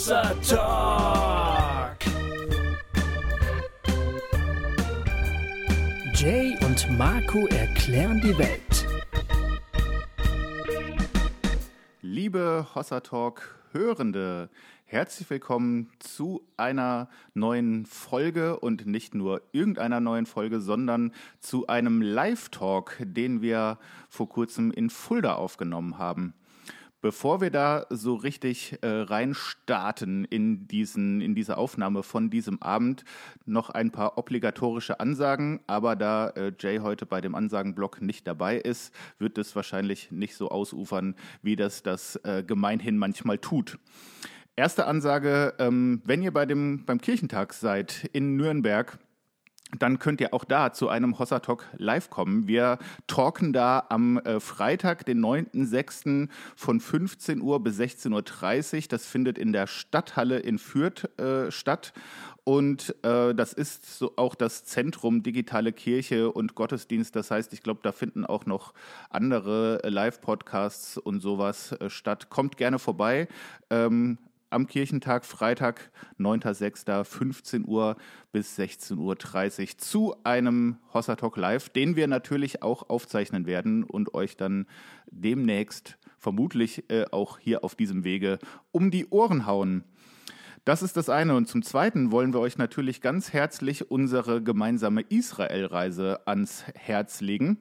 Hossa Talk. Jay und Marco erklären die Welt. Liebe Hossa Talk Hörende, herzlich willkommen zu einer neuen Folge und nicht nur irgendeiner neuen Folge, sondern zu einem Live-Talk, den wir vor kurzem in Fulda aufgenommen haben. Bevor wir da so richtig äh, reinstarten in, diesen, in diese Aufnahme von diesem Abend, noch ein paar obligatorische Ansagen. Aber da äh, Jay heute bei dem Ansagenblock nicht dabei ist, wird es wahrscheinlich nicht so ausufern, wie das das äh, gemeinhin manchmal tut. Erste Ansage, ähm, wenn ihr bei dem, beim Kirchentag seid in Nürnberg, dann könnt ihr auch da zu einem Hossa Talk live kommen. Wir talken da am äh, Freitag, den 9.6. von 15 Uhr bis 16.30 Uhr. Das findet in der Stadthalle in Fürth äh, statt. Und äh, das ist so auch das Zentrum digitale Kirche und Gottesdienst. Das heißt, ich glaube, da finden auch noch andere Live-Podcasts und sowas äh, statt. Kommt gerne vorbei. Ähm, am Kirchentag, Freitag, 9.6., 15 Uhr bis 16.30 Uhr zu einem Hossa Talk Live, den wir natürlich auch aufzeichnen werden und euch dann demnächst vermutlich äh, auch hier auf diesem Wege um die Ohren hauen. Das ist das eine. Und zum Zweiten wollen wir euch natürlich ganz herzlich unsere gemeinsame Israel-Reise ans Herz legen.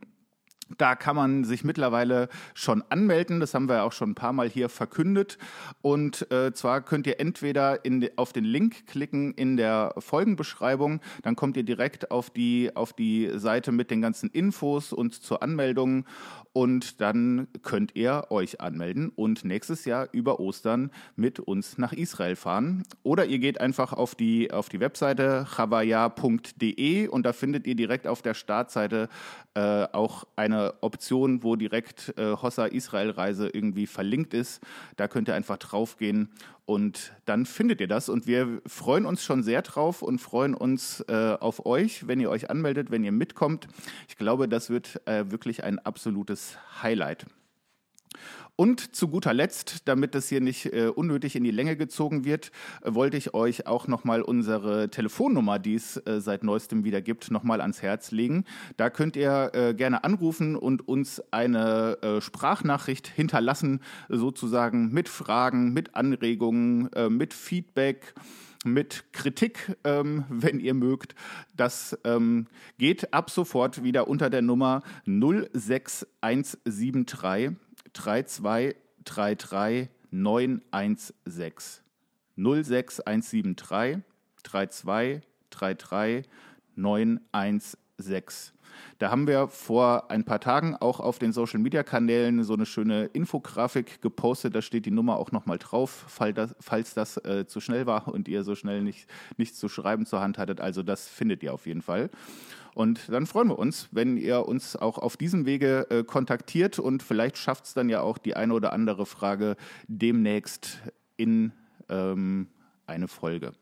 Da kann man sich mittlerweile schon anmelden. Das haben wir auch schon ein paar Mal hier verkündet. Und äh, zwar könnt ihr entweder in, auf den Link klicken in der Folgenbeschreibung. Dann kommt ihr direkt auf die, auf die Seite mit den ganzen Infos und zur Anmeldung. Und dann könnt ihr euch anmelden und nächstes Jahr über Ostern mit uns nach Israel fahren. Oder ihr geht einfach auf die, auf die Webseite chavaya.de und da findet ihr direkt auf der Startseite äh, auch eine Option, wo direkt äh, Hossa Israel Reise irgendwie verlinkt ist. Da könnt ihr einfach draufgehen und dann findet ihr das. Und wir freuen uns schon sehr drauf und freuen uns äh, auf euch, wenn ihr euch anmeldet, wenn ihr mitkommt. Ich glaube, das wird äh, wirklich ein absolutes Highlight. Und zu guter Letzt, damit das hier nicht äh, unnötig in die Länge gezogen wird, äh, wollte ich euch auch nochmal unsere Telefonnummer, die es äh, seit neuestem wieder gibt, nochmal ans Herz legen. Da könnt ihr äh, gerne anrufen und uns eine äh, Sprachnachricht hinterlassen, sozusagen mit Fragen, mit Anregungen, äh, mit Feedback mit Kritik, ähm, wenn ihr mögt. Das ähm, geht ab sofort wieder unter der Nummer 06173 3233 916. 06173 3233 916. Da haben wir vor ein paar Tagen auch auf den Social Media Kanälen so eine schöne Infografik gepostet. Da steht die Nummer auch nochmal drauf, falls das, falls das äh, zu schnell war und ihr so schnell nicht, nichts zu schreiben zur Hand hattet. Also das findet ihr auf jeden Fall. Und dann freuen wir uns, wenn ihr uns auch auf diesem Wege äh, kontaktiert und vielleicht schafft es dann ja auch die eine oder andere Frage demnächst in ähm, eine Folge.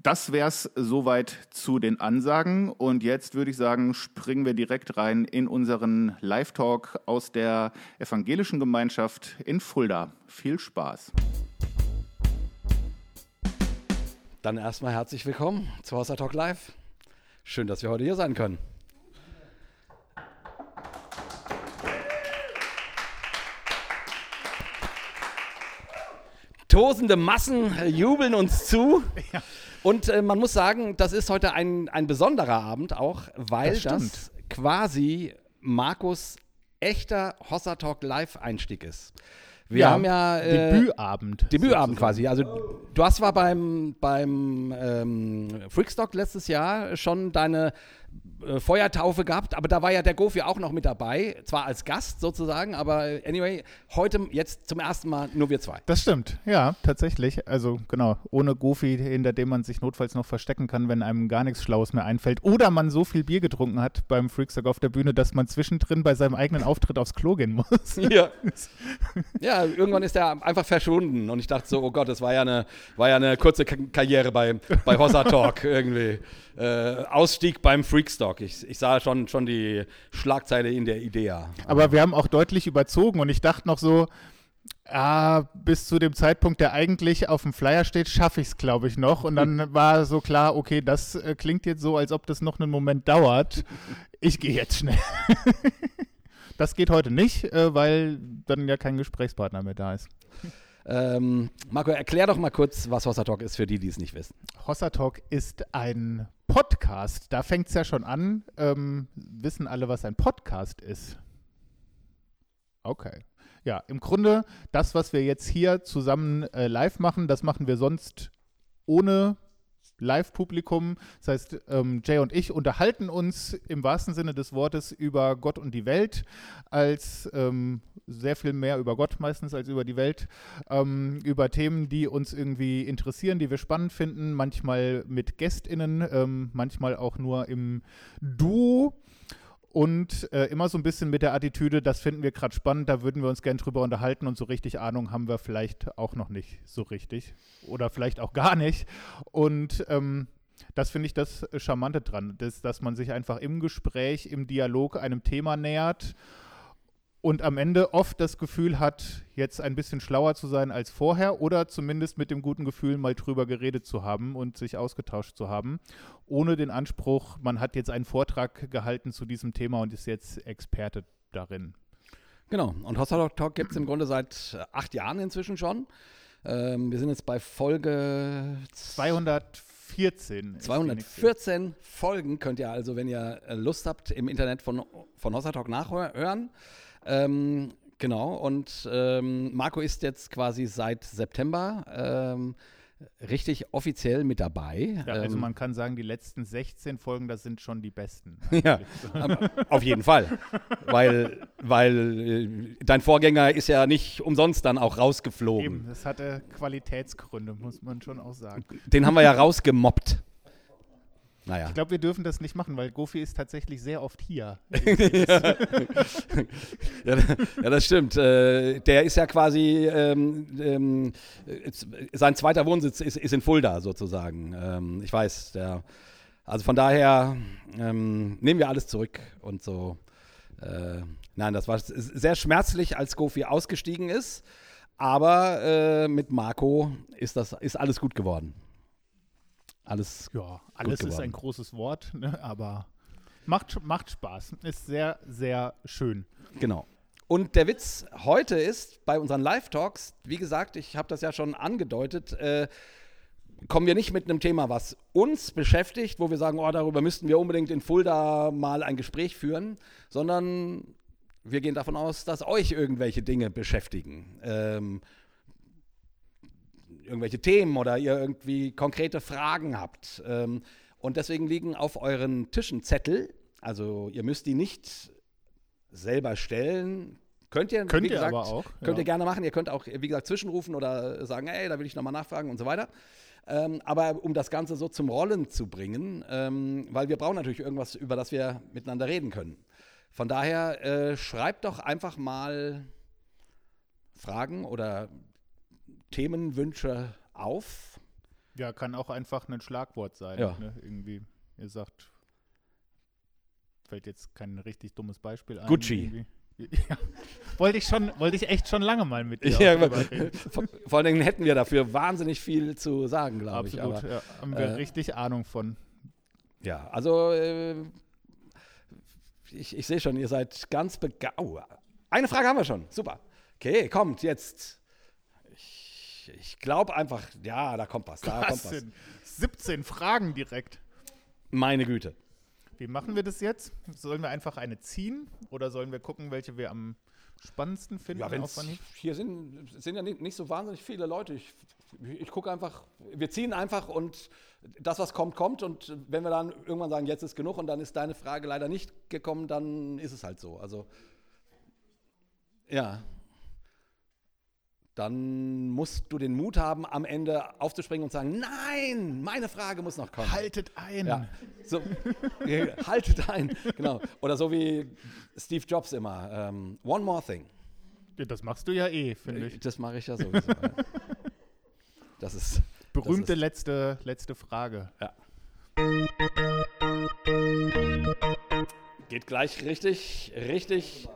Das wäre es soweit zu den Ansagen. Und jetzt würde ich sagen, springen wir direkt rein in unseren Live-Talk aus der evangelischen Gemeinschaft in Fulda. Viel Spaß. Dann erstmal herzlich willkommen zu Hauser Talk Live. Schön, dass wir heute hier sein können. Tosende Massen jubeln uns zu. Ja. Und äh, man muss sagen, das ist heute ein, ein besonderer Abend auch, weil das, das quasi Markus echter Hossa Talk Live-Einstieg ist. Wir ja, haben ja. Äh, Debütabend. Debütabend quasi. Also, du hast zwar beim, beim ähm, Freakstock letztes Jahr schon deine äh, Feuertaufe gehabt, aber da war ja der Gofi auch noch mit dabei, zwar als Gast sozusagen, aber anyway, heute jetzt zum ersten Mal nur wir zwei. Das stimmt, ja, tatsächlich. Also genau, ohne Gofi, hinter dem man sich notfalls noch verstecken kann, wenn einem gar nichts Schlaues mehr einfällt. Oder man so viel Bier getrunken hat beim Freakstock auf der Bühne, dass man zwischendrin bei seinem eigenen Auftritt aufs Klo gehen muss. Ja, ja irgendwann ist er einfach verschwunden und ich dachte so, oh Gott, das war ja eine, war ja eine kurze Karriere bei, bei Hossa Talk irgendwie. Äh, Ausstieg beim Freakstock. Ich, ich sah schon, schon die Schlagzeile in der Idee. Aber wir haben auch deutlich überzogen und ich dachte noch so, Ah, bis zu dem Zeitpunkt, der eigentlich auf dem Flyer steht, schaffe ich es, glaube ich, noch. Und dann war so klar, okay, das äh, klingt jetzt so, als ob das noch einen Moment dauert. Ich gehe jetzt schnell. das geht heute nicht, äh, weil dann ja kein Gesprächspartner mehr da ist. Ähm, Marco, erklär doch mal kurz, was Hossa Talk ist für die, die es nicht wissen. Hossa Talk ist ein Podcast. Da fängt es ja schon an. Ähm, wissen alle, was ein Podcast ist? Okay. Ja, im Grunde das, was wir jetzt hier zusammen äh, live machen, das machen wir sonst ohne Live-Publikum. Das heißt, ähm, Jay und ich unterhalten uns im wahrsten Sinne des Wortes über Gott und die Welt, als ähm, sehr viel mehr über Gott meistens als über die Welt, ähm, über Themen, die uns irgendwie interessieren, die wir spannend finden, manchmal mit GästInnen, ähm, manchmal auch nur im Duo und äh, immer so ein bisschen mit der Attitüde, das finden wir gerade spannend, da würden wir uns gern drüber unterhalten und so richtig Ahnung haben wir vielleicht auch noch nicht so richtig oder vielleicht auch gar nicht. Und ähm, das finde ich das Charmante dran, dass, dass man sich einfach im Gespräch, im Dialog einem Thema nähert und am Ende oft das Gefühl hat, jetzt ein bisschen schlauer zu sein als vorher oder zumindest mit dem guten Gefühl, mal drüber geredet zu haben und sich ausgetauscht zu haben, ohne den Anspruch, man hat jetzt einen Vortrag gehalten zu diesem Thema und ist jetzt Experte darin. Genau, und Hossa Talk gibt es im Grunde seit acht Jahren inzwischen schon. Ähm, wir sind jetzt bei Folge 214. 214 Folgen könnt ihr also, wenn ihr Lust habt, im Internet von, von Hossa Talk nachhören. Ähm, genau, und ähm, Marco ist jetzt quasi seit September ähm, richtig offiziell mit dabei. Ja, also Ähm, man kann sagen, die letzten 16 Folgen, das sind schon die besten. Ja, auf jeden Fall. Weil, weil äh, dein Vorgänger ist ja nicht umsonst dann auch rausgeflogen. Eben, das hatte Qualitätsgründe, muss man schon auch sagen. Den haben wir ja rausgemobbt. Naja. Ich glaube, wir dürfen das nicht machen, weil Gofi ist tatsächlich sehr oft hier. Ja, ja, das stimmt. Äh, der ist ja quasi, ähm, ähm, sein zweiter Wohnsitz ist, ist in Fulda sozusagen. Ähm, ich weiß, der, also von daher ähm, nehmen wir alles zurück und so. Äh, nein, das war sehr schmerzlich, als Gofi ausgestiegen ist. Aber äh, mit Marco ist das ist alles gut geworden. Alles Ja, alles ist ein großes Wort, ne? aber macht, macht Spaß. Ist sehr, sehr schön. Genau. Und der Witz heute ist, bei unseren Live-Talks, wie gesagt, ich habe das ja schon angedeutet, äh, kommen wir nicht mit einem Thema, was uns beschäftigt, wo wir sagen, oh, darüber müssten wir unbedingt in Fulda mal ein Gespräch führen, sondern wir gehen davon aus, dass euch irgendwelche Dinge beschäftigen. Ähm, irgendwelche Themen oder ihr irgendwie konkrete Fragen habt. Ähm, und deswegen liegen auf euren Tischen Zettel. Also ihr müsst die nicht selber stellen. Könnt ihr, Könnt ihr gesagt, aber auch, Könnt ja. ihr gerne machen. Ihr könnt auch, wie gesagt, zwischenrufen oder sagen, ey, da will ich nochmal nachfragen und so weiter. Ähm, aber um das Ganze so zum Rollen zu bringen, ähm, weil wir brauchen natürlich irgendwas, über das wir miteinander reden können. Von daher äh, schreibt doch einfach mal Fragen oder Themenwünsche auf. Ja, kann auch einfach ein Schlagwort sein. Ja. Ne? Irgendwie, ihr sagt, fällt jetzt kein richtig dummes Beispiel ein. Gucci. irgendwie. Ja. Wollte ich schon, wollte ich echt schon lange mal mit dir Ja, vor, vor allen Dingen hätten wir dafür wahnsinnig viel zu sagen, glaube ich. Absolut, ja, haben wir äh, richtig Ahnung von. Ja, also äh, ich, ich sehe schon, ihr seid ganz begeistert. Eine Frage haben wir schon. Super. Okay, kommt jetzt. Ich, ich glaube einfach, ja, da kommt was. Da kommt was. denn? 17 Fragen direkt. Meine Güte. Wie machen wir das jetzt? Sollen wir einfach eine ziehen oder sollen wir gucken, welche wir am spannendsten finden? Ja, hier sind, sind ja nicht, nicht so wahnsinnig viele Leute. Ich, ich gucke einfach, wir ziehen einfach und das, was kommt, kommt. Und wenn wir dann irgendwann sagen, jetzt ist genug und dann ist deine Frage leider nicht gekommen, dann ist es halt so. Also, ja. Dann musst du den Mut haben, am Ende aufzuspringen und sagen, nein, meine Frage muss noch kommen. Haltet ein. Ja, so, äh, haltet ein, genau. Oder so wie Steve Jobs immer, ähm, one more thing. Ja, Das machst du ja eh, finde ich. Das mache ich ja sowieso. ja. Das ist, Berühmte ist- letzte, letzte Frage. ja. Geht gleich richtig, richtig,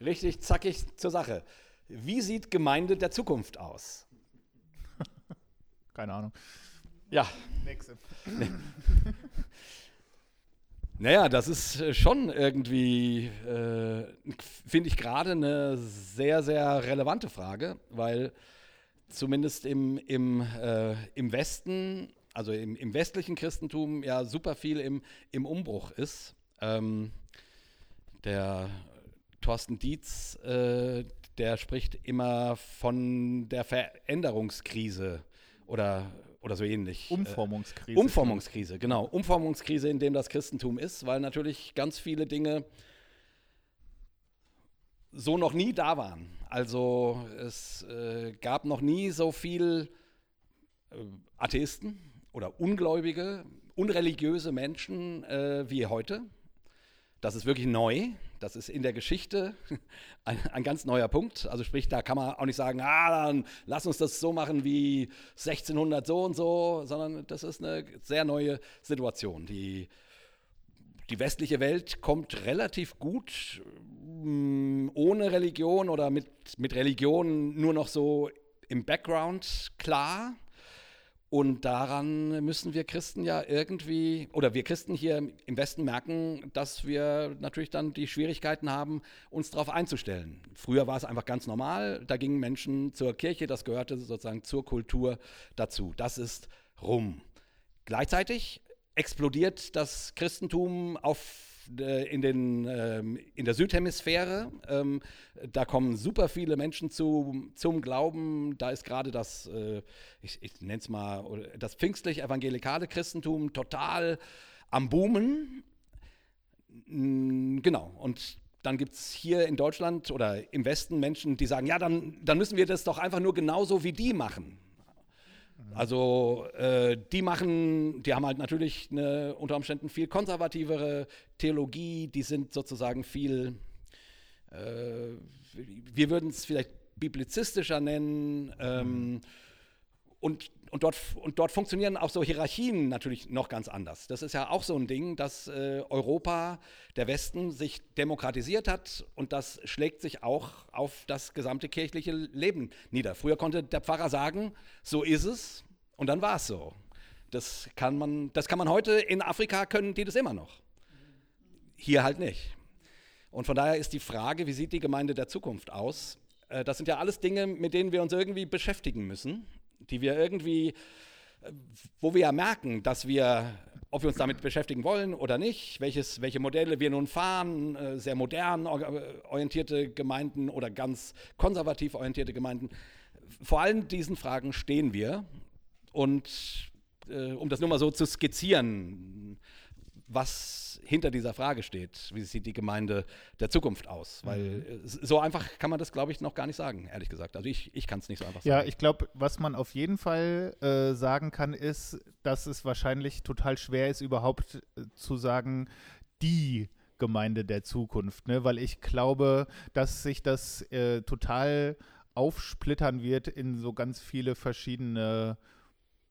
richtig zackig zur Sache. Wie sieht Gemeinde der Zukunft aus? Keine Ahnung. Ja. Nächste. Naja, das ist äh, schon irgendwie, äh, finde ich gerade eine sehr, sehr relevante Frage, weil zumindest im, im, äh, im Westen, also im, im westlichen Christentum ja super viel im, im Umbruch ist. Ähm, der Thorsten Dietz, äh, der spricht immer von der Veränderungskrise oder, oder so ähnlich. Umformungskrise. Äh, Umformungskrise, genau. Umformungskrise, in dem das Christentum ist, weil natürlich ganz viele Dinge so noch nie da waren. Also es äh, gab noch nie so viel äh, Atheisten oder Ungläubige, unreligiöse Menschen äh, wie heute. Das ist wirklich neu. Das ist in der Geschichte ein, ein, ganz neuer Punkt. Also sprich, da kann man auch nicht sagen, ah, dann lass uns das so machen wie 1600 so und so, sondern das ist eine sehr neue Situation. Die, die westliche Welt kommt relativ gut mm, ohne Religion oder mit, mit Religion nur noch so im Background klar. Und daran müssen wir Christen ja irgendwie, oder wir Christen hier im Westen merken, dass wir natürlich dann die Schwierigkeiten haben, uns darauf einzustellen. Früher war es einfach ganz normal, da gingen Menschen zur Kirche, das gehörte sozusagen zur Kultur dazu. Das ist rum. Gleichzeitig explodiert das Christentum auf in, den, ähm, in der Südhemisphäre. Ähm, da kommen super viele Menschen zu, zum Glauben. Da ist gerade das, äh, ich, ich nenne es mal, das pfingstlich-evangelikale Christentum total am Boomen. Genau. Und dann gibt es hier in Deutschland oder im Westen Menschen, die sagen, ja, dann, dann müssen wir das doch einfach nur genauso wie die machen. Also äh, die machen, die haben halt natürlich eine unter Umständen viel konservativere Theologie, die sind sozusagen viel, äh, wir würden es vielleicht biblizistischer nennen. Ähm, und, und, dort, und dort funktionieren auch so Hierarchien natürlich noch ganz anders. Das ist ja auch so ein Ding, dass äh, Europa, der Westen, sich demokratisiert hat und das schlägt sich auch auf das gesamte kirchliche Leben nieder. Früher konnte der Pfarrer sagen, so ist es und dann war es so. Das kann, man, das kann man heute, in Afrika können die das immer noch. Hier halt nicht. Und von daher ist die Frage, wie sieht die Gemeinde der Zukunft aus? Äh, das sind ja alles Dinge, mit denen wir uns irgendwie beschäftigen müssen die wir irgendwie, äh, wo wir ja merken, dass wir, ob wir uns damit beschäftigen wollen oder nicht, welches, welche Modelle wir nun fahren, äh, sehr modern orientierte Gemeinden oder ganz konservativ orientierte Gemeinden, vor allen diesen Fragen stehen wir. Und äh, um das nur mal so zu skizzieren, was hinter dieser Frage steht. Wie sieht die Gemeinde der Zukunft aus? Weil mhm. so einfach kann man das, glaube ich, noch gar nicht sagen, ehrlich gesagt. Also ich, ich kann es nicht so einfach sagen. Ja, ich glaube, was man auf jeden Fall äh, sagen kann, ist, dass es wahrscheinlich total schwer ist, überhaupt äh, zu sagen, die Gemeinde der Zukunft. Ne? Weil ich glaube, dass sich das äh, total aufsplittern wird in so ganz viele verschiedene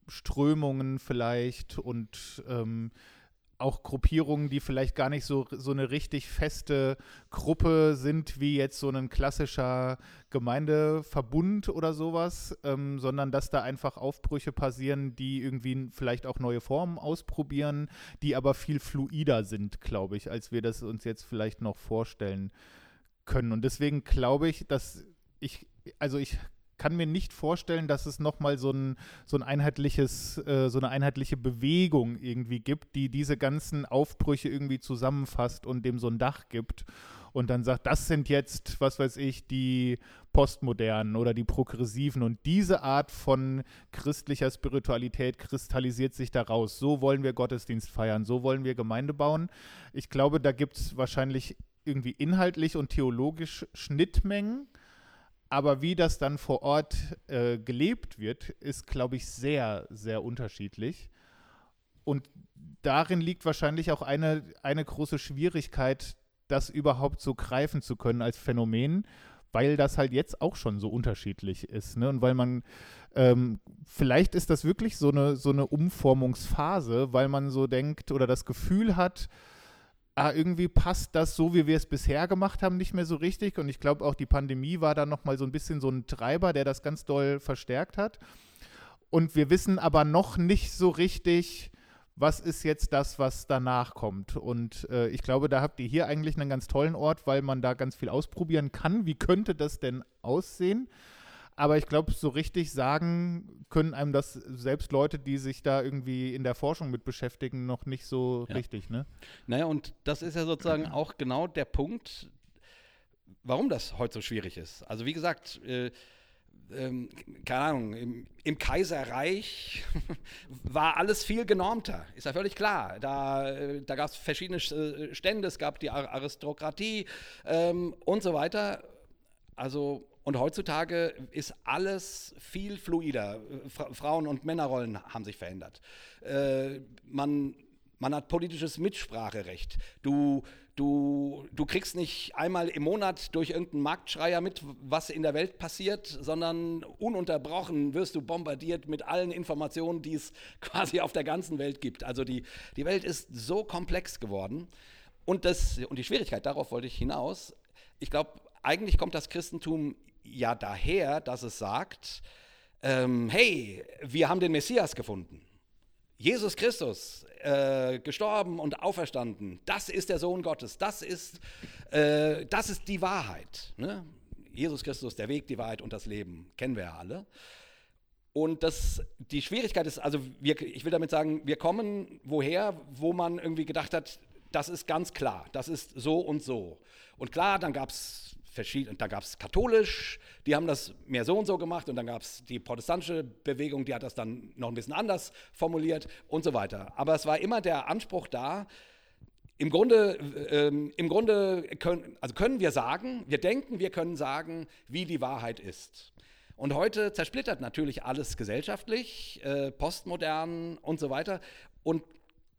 Strömungen vielleicht und ähm, auch Gruppierungen, die vielleicht gar nicht so, so eine richtig feste Gruppe sind, wie jetzt so ein klassischer Gemeindeverbund oder sowas, ähm, sondern dass da einfach Aufbrüche passieren, die irgendwie vielleicht auch neue Formen ausprobieren, die aber viel fluider sind, glaube ich, als wir das uns jetzt vielleicht noch vorstellen können. Und deswegen glaube ich, dass ich, also ich kann mir nicht vorstellen, dass es nochmal so ein, so ein einheitliches, äh, so eine einheitliche Bewegung irgendwie gibt, die diese ganzen Aufbrüche irgendwie zusammenfasst und dem so ein Dach gibt und dann sagt, das sind jetzt, was weiß ich, die Postmodernen oder die Progressiven und diese Art von christlicher Spiritualität kristallisiert sich daraus. So wollen wir Gottesdienst feiern, so wollen wir Gemeinde bauen. Ich glaube, da gibt es wahrscheinlich irgendwie inhaltlich und theologisch Schnittmengen aber wie das dann vor Ort äh, gelebt wird, ist, glaube ich, sehr, sehr unterschiedlich. Und darin liegt wahrscheinlich auch eine, eine große Schwierigkeit, das überhaupt so greifen zu können als Phänomen, weil das halt jetzt auch schon so unterschiedlich ist. Ne? Und weil man, ähm, vielleicht ist das wirklich so eine, so eine Umformungsphase, weil man so denkt oder das Gefühl hat, ah, irgendwie passt das so, wie wir es bisher gemacht haben, nicht mehr so richtig. Und ich glaube auch die Pandemie war da nochmal so ein bisschen so ein Treiber, der das ganz doll verstärkt hat. Und wir wissen aber noch nicht so richtig, was ist jetzt das, was danach kommt. Und äh, ich glaube, da habt ihr hier eigentlich einen ganz tollen Ort, weil man da ganz viel ausprobieren kann. Wie könnte das denn aussehen? Aber ich glaube, so richtig sagen können einem das selbst Leute, die sich da irgendwie in der Forschung mit beschäftigen, noch nicht so ja. richtig. Ne? Naja, und das ist ja sozusagen auch genau der Punkt, warum das heute so schwierig ist. Also wie gesagt, äh, ähm, keine Ahnung, im, im Kaiserreich war alles viel genormter, ist ja völlig klar. Da, äh, da gab es verschiedene äh, Stände, es gab die Aristokratie ähm, und so weiter. Also und heutzutage ist alles viel fluider. Frauen- und Männerrollen haben sich verändert. Äh, man, man hat politisches Mitspracherecht. Du, du, du kriegst nicht einmal im Monat durch irgendeinen Marktschreier mit, was in der Welt passiert, sondern ununterbrochen wirst du bombardiert mit allen Informationen, die es quasi auf der ganzen Welt gibt. Also die, die Welt ist so komplex geworden. Und, das, und die Schwierigkeit, darauf wollte ich hinaus, ich glaube, eigentlich kommt das Christentum ja daher, dass es sagt, ähm, hey, wir haben den Messias gefunden. Jesus Christus, äh, gestorben und auferstanden, das ist der Sohn Gottes, das ist, äh, das ist die Wahrheit. Ne? Jesus Christus, der Weg, die Wahrheit und das Leben, kennen wir ja alle. Und das, die Schwierigkeit ist, also wir, ich will damit sagen, wir kommen woher, wo man irgendwie gedacht hat, das ist ganz klar, das ist so und so. Und klar, dann gab es verschieden, da gab es katholisch, die haben das mehr so und so gemacht und dann gab es die protestantische Bewegung, die hat das dann noch ein bisschen anders formuliert und so weiter. Aber es war immer der Anspruch da, im Grunde, ähm, im Grunde können, also können wir sagen, wir denken, wir können sagen, wie die Wahrheit ist. Und heute zersplittert natürlich alles gesellschaftlich, äh, postmodern und so weiter. Und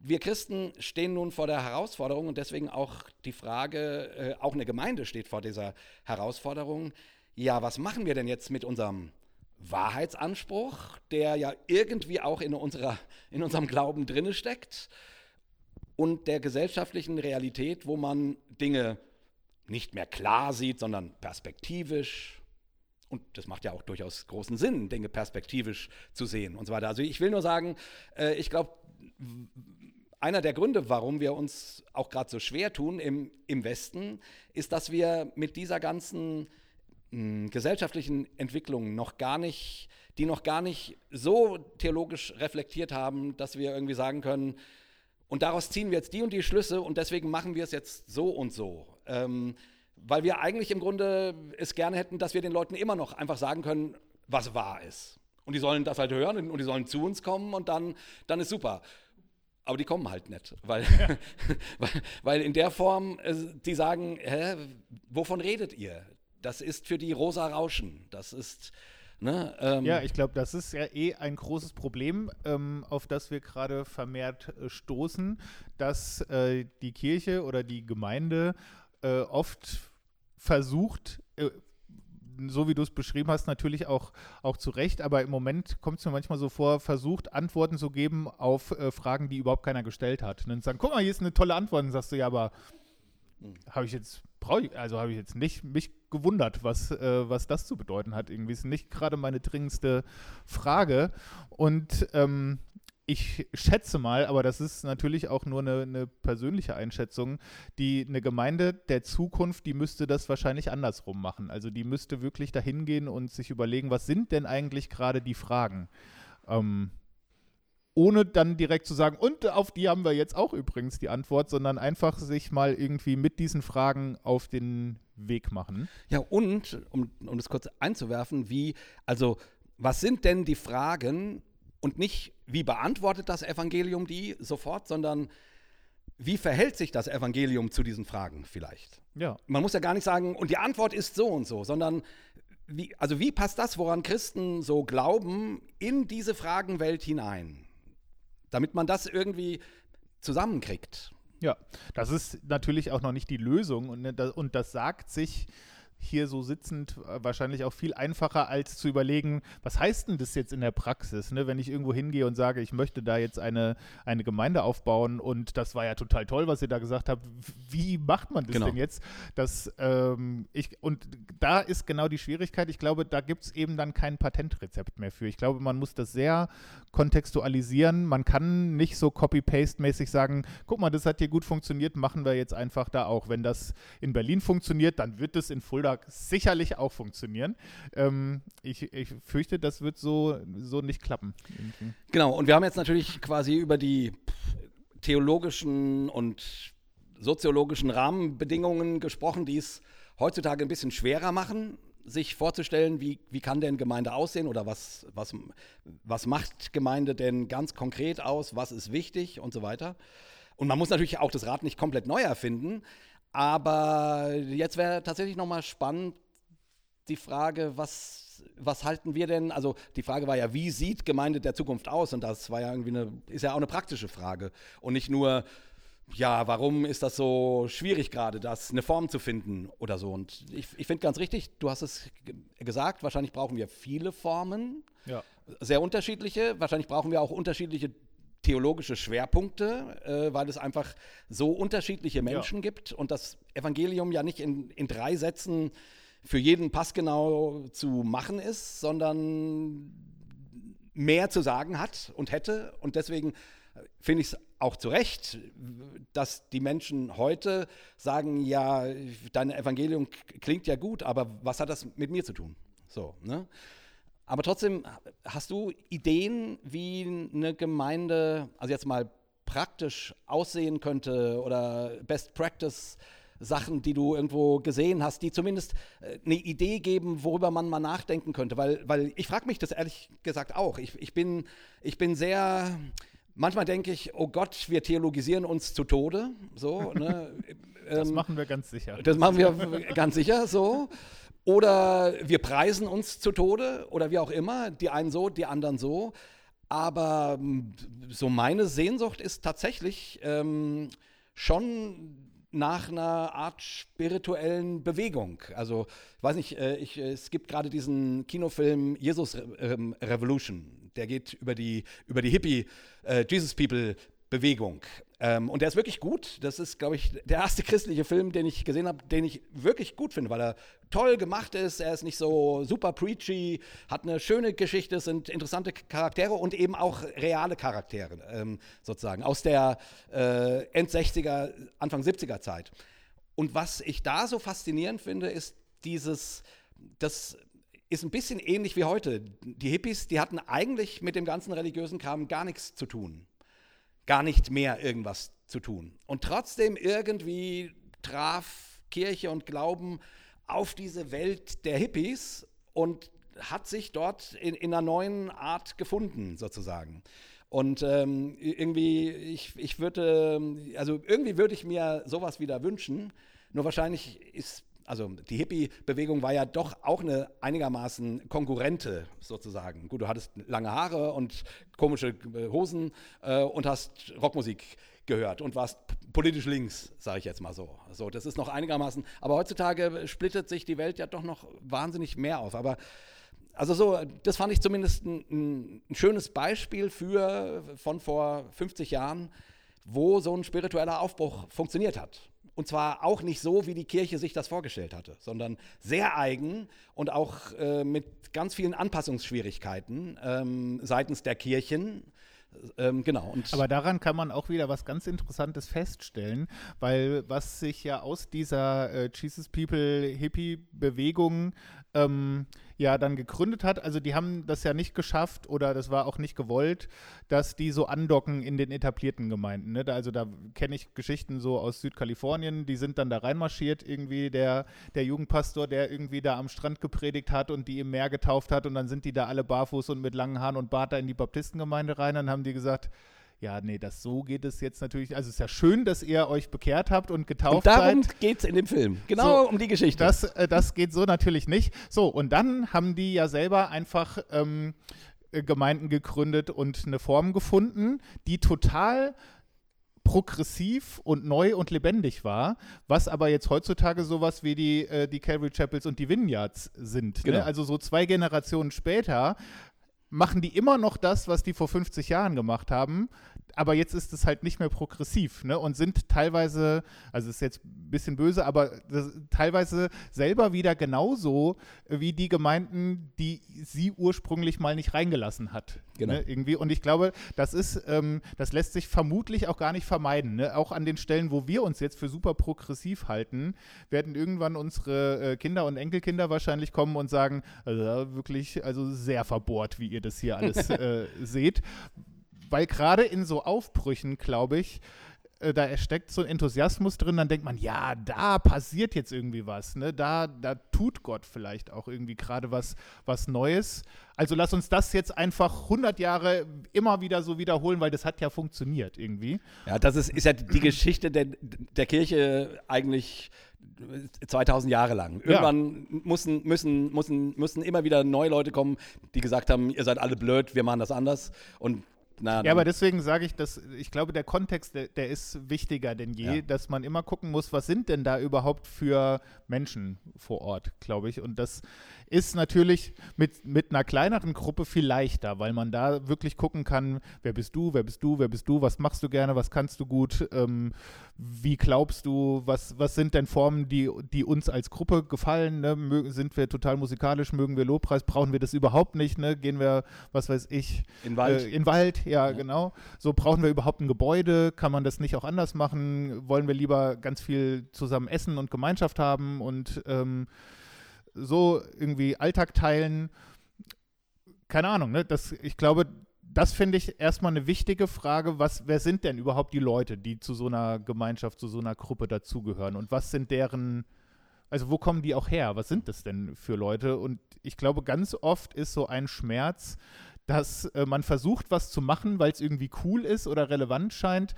wir Christen stehen nun vor der Herausforderung und deswegen auch die Frage, äh, auch eine Gemeinde steht vor dieser Herausforderung. Ja, was machen wir denn jetzt mit unserem Wahrheitsanspruch, der ja irgendwie auch in, unserer, in unserem Glauben drinne steckt und der gesellschaftlichen Realität, wo man Dinge nicht mehr klar sieht, sondern perspektivisch. Und das macht ja auch durchaus großen Sinn, Dinge perspektivisch zu sehen und so weiter. Also ich will nur sagen, äh, ich glaube, einer der Gründe, warum wir uns auch gerade so schwer tun im, im Westen, ist, dass wir mit dieser ganzen mh, hm, gesellschaftlichen Entwicklung noch gar nicht, die noch gar nicht so theologisch reflektiert haben, dass wir irgendwie sagen können, und daraus ziehen wir jetzt die und die Schlüsse und deswegen machen wir es jetzt so und so. Ähm, weil wir eigentlich im Grunde es gerne hätten, dass wir den Leuten immer noch einfach sagen können, was wahr ist. Und die sollen das halt hören und die sollen zu uns kommen und dann, dann ist super. Aber die kommen halt nicht, weil, ja. weil, weil, in der Form, äh, die sagen, hä, wovon redet ihr? Das ist für die rosa Rauschen. Das ist, ne, ähm, Ja, ich glaube, das ist ja eh ein großes Problem, ähm, auf das wir gerade vermehrt äh, stoßen, dass äh, die Kirche oder die Gemeinde äh, oft versucht, äh, so wie du es beschrieben hast, natürlich auch, auch zu Recht, aber im Moment kommt es mir manchmal so vor, versucht Antworten zu geben auf äh, Fragen, die überhaupt keiner gestellt hat. Und dann sagen, guck mal, hier ist eine tolle Antwort. Und dann sagst du, ja, aber habe ich jetzt, ich, also habe ich jetzt nicht mich gewundert, was, äh, was das zu bedeuten hat. Irgendwie ist nicht gerade meine dringendste Frage. Und ähm, ich schätze mal, aber das ist natürlich auch nur eine, eine, persönliche Einschätzung, die eine Gemeinde der Zukunft, die müsste das wahrscheinlich andersrum machen. Also die müsste wirklich dahin gehen und sich überlegen, was sind denn eigentlich gerade die Fragen? Ähm, ohne dann direkt zu sagen, und auf die haben wir jetzt auch übrigens die Antwort, sondern einfach sich mal irgendwie mit diesen Fragen auf den Weg machen. Ja, und, um, um das kurz einzuwerfen, wie, also, was sind denn die Fragen, und nicht, wie beantwortet das Evangelium die sofort, sondern wie verhält sich das Evangelium zu diesen Fragen vielleicht? Ja. Man muss ja gar nicht sagen, und die Antwort ist so und so, sondern wie, also wie passt das, woran Christen so glauben, in diese Fragenwelt hinein? Damit man das irgendwie zusammenkriegt. Ja, das ist natürlich auch noch nicht die Lösung und, und das sagt sich hier so sitzend äh, wahrscheinlich auch viel einfacher, als zu überlegen, was heißt denn das jetzt in der Praxis, ne? wenn ich irgendwo hingehe und sage, ich möchte da jetzt eine, eine Gemeinde aufbauen und das war ja total toll, was ihr da gesagt habt. Wie macht man das Genau. denn jetzt? Das, ähm, ich, und da ist genau die Schwierigkeit. Ich glaube, da gibt es eben dann kein Patentrezept mehr für. Ich glaube, man muss das sehr kontextualisieren. Man kann nicht so copy-paste-mäßig sagen, guck mal, das hat hier gut funktioniert, machen wir jetzt einfach da auch. Wenn das in Berlin funktioniert, dann wird es in Fulda sicherlich auch funktionieren. Ähm, ich, ich fürchte, das wird so, so nicht klappen. irgendwie. Genau, und wir haben jetzt natürlich quasi über die theologischen und soziologischen Rahmenbedingungen gesprochen, die es heutzutage ein bisschen schwerer machen, sich vorzustellen, wie, wie kann denn Gemeinde aussehen oder was, was, was macht Gemeinde denn ganz konkret aus, was ist wichtig und so weiter. Und man muss natürlich auch das Rad nicht komplett neu erfinden, aber jetzt wäre tatsächlich nochmal spannend, die Frage, was, was halten wir denn? Also die Frage war ja, wie sieht Gemeinde der Zukunft aus? Und das war ja irgendwie eine, ist ja auch eine praktische Frage. Und nicht nur, ja, warum ist das so schwierig gerade, das eine Form zu finden oder so. Und ich, ich finde ganz richtig, du hast es ge- gesagt, wahrscheinlich brauchen wir viele Formen, Ja. sehr unterschiedliche. Wahrscheinlich brauchen wir auch unterschiedliche theologische Schwerpunkte, äh, weil es einfach so unterschiedliche Menschen gibt und das Evangelium ja nicht in, in drei Sätzen für jeden passgenau zu machen ist, sondern mehr zu sagen hat und hätte. Und deswegen äh, finde ich es auch zu Recht, dass die Menschen heute sagen, ja, dein Evangelium klingt ja gut, aber was hat das mit mir zu tun? So, ne? Aber trotzdem, hast du Ideen, wie eine Gemeinde, also jetzt mal praktisch aussehen könnte oder Best Practice Sachen, die du irgendwo gesehen hast, die zumindest äh, eine Idee geben, worüber man mal nachdenken könnte? Weil, weil ich frage mich das ehrlich gesagt auch. Ich, ich, bin, ich bin sehr, manchmal denke ich, oh Gott, wir theologisieren uns zu Tode. So, ne? Das Ähm, machen wir ganz sicher. das machen wir ganz sicher so. Oder wir preisen uns zu Tode oder wie auch immer. Die einen so, die anderen so. Aber m, so meine Sehnsucht ist tatsächlich ähm, schon nach einer Art spirituellen Bewegung. Also, ich weiß nicht, äh, ich, äh, es gibt gerade diesen Kinofilm Jesus ähm, Revolution. Der geht über die, über die Hippie äh, Jesus People Bewegung. Ähm, und der ist wirklich gut. Das ist, glaube ich, der erste christliche Film, den ich gesehen habe, den ich wirklich gut finde, weil er toll gemacht ist. Er ist nicht so super preachy, hat eine schöne Geschichte, es sind interessante Charaktere und eben auch reale Charaktere, ähm, sozusagen, aus der äh, End-60er, Anfang 70er Zeit. Und was ich da so faszinierend finde, ist dieses, das ist ein bisschen ähnlich wie heute. Die Hippies, die hatten eigentlich mit dem ganzen religiösen Kram gar nichts zu tun gar nicht mehr irgendwas zu tun. Und trotzdem irgendwie traf Kirche und Glauben auf diese Welt der Hippies und hat sich dort in, in einer neuen Art gefunden, sozusagen. Und ähm, irgendwie, ich, ich würde, also irgendwie würde ich mir sowas wieder wünschen. Nur wahrscheinlich ist, also die Hippie-Bewegung war ja doch auch eine einigermaßen konkurrente sozusagen. Gut, du hattest lange Haare und komische äh, Hosen äh, und hast Rockmusik gehört und warst politisch links, sage ich jetzt mal so. So, das ist noch einigermaßen. Aber heutzutage splittet sich die Welt ja doch noch wahnsinnig mehr auf. Aber also so, das fand ich zumindest ein, ein, ein schönes Beispiel für von vor 50 Jahren, wo so ein spiritueller Aufbruch funktioniert hat. Und zwar auch nicht so, wie die Kirche sich das vorgestellt hatte, sondern sehr eigen und auch äh, mit ganz vielen Anpassungsschwierigkeiten ähm, seitens der Kirchen. Ähm, genau. Aber daran kann man auch wieder was ganz Interessantes feststellen, weil was sich ja aus dieser äh, Jesus People Hippie-Bewegung ähm, ja dann gegründet hat, also die haben das ja nicht geschafft oder das war auch nicht gewollt, dass die so andocken in den etablierten Gemeinden. Ne? Da, also da kenne ich Geschichten so aus Südkalifornien, die sind dann da reinmarschiert, irgendwie der, der Jugendpastor, der irgendwie da am Strand gepredigt hat und die im Meer getauft hat und dann sind die da alle barfuß und mit langen Haaren und Bart da in die Baptistengemeinde rein, dann haben die gesagt, ja, nee, das so geht es jetzt natürlich. Also es ist ja schön, dass ihr euch bekehrt habt und getauft und darum seid. geht es in dem Film. Genau So, um die Geschichte. Das, äh, das geht so natürlich nicht. So, und dann haben die ja selber einfach ähm, äh, Gemeinden gegründet und eine Form gefunden, die total progressiv und neu und lebendig war, was aber jetzt heutzutage sowas wie die, äh, die Calvary Chapels und die Vineyards sind. Genau. Ne? Also so zwei Generationen später machen die immer noch das, was die vor 50 Jahren gemacht haben, aber jetzt ist es halt nicht mehr progressiv ne? und sind teilweise, also ist jetzt ein bisschen böse, aber das, teilweise selber wieder genauso wie die Gemeinden, die sie ursprünglich mal nicht reingelassen hat. Genau. Ne? Irgendwie. Und ich glaube, das ist, ähm, das lässt sich vermutlich auch gar nicht vermeiden. Ne? Auch an den Stellen, wo wir uns jetzt für super progressiv halten, werden irgendwann unsere äh, Kinder und Enkelkinder wahrscheinlich kommen und sagen, also wirklich, also sehr verbohrt, wie ihr das hier alles äh, seht weil gerade in so Aufbrüchen, glaube ich, äh, da steckt so ein Enthusiasmus drin, dann denkt man, ja, da passiert jetzt irgendwie was, ne? Da, da tut Gott vielleicht auch irgendwie gerade was, was Neues. Also lass uns das jetzt einfach 100 Jahre immer wieder so wiederholen, weil das hat ja funktioniert irgendwie. Ja, das ist, ist ja die Geschichte der, der Kirche eigentlich 2000 Jahre lang. Irgendwann ja. müssen, müssen, müssen, müssen immer wieder neue Leute kommen, die gesagt haben, ihr seid alle blöd, wir machen das anders. Und na, ja, aber deswegen sage ich, dass ich glaube, der Kontext, der, der ist wichtiger denn je, ja. dass man immer gucken muss, was sind denn da überhaupt für Menschen vor Ort, glaube ich. Und das ist natürlich mit, mit einer kleineren Gruppe viel leichter, weil man da wirklich gucken kann, wer bist du, wer bist du, wer bist du, was machst du gerne, was kannst du gut, ähm, wie glaubst du, was, was sind denn Formen, die, die uns als Gruppe gefallen, ne? sind wir total musikalisch, mögen wir Lobpreis, brauchen wir das überhaupt nicht, ne? gehen wir, was weiß ich, in Wald, äh, in Wald ja, ja, genau, so brauchen wir überhaupt ein Gebäude, kann man das nicht auch anders machen, wollen wir lieber ganz viel zusammen essen und Gemeinschaft haben und ähm, so irgendwie Alltag teilen. Keine Ahnung, ne? Das, ich glaube, das finde ich erstmal eine wichtige Frage. Was, wer sind denn überhaupt die Leute, die zu so einer Gemeinschaft, zu so einer Gruppe dazugehören? Und was sind deren, also wo kommen die auch her? Was sind das denn für Leute? Und ich glaube, ganz oft ist so ein Schmerz, dass äh, man versucht, was zu machen, weil es irgendwie cool ist oder relevant scheint,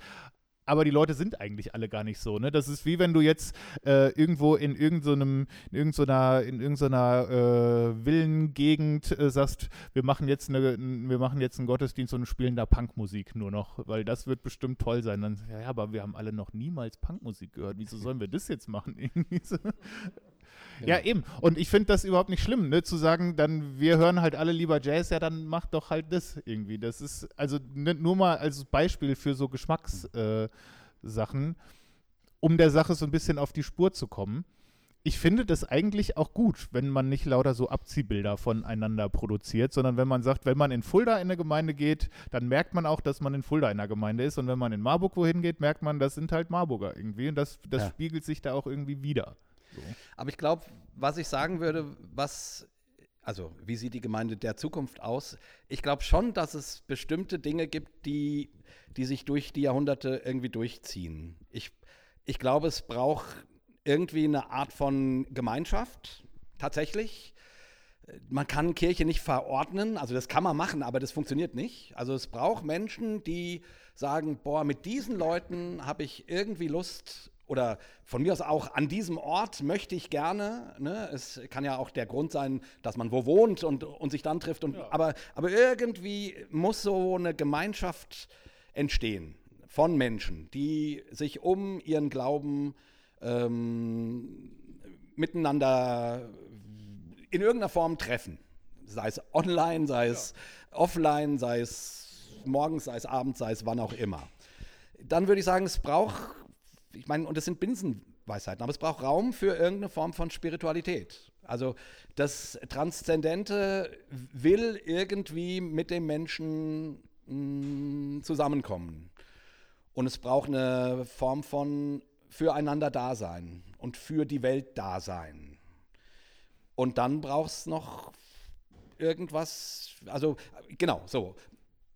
aber die Leute sind eigentlich alle gar nicht so. Ne? Das ist wie wenn du jetzt äh, irgendwo in irgendeinem, in irgendeiner, in irgendeiner äh, Villengegend äh, sagst, wir machen jetzt eine, wir machen jetzt einen Gottesdienst und spielen da Punkmusik nur noch, weil das wird bestimmt toll sein. Dann, ja, aber wir haben alle noch niemals Punkmusik gehört. Wieso sollen wir das jetzt machen? Genau. Ja, eben. Und ich finde das überhaupt nicht schlimm, ne? zu sagen, dann wir hören halt alle lieber Jazz, ja, dann mach doch halt das irgendwie. Das ist also ne, nur mal als Beispiel für so Geschmackssachen, äh, um der Sache so ein bisschen auf die Spur zu kommen. Ich finde das eigentlich auch gut, wenn man nicht lauter so Abziehbilder voneinander produziert, sondern wenn man sagt, wenn man in Fulda in eine Gemeinde geht, dann merkt man auch, dass man in Fulda in einer Gemeinde ist. Und wenn man in Marburg wohin geht, merkt man, das sind halt Marburger irgendwie. Und das, das ja. spiegelt sich da auch irgendwie wieder. So. Aber ich glaube, was ich sagen würde, was, also wie sieht die Gemeinde der Zukunft aus? Ich glaube schon, dass es bestimmte Dinge gibt, die, die sich durch die Jahrhunderte irgendwie durchziehen. Ich, ich glaube, es braucht irgendwie eine Art von Gemeinschaft, tatsächlich. Man kann Kirche nicht verordnen, also das kann man machen, aber das funktioniert nicht. Also es braucht Menschen, die sagen, boah, mit diesen Leuten habe ich irgendwie Lust, oder von mir aus auch an diesem Ort möchte ich gerne, ne, es kann ja auch der Grund sein, dass man wo wohnt und, und sich dann trifft, und, ja. aber, aber irgendwie muss so eine Gemeinschaft entstehen von Menschen, die sich um ihren Glauben ähm, miteinander in irgendeiner Form treffen. Sei es online, sei es ja. offline, sei es morgens, sei es abends, sei es wann auch immer. Dann würde ich sagen, es braucht ich meine, und das sind Binsenweisheiten, aber es braucht Raum für irgendeine Form von Spiritualität. Also das Transzendente will irgendwie mit dem Menschen mh, mm, zusammenkommen. Und es braucht eine Form von füreinander Dasein und für die Welt Dasein. Und dann braucht es noch irgendwas, also genau, so.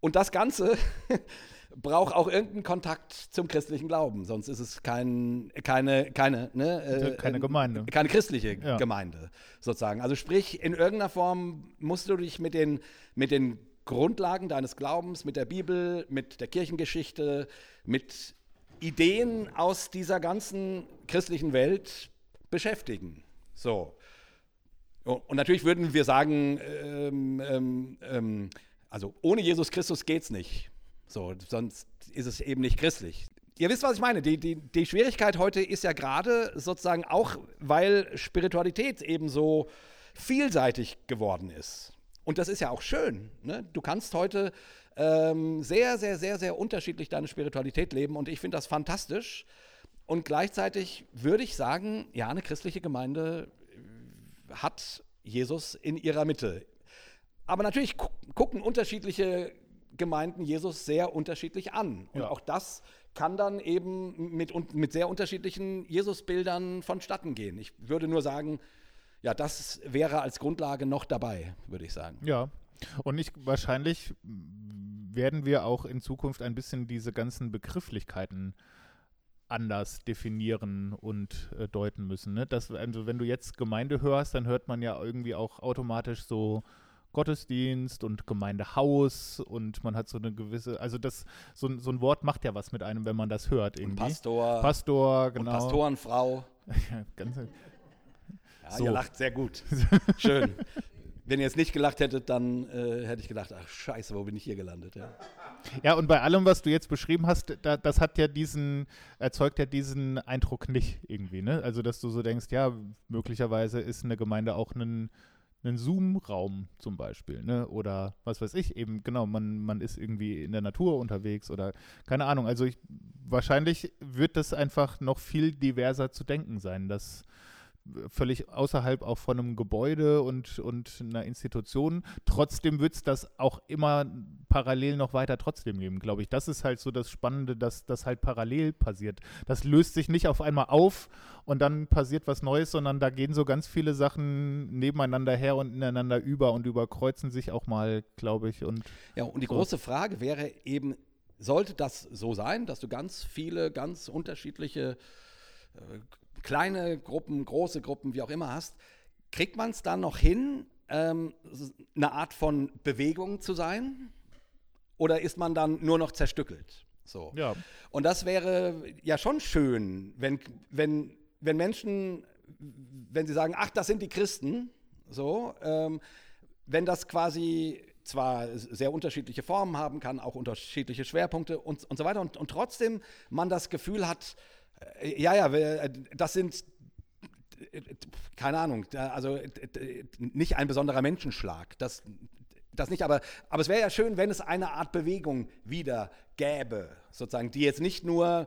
Und das Ganze braucht auch irgendeinen Kontakt zum christlichen Glauben, sonst ist es kein, keine, keine, ne, äh, keine Gemeinde. Keine christliche ja. Gemeinde, sozusagen. Also sprich, in irgendeiner Form musst du dich mit den, mit den Grundlagen deines Glaubens, mit der Bibel, mit der Kirchengeschichte, mit Ideen aus dieser ganzen christlichen Welt beschäftigen. So. Und natürlich würden wir sagen, ähm, ähm, ähm, also ohne Jesus Christus geht es nicht. So, sonst ist es eben nicht christlich. Ihr wisst, was ich meine. Die, die, die Schwierigkeit heute ist ja gerade sozusagen auch, weil Spiritualität eben so vielseitig geworden ist. Und das ist ja auch schön. Ne? Du kannst heute ähm, sehr, sehr, sehr, sehr unterschiedlich deine Spiritualität leben und ich finde das fantastisch. Und gleichzeitig würde ich sagen, ja, eine christliche Gemeinde hat Jesus in ihrer Mitte. Aber natürlich gu gucken unterschiedliche Gemeinden Jesus sehr unterschiedlich an. Und Ja. auch das kann dann eben mit, mit sehr unterschiedlichen Jesusbildern vonstatten gehen. Ich würde nur sagen, ja, das wäre als Grundlage noch dabei, würde ich sagen. Ja. Und ich, wahrscheinlich werden wir auch in Zukunft ein bisschen diese ganzen Begrifflichkeiten anders definieren und äh, deuten müssen. Ne? Das, also wenn du jetzt Gemeinde hörst, dann hört man ja irgendwie auch automatisch so Gottesdienst und Gemeindehaus und man hat so eine gewisse, also das, so, ein- so ein Wort macht ja was mit einem, wenn man das hört irgendwie. Pastor Pastor, und genau. Pastorenfrau. Ja, ganz, Ja, So. Ihr lacht sehr gut. Schön. Wenn ihr jetzt nicht gelacht hättet, dann äh, hätte ich gedacht, ach scheiße, wo bin ich hier gelandet? Ja. Ja, und bei allem, was du jetzt beschrieben hast, da, das hat ja diesen, erzeugt ja diesen Eindruck nicht irgendwie, ne? Also, dass du so denkst, ja, möglicherweise ist eine Gemeinde auch ein, ein Zoom-Raum zum Beispiel, ne? Oder was weiß ich, eben, genau, man, man ist irgendwie in der Natur unterwegs oder keine Ahnung. Also ich, wahrscheinlich wird das einfach noch viel diverser zu denken sein, dass völlig außerhalb auch von einem Gebäude und, und einer Institution. Trotzdem wird es das auch immer parallel noch weiter trotzdem geben, glaube ich. Das ist halt so das Spannende, dass das halt parallel passiert. Das löst sich nicht auf einmal auf und dann passiert was Neues, sondern da gehen so ganz viele Sachen nebeneinander her und ineinander über und überkreuzen sich auch mal, glaube ich. Und Ja, und die So. große Frage wäre eben, sollte das so sein, dass du ganz viele, ganz unterschiedliche äh, kleine Gruppen, große Gruppen, wie auch immer hast, kriegt man es dann noch hin, ähm, eine Art von Bewegung zu sein? Oder ist man dann nur noch zerstückelt? So. ja, Und das wäre ja schon schön, wenn, wenn, wenn Menschen, wenn sie sagen, ach, das sind die Christen, so, ähm, wenn das quasi zwar sehr unterschiedliche Formen haben kann, auch unterschiedliche Schwerpunkte und, und so weiter, und, und trotzdem man das Gefühl hat, ja, ja, wir- das sind keine Ahnung, also äh, äh, nicht ein besonderer Menschenschlag. Das, das nicht, aber, aber es wäre ja schön, wenn es eine Art Bewegung wieder gäbe, sozusagen, die jetzt nicht nur,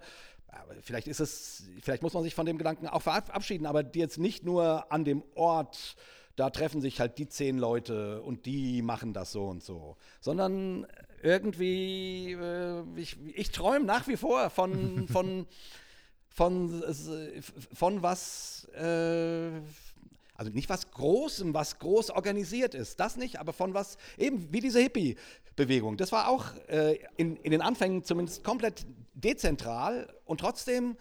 vielleicht ist es, vielleicht muss man sich von dem Gedanken auch verabschieden, aber die jetzt nicht nur an dem Ort, da treffen sich halt die zehn Leute und die machen das so und so, sondern irgendwie, äh, ich, ich träume nach wie vor von, von von, äh, von was, äh, also nicht was Großem, was groß organisiert ist, das nicht, aber von was, eben wie diese Hippie-Bewegung. Das war auch äh, in, in den Anfängen zumindest komplett dezentral und trotzdem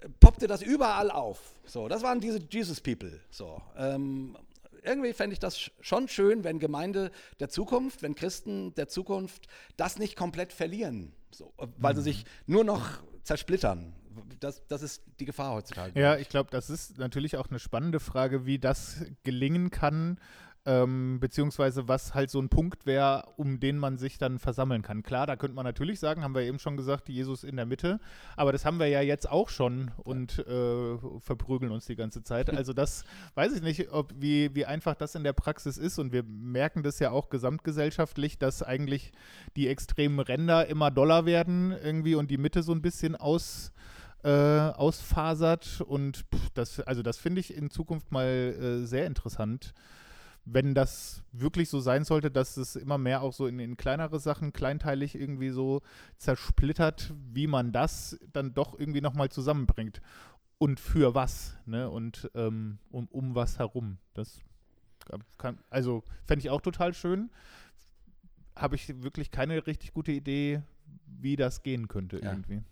äh, poppte das überall auf. So, das waren diese Jesus People. So, ähm, irgendwie fände ich das sch- schon schön, wenn Gemeinde der Zukunft, wenn Christen der Zukunft das nicht komplett verlieren, so, äh, weil sie sich nur noch zersplittern. Das, das ist die Gefahr heutzutage. Ja, ich glaube, das ist natürlich auch eine spannende Frage, wie das gelingen kann, ähm, beziehungsweise was halt so ein Punkt wäre, um den man sich dann versammeln kann. Klar, da könnte man natürlich sagen, haben wir eben schon gesagt, Jesus in der Mitte, aber das haben wir ja jetzt auch schon und äh, verprügeln uns die ganze Zeit. Also das weiß ich nicht, ob wie, wie einfach das in der Praxis ist und wir merken das ja auch gesamtgesellschaftlich, dass eigentlich die extremen Ränder immer doller werden irgendwie und die Mitte so ein bisschen aus äh, ausfasert und pff, das, also das finde ich in Zukunft mal äh, sehr interessant, wenn das wirklich so sein sollte, dass es immer mehr auch so in, in kleinere Sachen kleinteilig irgendwie so zersplittert, wie man das dann doch irgendwie nochmal zusammenbringt und für was, ne, und ähm, um, um was herum. Das kann, also fände ich auch total schön. Habe ich wirklich keine richtig gute Idee, wie das gehen könnte Ja. irgendwie.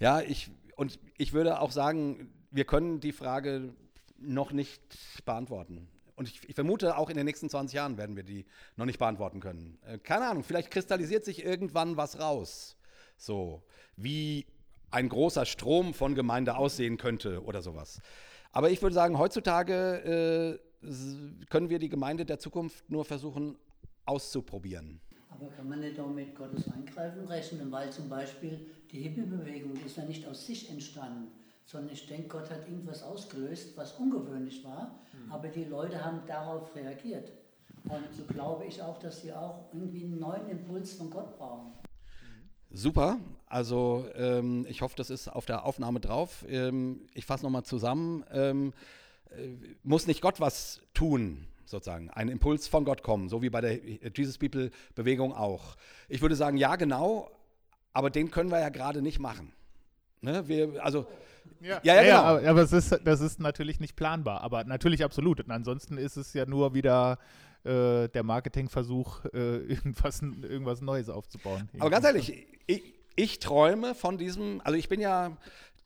Ja, ich, und ich würde auch sagen, wir können die Frage noch nicht beantworten. Und ich, ich vermute, auch in den nächsten 20 Jahren werden wir die noch nicht beantworten können. Äh, keine Ahnung, vielleicht kristallisiert sich irgendwann was raus. So, wie ein großer Strom von Gemeinde aussehen könnte oder sowas. Aber ich würde sagen, heutzutage äh, können wir die Gemeinde der Zukunft nur versuchen auszuprobieren. Aber kann man nicht auch mit Gottes Eingreifen rechnen, weil zum Beispiel die Hippie-Bewegung ist ja nicht aus sich entstanden, sondern ich denke, Gott hat irgendwas ausgelöst, was ungewöhnlich war, mhm. aber die Leute haben darauf reagiert. Und so glaube ich auch, dass sie auch irgendwie einen neuen Impuls von Gott brauchen. Super, also ähm, ich hoffe, das ist auf der Aufnahme drauf. Ähm, ich fasse nochmal zusammen. Ähm, äh, muss nicht Gott was tun, sozusagen, ein Impuls von Gott kommen, so wie bei der Jesus People Bewegung auch. Ich würde sagen, ja, genau, aber den können wir ja gerade nicht machen. Ne? Wir, also, ja, ja, ja, genau. aber, aber es ist, das ist natürlich nicht planbar, aber natürlich absolut. Und ansonsten ist es ja nur wieder äh, der Marketingversuch, äh, irgendwas, irgendwas Neues aufzubauen. Aber ganz ehrlich, ich, ich träume von diesem, also ich bin ja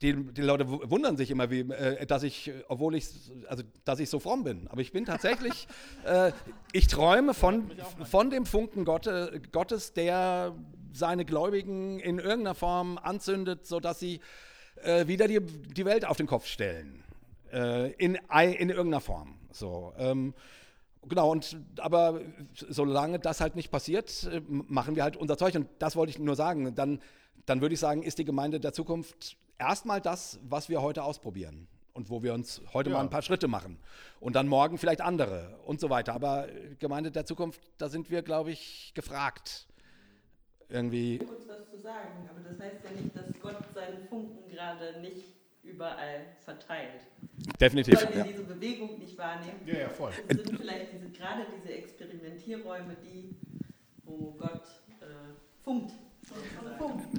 die, die, Leute wundern sich immer, wie, äh, dass ich, obwohl ich, also dass ich so fromm bin. Aber ich bin tatsächlich, äh, ich träume von, von dem Funken Gotte, Gottes, der seine Gläubigen in irgendeiner Form anzündet, sodass sie äh, wieder die, die Welt auf den Kopf stellen. Äh, in, in irgendeiner Form. So. Ähm, Genau, und aber solange das halt nicht passiert, äh, machen wir halt unser Zeug. Und das wollte ich nur sagen. Dann, dann würde ich sagen, ist die Gemeinde der Zukunft erstmal das, was wir heute ausprobieren. Und wo wir uns heute ja. mal ein paar Schritte machen. Und dann morgen vielleicht andere und so weiter. Aber Gemeinde der Zukunft, da sind wir, glaube ich, gefragt. Irgendwie. Kurz was zu sagen, aber das heißt ja nicht, dass Gott seinen Funken gerade nicht überall verteilt. Definitiv. Weil wir ja. diese Bewegung nicht wahrnehmen. Ja, ja, voll. sind vielleicht diese, gerade diese Experimentierräume die, wo Gott äh, funkt.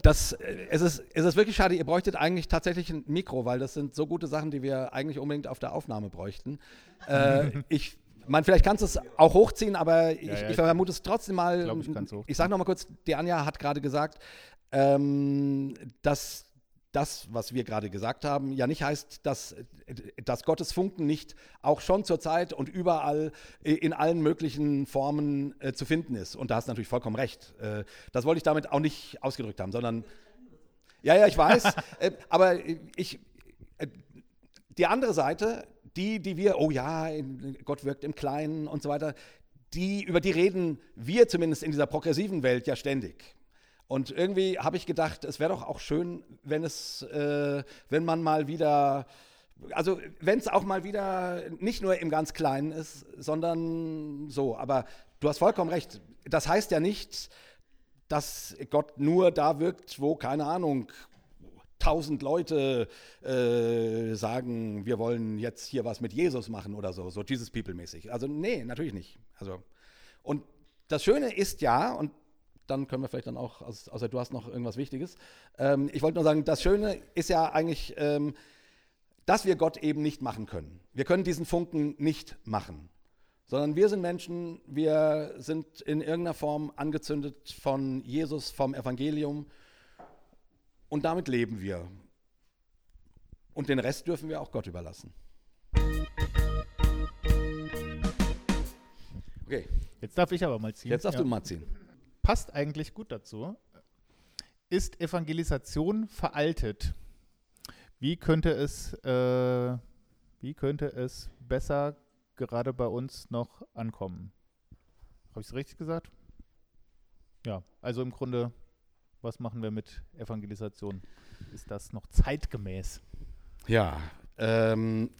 Das, äh, es, ist, es ist wirklich schade, ihr bräuchtet eigentlich tatsächlich ein Mikro, weil das sind so gute Sachen, die wir eigentlich unbedingt auf der Aufnahme bräuchten. äh, ich, man, vielleicht kannst du es auch hochziehen, aber ich, ja, ja, ich vermute es trotzdem mal. Ich, ich, ich sage nochmal kurz, die Anja hat gerade gesagt, ähm, dass das, was wir gerade gesagt haben, ja nicht heißt, dass, dass Gottes Funken nicht auch schon zur Zeit und überall in allen möglichen Formen äh, zu finden ist. Und da hast du natürlich vollkommen recht. Äh, das wollte ich damit auch nicht ausgedrückt haben, sondern ja, ja, ich weiß, äh, aber ich, äh, die andere Seite, die, die wir, oh ja, Gott wirkt im Kleinen und so weiter, die, über die reden wir zumindest in dieser progressiven Welt ja ständig. Und irgendwie habe ich gedacht, es wäre doch auch schön, wenn es, äh, wenn man mal wieder, also wenn es auch mal wieder nicht nur im ganz Kleinen ist, sondern so. Aber du hast vollkommen recht. Das heißt ja nicht, dass Gott nur da wirkt, wo, keine Ahnung, tausend Leute äh, sagen, wir wollen jetzt hier was mit Jesus machen oder so, so Jesus People mäßig. Also nee, natürlich nicht. Also und das Schöne ist ja, und dann können wir vielleicht dann auch, außer du hast noch irgendwas Wichtiges. Ähm, ich wollte nur sagen, das Schöne ist ja eigentlich, ähm, dass wir Gott eben nicht machen können. Wir können diesen Funken nicht machen, sondern wir sind Menschen, wir sind in irgendeiner Form angezündet von Jesus, vom Evangelium und damit leben wir. Und den Rest dürfen wir auch Gott überlassen. Okay. Jetzt darf ich aber mal ziehen. Jetzt darfst ja. du mal ziehen passt eigentlich gut dazu. Ist Evangelisation veraltet? Wie könnte es, äh, wie könnte es besser gerade bei uns noch ankommen? Habe ich es richtig gesagt? Ja, also im Grunde, was machen wir mit Evangelisation? Ist das noch zeitgemäß? Ja, ähm,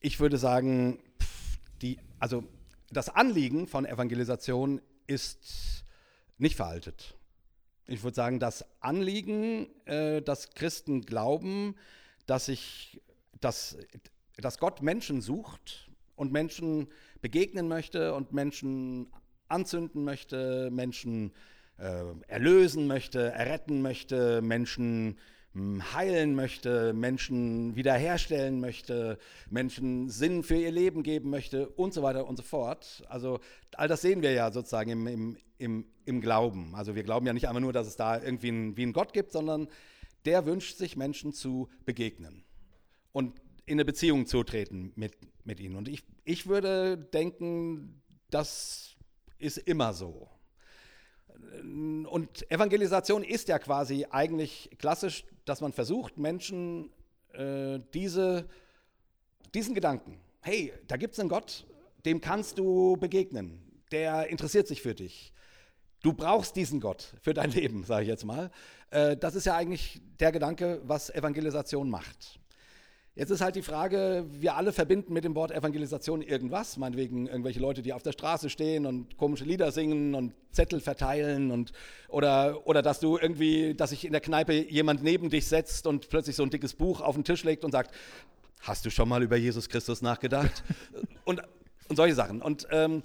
ich würde sagen, die, also das Anliegen von Evangelisation ist nicht veraltet. Ich würde sagen, das Anliegen, äh, dass Christen glauben, dass, ich, dass, dass Gott Menschen sucht und Menschen begegnen möchte und Menschen anzünden möchte, Menschen äh, erlösen möchte, erretten möchte, Menschen heilen möchte, Menschen wiederherstellen möchte, Menschen Sinn für ihr Leben geben möchte und so weiter und so fort. Also all das sehen wir ja sozusagen im, im, im, im Glauben. Also wir glauben ja nicht einfach nur, dass es da irgendwie einen, wie einen Gott gibt, sondern der wünscht sich Menschen zu begegnen und in eine Beziehung zu treten mit, mit ihnen. Und ich, ich würde denken, das ist immer so. Und Evangelisation ist ja quasi eigentlich klassisch, dass man versucht, Menschen äh, diese, diesen Gedanken, hey, da gibt es einen Gott, dem kannst du begegnen, der interessiert sich für dich, du brauchst diesen Gott für dein Leben, sage ich jetzt mal. Äh, das ist ja eigentlich der Gedanke, was Evangelisation macht. Jetzt ist halt die Frage, wir alle verbinden mit dem Wort Evangelisation irgendwas, meinetwegen irgendwelche Leute, die auf der Straße stehen und komische Lieder singen und Zettel verteilen und oder, oder dass du irgendwie, dass sich in der Kneipe jemand neben dich setzt und plötzlich so ein dickes Buch auf den Tisch legt und sagt, hast du schon mal über Jesus Christus nachgedacht? und, und solche Sachen. Und, ähm,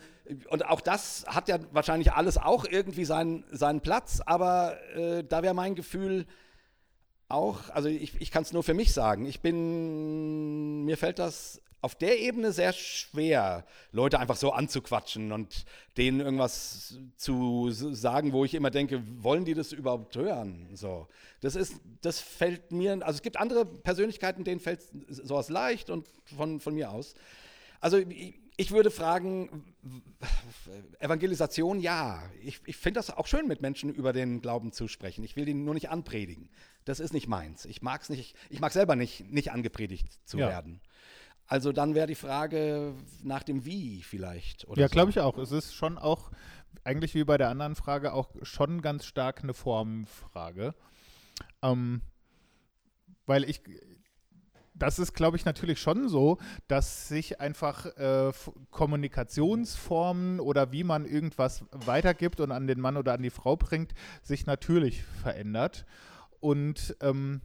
und auch das hat ja wahrscheinlich alles auch irgendwie seinen, seinen Platz, aber äh, da wäre mein Gefühl, auch, also ich, ich kann es nur für mich sagen, ich bin, mir fällt das auf der Ebene sehr schwer, Leute einfach so anzuquatschen und denen irgendwas zu sagen, wo ich immer denke, wollen die das überhaupt hören? So, das ist, das fällt mir, also es gibt andere Persönlichkeiten, denen fällt sowas leicht und von, von mir aus. Also ich, ich würde fragen, Evangelisation, ja. Ich, ich finde das auch schön, mit Menschen über den Glauben zu sprechen. Ich will ihn nur nicht anpredigen. Das ist nicht meins. Ich mag es nicht, ich mag selber nicht, nicht angepredigt zu ja. werden. Also dann wäre die Frage nach dem Wie vielleicht. ja, so. glaube ich auch. Es ist schon auch, eigentlich wie bei der anderen Frage, auch schon ganz stark eine Formfrage. Ähm, weil ich, das ist, glaube ich, natürlich schon so, dass sich einfach äh, Kommunikationsformen oder wie man irgendwas weitergibt und an den Mann oder an die Frau bringt, sich natürlich verändert. Und ähm,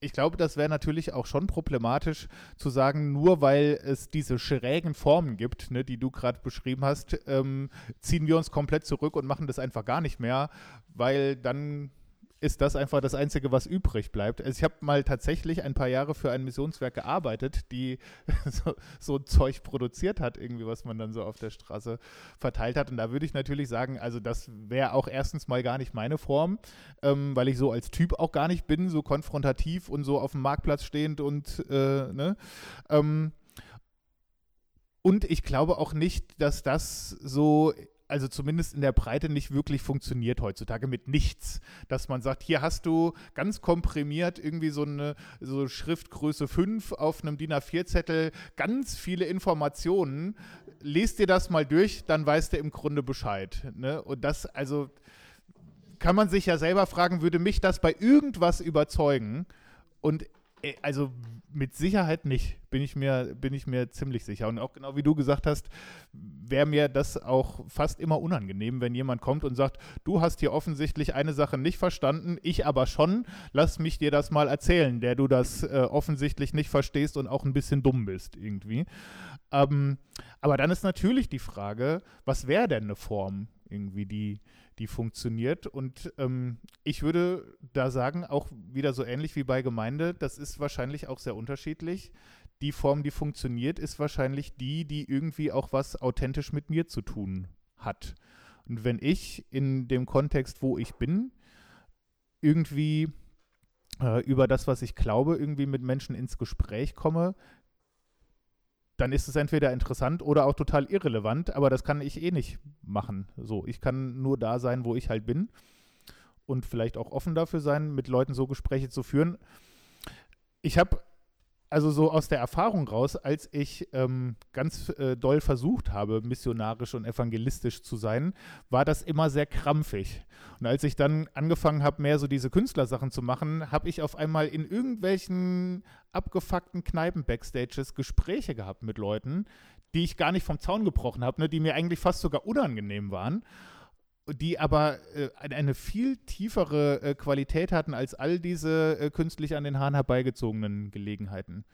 ich glaube, das wäre natürlich auch schon problematisch zu sagen, nur weil es diese schrägen Formen gibt, ne, die du gerade beschrieben hast, ähm, ziehen wir uns komplett zurück und machen das einfach gar nicht mehr, weil dann ist das einfach das Einzige, was übrig bleibt. Also ich habe mal tatsächlich ein paar Jahre für ein Missionswerk gearbeitet, die so, so Zeug produziert hat, irgendwie, was man dann so auf der Straße verteilt hat. Und da würde ich natürlich sagen, also das wäre auch erstens mal gar nicht meine Form, ähm, weil ich so als Typ auch gar nicht bin, so konfrontativ und so auf dem Marktplatz stehend und äh, ne? Ähm, und ich glaube auch nicht, dass das so also zumindest in der Breite nicht wirklich funktioniert heutzutage mit nichts. Dass man sagt, hier hast du ganz komprimiert irgendwie so eine so Schriftgröße 5 auf einem DIN A4-Zettel, ganz viele Informationen. Lest dir das mal durch, dann weißt du im Grunde Bescheid. Ne? Und das, also kann man sich ja selber fragen, würde mich das bei irgendwas überzeugen? Und äh, also mit Sicherheit nicht, bin ich mir, bin ich mir ziemlich sicher. Und auch genau wie du gesagt hast, wäre mir das auch fast immer unangenehm, wenn jemand kommt und sagt, du hast hier offensichtlich eine Sache nicht verstanden, ich aber schon, lass mich dir das mal erzählen, der du das äh, offensichtlich nicht verstehst und auch ein bisschen dumm bist irgendwie. Ähm, aber dann ist natürlich die Frage, was wäre denn eine Form irgendwie, die, die funktioniert. Und ähm, ich würde da sagen, auch wieder so ähnlich wie bei Gemeinde, das ist wahrscheinlich auch sehr unterschiedlich. Die Form, die funktioniert, ist wahrscheinlich die, die irgendwie auch was authentisch mit mir zu tun hat. Und wenn ich in dem Kontext, wo ich bin, irgendwie äh, über das, was ich glaube, irgendwie mit Menschen ins Gespräch komme, dann ist es entweder interessant oder auch total irrelevant, aber das kann ich eh nicht machen. So, ich kann nur da sein, wo ich halt bin und vielleicht auch offen dafür sein, mit Leuten so Gespräche zu führen. Ich habe also so aus der Erfahrung raus, als ich ähm, ganz äh, doll versucht habe, missionarisch und evangelistisch zu sein, war das immer sehr krampfig. Und als ich dann angefangen habe, mehr so diese Künstlersachen zu machen, habe ich auf einmal in irgendwelchen abgefuckten Kneipen-Backstages Gespräche gehabt mit Leuten, die ich gar nicht vom Zaun gebrochen habe, ne, die mir eigentlich fast sogar unangenehm waren die aber äh, eine viel tiefere äh, Qualität hatten als all diese äh, künstlich an den Haaren herbeigezogenen Gelegenheiten.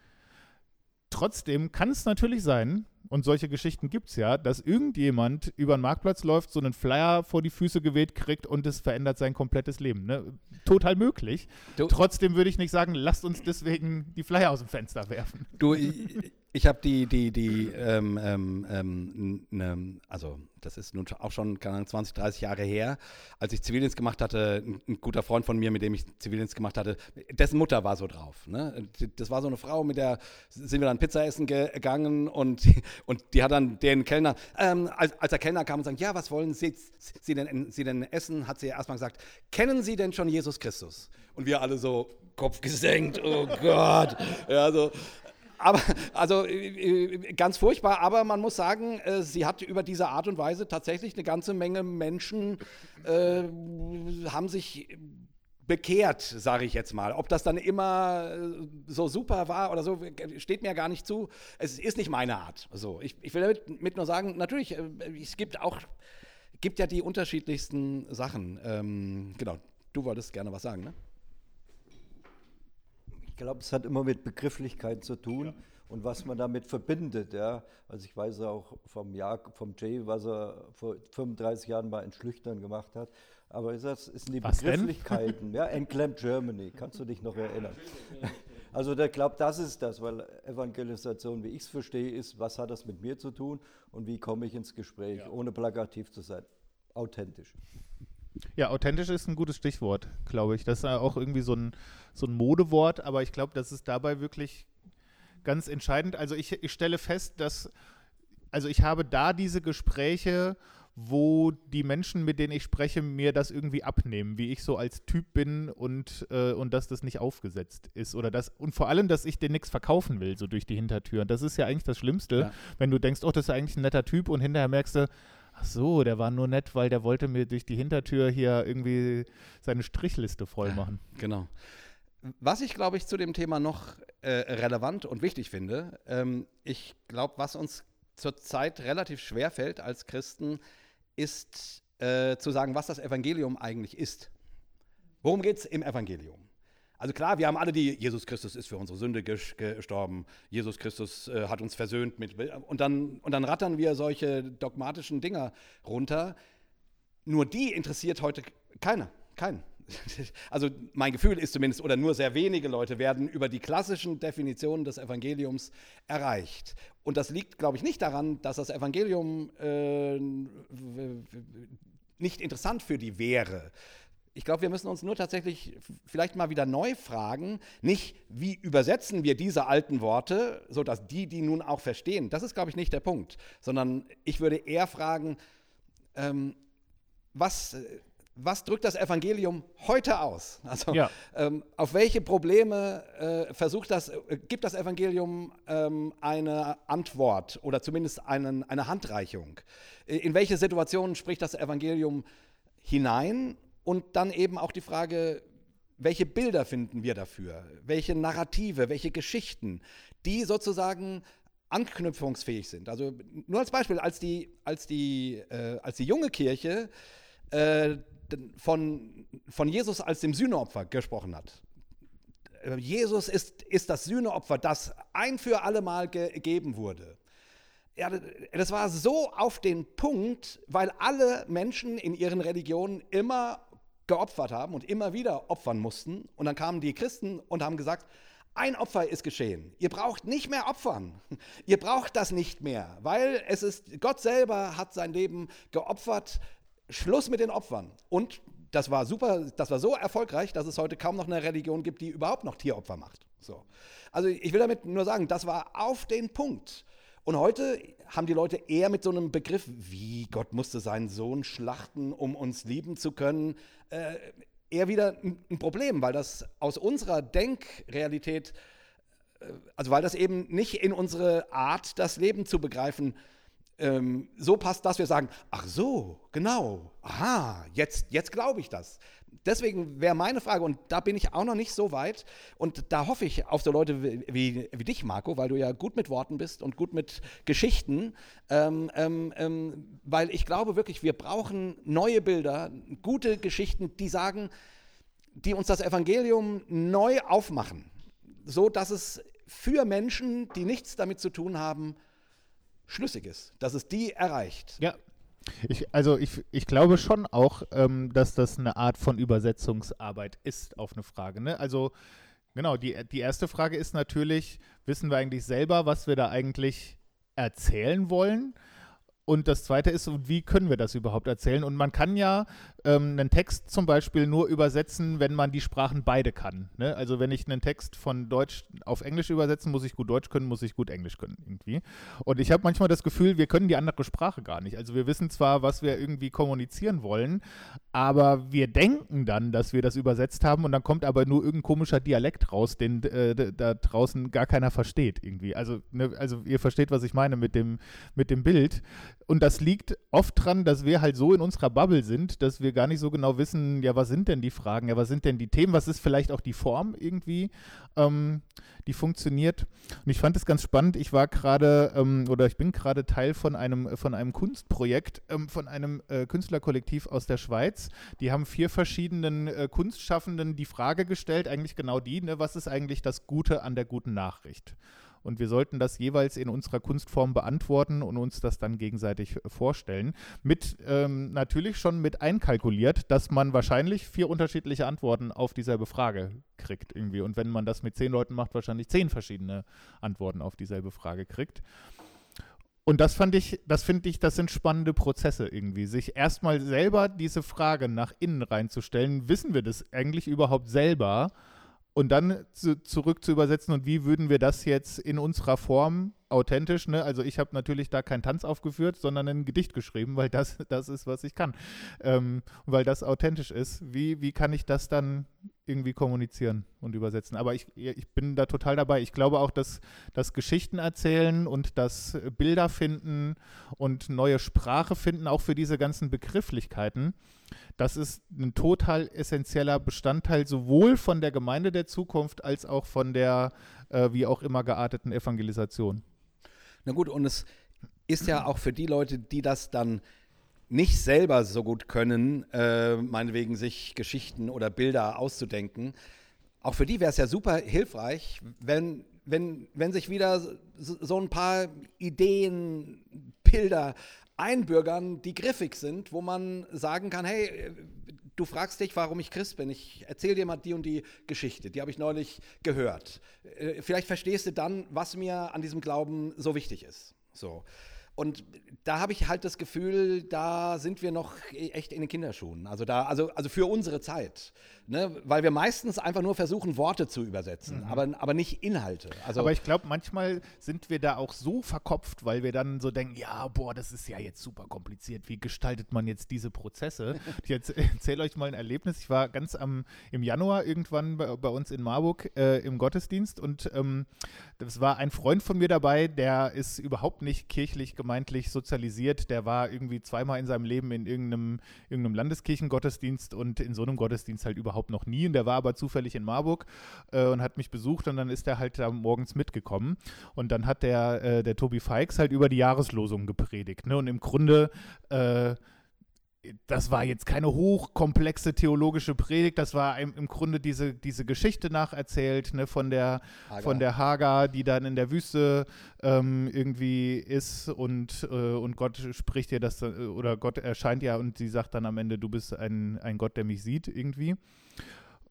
Trotzdem kann es natürlich sein, und solche Geschichten gibt es ja, dass irgendjemand über den Marktplatz läuft, so einen Flyer vor die Füße geweht kriegt und es verändert sein komplettes Leben. Ne? Total möglich. Du, Trotzdem würde ich nicht sagen, lasst uns deswegen die Flyer aus dem Fenster werfen. Du, ich, habe die, die, die, ähm, ähm, ähm, ne, also das ist nun auch schon keine Ahnung, 20, 30 Jahre her, als ich Zivildienst gemacht hatte, ein, ein, guter Freund von mir, mit dem ich Zivildienst gemacht hatte, dessen Mutter war so drauf. Ne? Das war so eine Frau, mit der sind wir dann Pizza essen gegangen und, und die hat dann den Kellner, ähm, als, als, der Kellner kam und sagte, ja, was wollen Sie, Sie, denn, Sie denn essen, hat sie erstmal gesagt, kennen Sie denn schon Jesus Christus? Und wir alle so, Kopf gesenkt, oh Gott. Ja, so, aber, also äh, ganz furchtbar, aber man muss sagen, äh, sie hat über diese Art und Weise tatsächlich eine ganze Menge Menschen äh, haben sich bekehrt, sage ich jetzt mal. Ob das dann immer äh, so super war oder so, steht mir gar nicht zu. Es ist nicht meine Art. So, ich, ich will damit mit nur sagen, natürlich, äh, es gibt auch, gibt ja die unterschiedlichsten Sachen. Ähm, genau, du wolltest gerne was sagen, ne? Ich glaube, es hat immer mit Begrifflichkeit zu tun ja. und was man damit verbindet. Ja. Also ich weiß auch vom, Jahr, vom Jay, was er vor 35 Jahren mal in Schlüchtern gemacht hat. Aber das sind die was Begrifflichkeiten. Denn? Ja, Enclamp Germany, kannst du dich noch erinnern? Also ich glaube, das ist das, weil Evangelisation, wie ich es verstehe, ist, was hat das mit mir zu tun und wie komme ich ins Gespräch, ja. ohne plakativ zu sein. Authentisch. Ja, authentisch ist ein gutes Stichwort, glaube ich. Das ist auch irgendwie so ein, so ein Modewort, aber ich glaube, das ist dabei wirklich ganz entscheidend. Also ich, ich stelle fest, dass, also ich habe da diese Gespräche, wo die Menschen, mit denen ich spreche, mir das irgendwie abnehmen, wie ich so als Typ bin und, äh, und dass das nicht aufgesetzt ist. Oder das, und vor allem, dass ich dir nichts verkaufen will, so durch die Hintertür. Das ist ja eigentlich das Schlimmste, ja. wenn du denkst, oh, das ist eigentlich ein netter Typ und hinterher merkst du, Ach so, der war nur nett, weil der wollte mir durch die Hintertür hier irgendwie seine Strichliste voll machen. Genau. Was ich, glaube ich, zu dem Thema noch äh, relevant und wichtig finde, ähm, ich glaube, was uns zurzeit relativ schwer fällt als Christen, ist äh, zu sagen, was das Evangelium eigentlich ist. Worum geht es im Evangelium? Also klar, wir haben alle die, Jesus Christus ist für unsere Sünde gestorben, Jesus Christus äh, hat uns versöhnt mit, und dann, und dann rattern wir solche dogmatischen Dinger runter. Nur die interessiert heute keiner, keinen. Also mein Gefühl ist zumindest, oder nur sehr wenige Leute werden über die klassischen Definitionen des Evangeliums erreicht. Und das liegt, glaube ich, nicht daran, dass das Evangelium äh, nicht interessant für die wäre, ich glaube, wir müssen uns nur tatsächlich vielleicht mal wieder neu fragen, nicht wie übersetzen wir diese alten Worte, sodass die, die nun auch verstehen, das ist, glaube ich, nicht der Punkt, sondern ich würde eher fragen, ähm, was, was drückt das Evangelium heute aus? Also ja. ähm, auf welche Probleme äh, versucht das, äh, gibt das Evangelium ähm, eine Antwort oder zumindest einen, eine Handreichung? In welche Situationen spricht das Evangelium hinein und dann eben auch die Frage, welche Bilder finden wir dafür? Welche Narrative, welche Geschichten, die sozusagen anknüpfungsfähig sind. Also nur als Beispiel, als die, als die, äh, als die junge Kirche äh, von, von Jesus als dem Sühneopfer gesprochen hat. Jesus ist, ist das Sühneopfer, das ein für alle Mal gegeben wurde. Ja, das war so auf den Punkt, weil alle Menschen in ihren Religionen immer geopfert haben und immer wieder opfern mussten. Und dann kamen die Christen und haben gesagt, ein Opfer ist geschehen. Ihr braucht nicht mehr opfern. Ihr braucht das nicht mehr, weil es ist, Gott selber hat sein Leben geopfert. Schluss mit den Opfern. Und das war super, das war so erfolgreich, dass es heute kaum noch eine Religion gibt, die überhaupt noch Tieropfer macht. So. Also ich will damit nur sagen, das war auf den Punkt. Und heute haben die Leute eher mit so einem Begriff wie Gott musste seinen Sohn schlachten, um uns lieben zu können, äh, eher wieder ein Problem, weil das aus unserer Denkrealität, äh, also weil das eben nicht in unsere Art, das Leben zu begreifen, ähm, so passt, dass wir sagen, ach so, genau, aha, jetzt, jetzt glaube ich das deswegen wäre meine Frage, und da bin ich auch noch nicht so weit, und da hoffe ich auf so Leute wie, wie, wie dich, Marco, weil du ja gut mit Worten bist und gut mit Geschichten, ähm, ähm, ähm, weil ich glaube wirklich, wir brauchen neue Bilder, gute Geschichten, die sagen, die uns das Evangelium neu aufmachen, so dass es für Menschen, die nichts damit zu tun haben, schlüssig ist, dass es die erreicht. Ja, ich, also ich, ich glaube schon auch, ähm, dass das eine Art von Übersetzungsarbeit ist auf eine Frage. Ne? Also genau, die, die erste Frage ist natürlich, wissen wir eigentlich selber, was wir da eigentlich erzählen wollen? Und das Zweite ist, wie können wir das überhaupt erzählen? Und man kann ja ähm, einen Text zum Beispiel nur übersetzen, wenn man die Sprachen beide kann. Ne? Also wenn ich einen Text von Deutsch auf Englisch übersetzen, muss ich gut Deutsch können, muss ich gut Englisch können irgendwie. Und ich habe manchmal das Gefühl, wir können die andere Sprache gar nicht. Also wir wissen zwar, was wir irgendwie kommunizieren wollen, aber wir denken dann, dass wir das übersetzt haben und dann kommt aber nur irgendein komischer Dialekt raus, den äh, da draußen gar keiner versteht irgendwie. Also, ne, also ihr versteht, was ich meine mit dem, mit dem Bild. Und das liegt oft dran, dass wir halt so in unserer Bubble sind, dass wir gar nicht so genau wissen, ja, was sind denn die Fragen, ja, was sind denn die Themen, was ist vielleicht auch die Form irgendwie, ähm, die funktioniert. Und ich fand es ganz spannend. Ich war gerade ähm, oder ich bin gerade Teil von einem, von einem Kunstprojekt ähm, von einem äh, Künstlerkollektiv aus der Schweiz. Die haben vier verschiedenen äh, Kunstschaffenden die Frage gestellt, eigentlich genau die, ne, was ist eigentlich das Gute an der guten Nachricht? Und wir sollten das jeweils in unserer Kunstform beantworten und uns das dann gegenseitig vorstellen. Mit ähm, natürlich schon mit einkalkuliert, dass man wahrscheinlich vier unterschiedliche Antworten auf dieselbe Frage kriegt irgendwie. Und wenn man das mit zehn Leuten macht, wahrscheinlich zehn verschiedene Antworten auf dieselbe Frage kriegt. Und das fand ich, das finde ich, das sind spannende Prozesse irgendwie. Sich erstmal selber diese Frage nach innen reinzustellen, wissen wir das eigentlich überhaupt selber? Und dann zu, zurück zu übersetzen und wie würden wir das jetzt in unserer Form authentisch, ne? Also ich habe natürlich da keinen Tanz aufgeführt, sondern ein Gedicht geschrieben, weil das, das ist, was ich kann. Ähm, weil das authentisch ist. Wie, wie kann ich das dann irgendwie kommunizieren und übersetzen? Aber ich, ich bin da total dabei. Ich glaube auch, dass das Geschichten erzählen und das Bilder finden und neue Sprache finden, auch für diese ganzen Begrifflichkeiten, das ist ein total essentieller Bestandteil sowohl von der Gemeinde der Zukunft als auch von der äh, wie auch immer gearteten Evangelisation. Na gut, und es ist ja auch für die Leute, die das dann nicht selber so gut können, äh, meinetwegen sich Geschichten oder Bilder auszudenken, auch für die wäre es ja super hilfreich, wenn, wenn, wenn sich wieder so, so ein paar Ideen, Bilder einbürgern, die griffig sind, wo man sagen kann, hey, du fragst dich, warum ich Christ bin. Ich erzähle dir mal die und die Geschichte, die habe ich neulich gehört. Äh, vielleicht verstehst du dann, was mir an diesem Glauben so wichtig ist. So. Und da habe ich halt das Gefühl, da sind wir noch echt in den Kinderschuhen. Also da, also, also für unsere Zeit. Ne? Weil wir meistens einfach nur versuchen, Worte zu übersetzen, mhm. aber, aber nicht Inhalte. Also aber ich glaube, manchmal sind wir da auch so verkopft, weil wir dann so denken, ja, boah, das ist ja jetzt super kompliziert. Wie gestaltet man jetzt diese Prozesse? ich erzähle euch mal ein Erlebnis. Ich war ganz am, im Januar irgendwann bei, bei uns in Marburg äh, im Gottesdienst und ähm, das war ein Freund von mir dabei, der ist überhaupt nicht kirchlich gemeintlich sozialisiert. Der war irgendwie zweimal in seinem Leben in irgendeinem, irgendeinem Landeskirchengottesdienst und in so einem Gottesdienst halt überhaupt überhaupt noch nie. Und der war aber zufällig in Marburg äh, und hat mich besucht und dann ist er halt da morgens mitgekommen. Und dann hat der, äh, der Tobi Feix halt über die Jahreslosung gepredigt. Ne? Und im Grunde äh, das war jetzt keine hochkomplexe theologische Predigt, das war im, im Grunde diese, diese Geschichte nacherzählt ne, von, der, Hagar. von der Hagar, die dann in der Wüste ähm, irgendwie ist und, äh, und Gott spricht ihr das, oder Gott erscheint ja und sie sagt dann am Ende, du bist ein, ein Gott, der mich sieht irgendwie.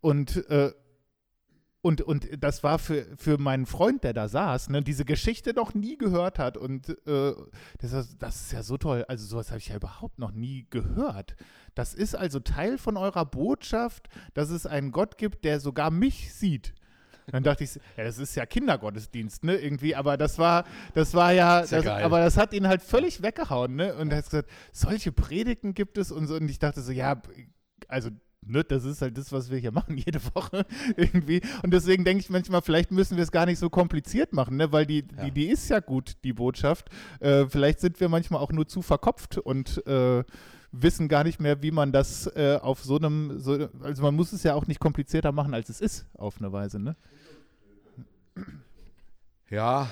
Und, äh, und, und das war für, für meinen Freund, der da saß, ne, diese Geschichte noch nie gehört hat. Und äh, das, das ist ja so toll. Also sowas habe ich ja überhaupt noch nie gehört. Das ist also Teil von eurer Botschaft, dass es einen Gott gibt, der sogar mich sieht. Dann dachte ich, ja, das ist ja Kindergottesdienst, ne, irgendwie, aber das war, das war ja, das, aber das hat ihn halt völlig weggehauen, ne, und er hat gesagt, solche Predigten gibt es und so, und ich dachte so, ja, also ne, das ist halt das, was wir hier machen jede Woche irgendwie. Und deswegen denke ich manchmal, vielleicht müssen wir es gar nicht so kompliziert machen, ne, weil die, ja. die, die ist ja gut, die Botschaft. Äh, vielleicht sind wir manchmal auch nur zu verkopft und äh, wissen gar nicht mehr, wie man das äh, auf so einem, so, also man muss es ja auch nicht komplizierter machen, als es ist, auf eine Weise, ne? Ja,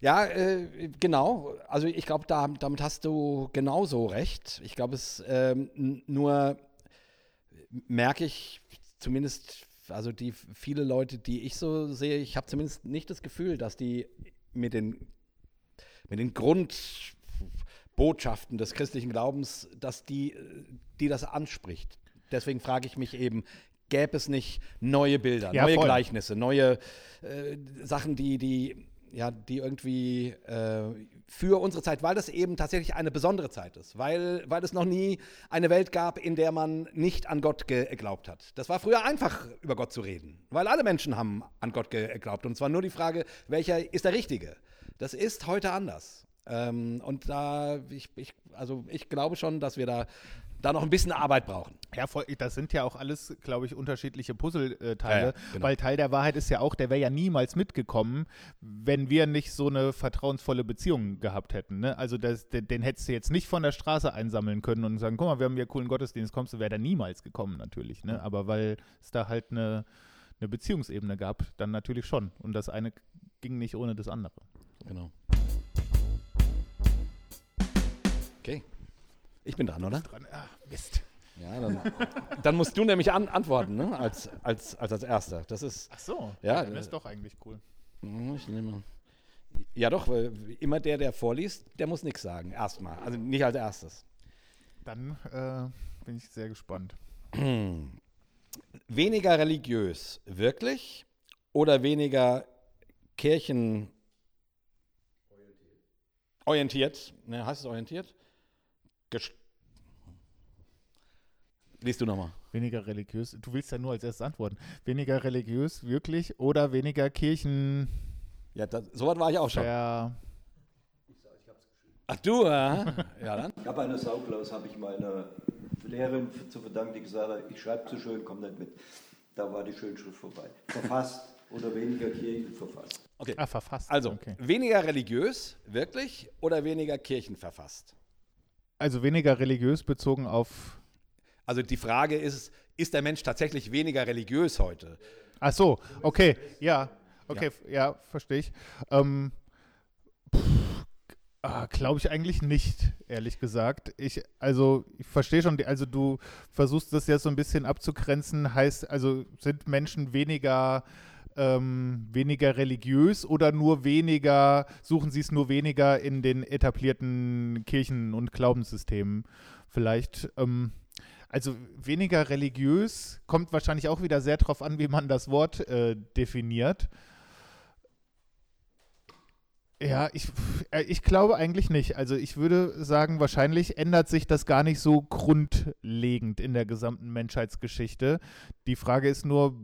ja, äh, genau. Also ich glaube, da, damit hast du genauso recht. Ich glaube, es ähm, nur merke ich zumindest, also die viele Leute, die ich so sehe, ich habe zumindest nicht das Gefühl, dass die mit den, mit den Grundbotschaften des christlichen Glaubens, dass die, die das anspricht. Deswegen frage ich mich eben, gäbe es nicht neue Bilder, ja, neue voll. Gleichnisse, neue äh, Sachen, die, die, ja, die irgendwie äh, für unsere Zeit, weil das eben tatsächlich eine besondere Zeit ist, weil, weil es noch nie eine Welt gab, in der man nicht an Gott geglaubt hat. Das war früher einfach, über Gott zu reden, weil alle Menschen haben an Gott geglaubt. Und zwar nur die Frage, welcher ist der Richtige. Das ist heute anders. Ähm, und da, ich, ich, also ich glaube schon, dass wir da, da noch ein bisschen Arbeit brauchen. Ja, voll, das sind ja auch alles, glaube ich, unterschiedliche Puzzleteile. Ja, ja, genau. Weil Teil der Wahrheit ist ja auch, der wäre ja niemals mitgekommen, wenn wir nicht so eine vertrauensvolle Beziehung gehabt hätten. Ne? Also das, den, den hättest du jetzt nicht von der Straße einsammeln können und sagen, guck mal, wir haben hier coolen Gottesdienst, kommst du, wäre da niemals gekommen natürlich. Ne? Aber weil es da halt eine, eine Beziehungsebene gab, dann natürlich schon. Und das eine ging nicht ohne das andere. Genau. Okay. Ich bin dran, oder? Dran, ah, Mist. Ja, dann, dann musst du nämlich an, antworten, ne? Als, als, als als Erster. Das ist. Ach so, Ja, dann äh, ist doch eigentlich cool. Hm, Ich nehme. Ja, doch, weil immer der, der vorliest, der muss nichts sagen. Erstmal. Also nicht als erstes. Dann äh, bin ich sehr gespannt. Weniger religiös, wirklich? Oder weniger Kirchen. Orientiert. Ne, heißt es orientiert? Ges Liest du nochmal. Weniger religiös. Du willst ja nur als erstes antworten. Weniger religiös, wirklich? Oder weniger Kirchen. Ja, das, so weit war ich auch schon. ver- Ach du, ja. ja dann. Ich habe eine Sauklaus, habe ich meiner Lehrerin zu verdanken, die gesagt hat, ich schreibe zu schön, komm nicht mit. Da war die Schönschrift vorbei. Verfasst oder weniger Kirchen verfasst. Okay. Ah, verfasst. Also, Okay. weniger religiös, wirklich? Oder weniger Kirchen verfasst? Also weniger religiös bezogen auf. Also die Frage ist, ist der Mensch tatsächlich weniger religiös heute? Ach so, okay, ja. Okay, f- ja, verstehe ich. Ähm, Glaube ich eigentlich nicht, ehrlich gesagt. Ich, also, ich verstehe schon, also du versuchst das jetzt so ein bisschen abzugrenzen, heißt, also sind Menschen weniger, ähm, weniger religiös oder nur weniger, suchen sie es nur weniger in den etablierten Kirchen und Glaubenssystemen? Vielleicht, ähm, also weniger religiös kommt wahrscheinlich auch wieder sehr drauf an, wie man das Wort äh, definiert. Ja, ich, äh, ich glaube eigentlich nicht. Also ich würde sagen, wahrscheinlich ändert sich das gar nicht so grundlegend in der gesamten Menschheitsgeschichte. Die Frage ist nur,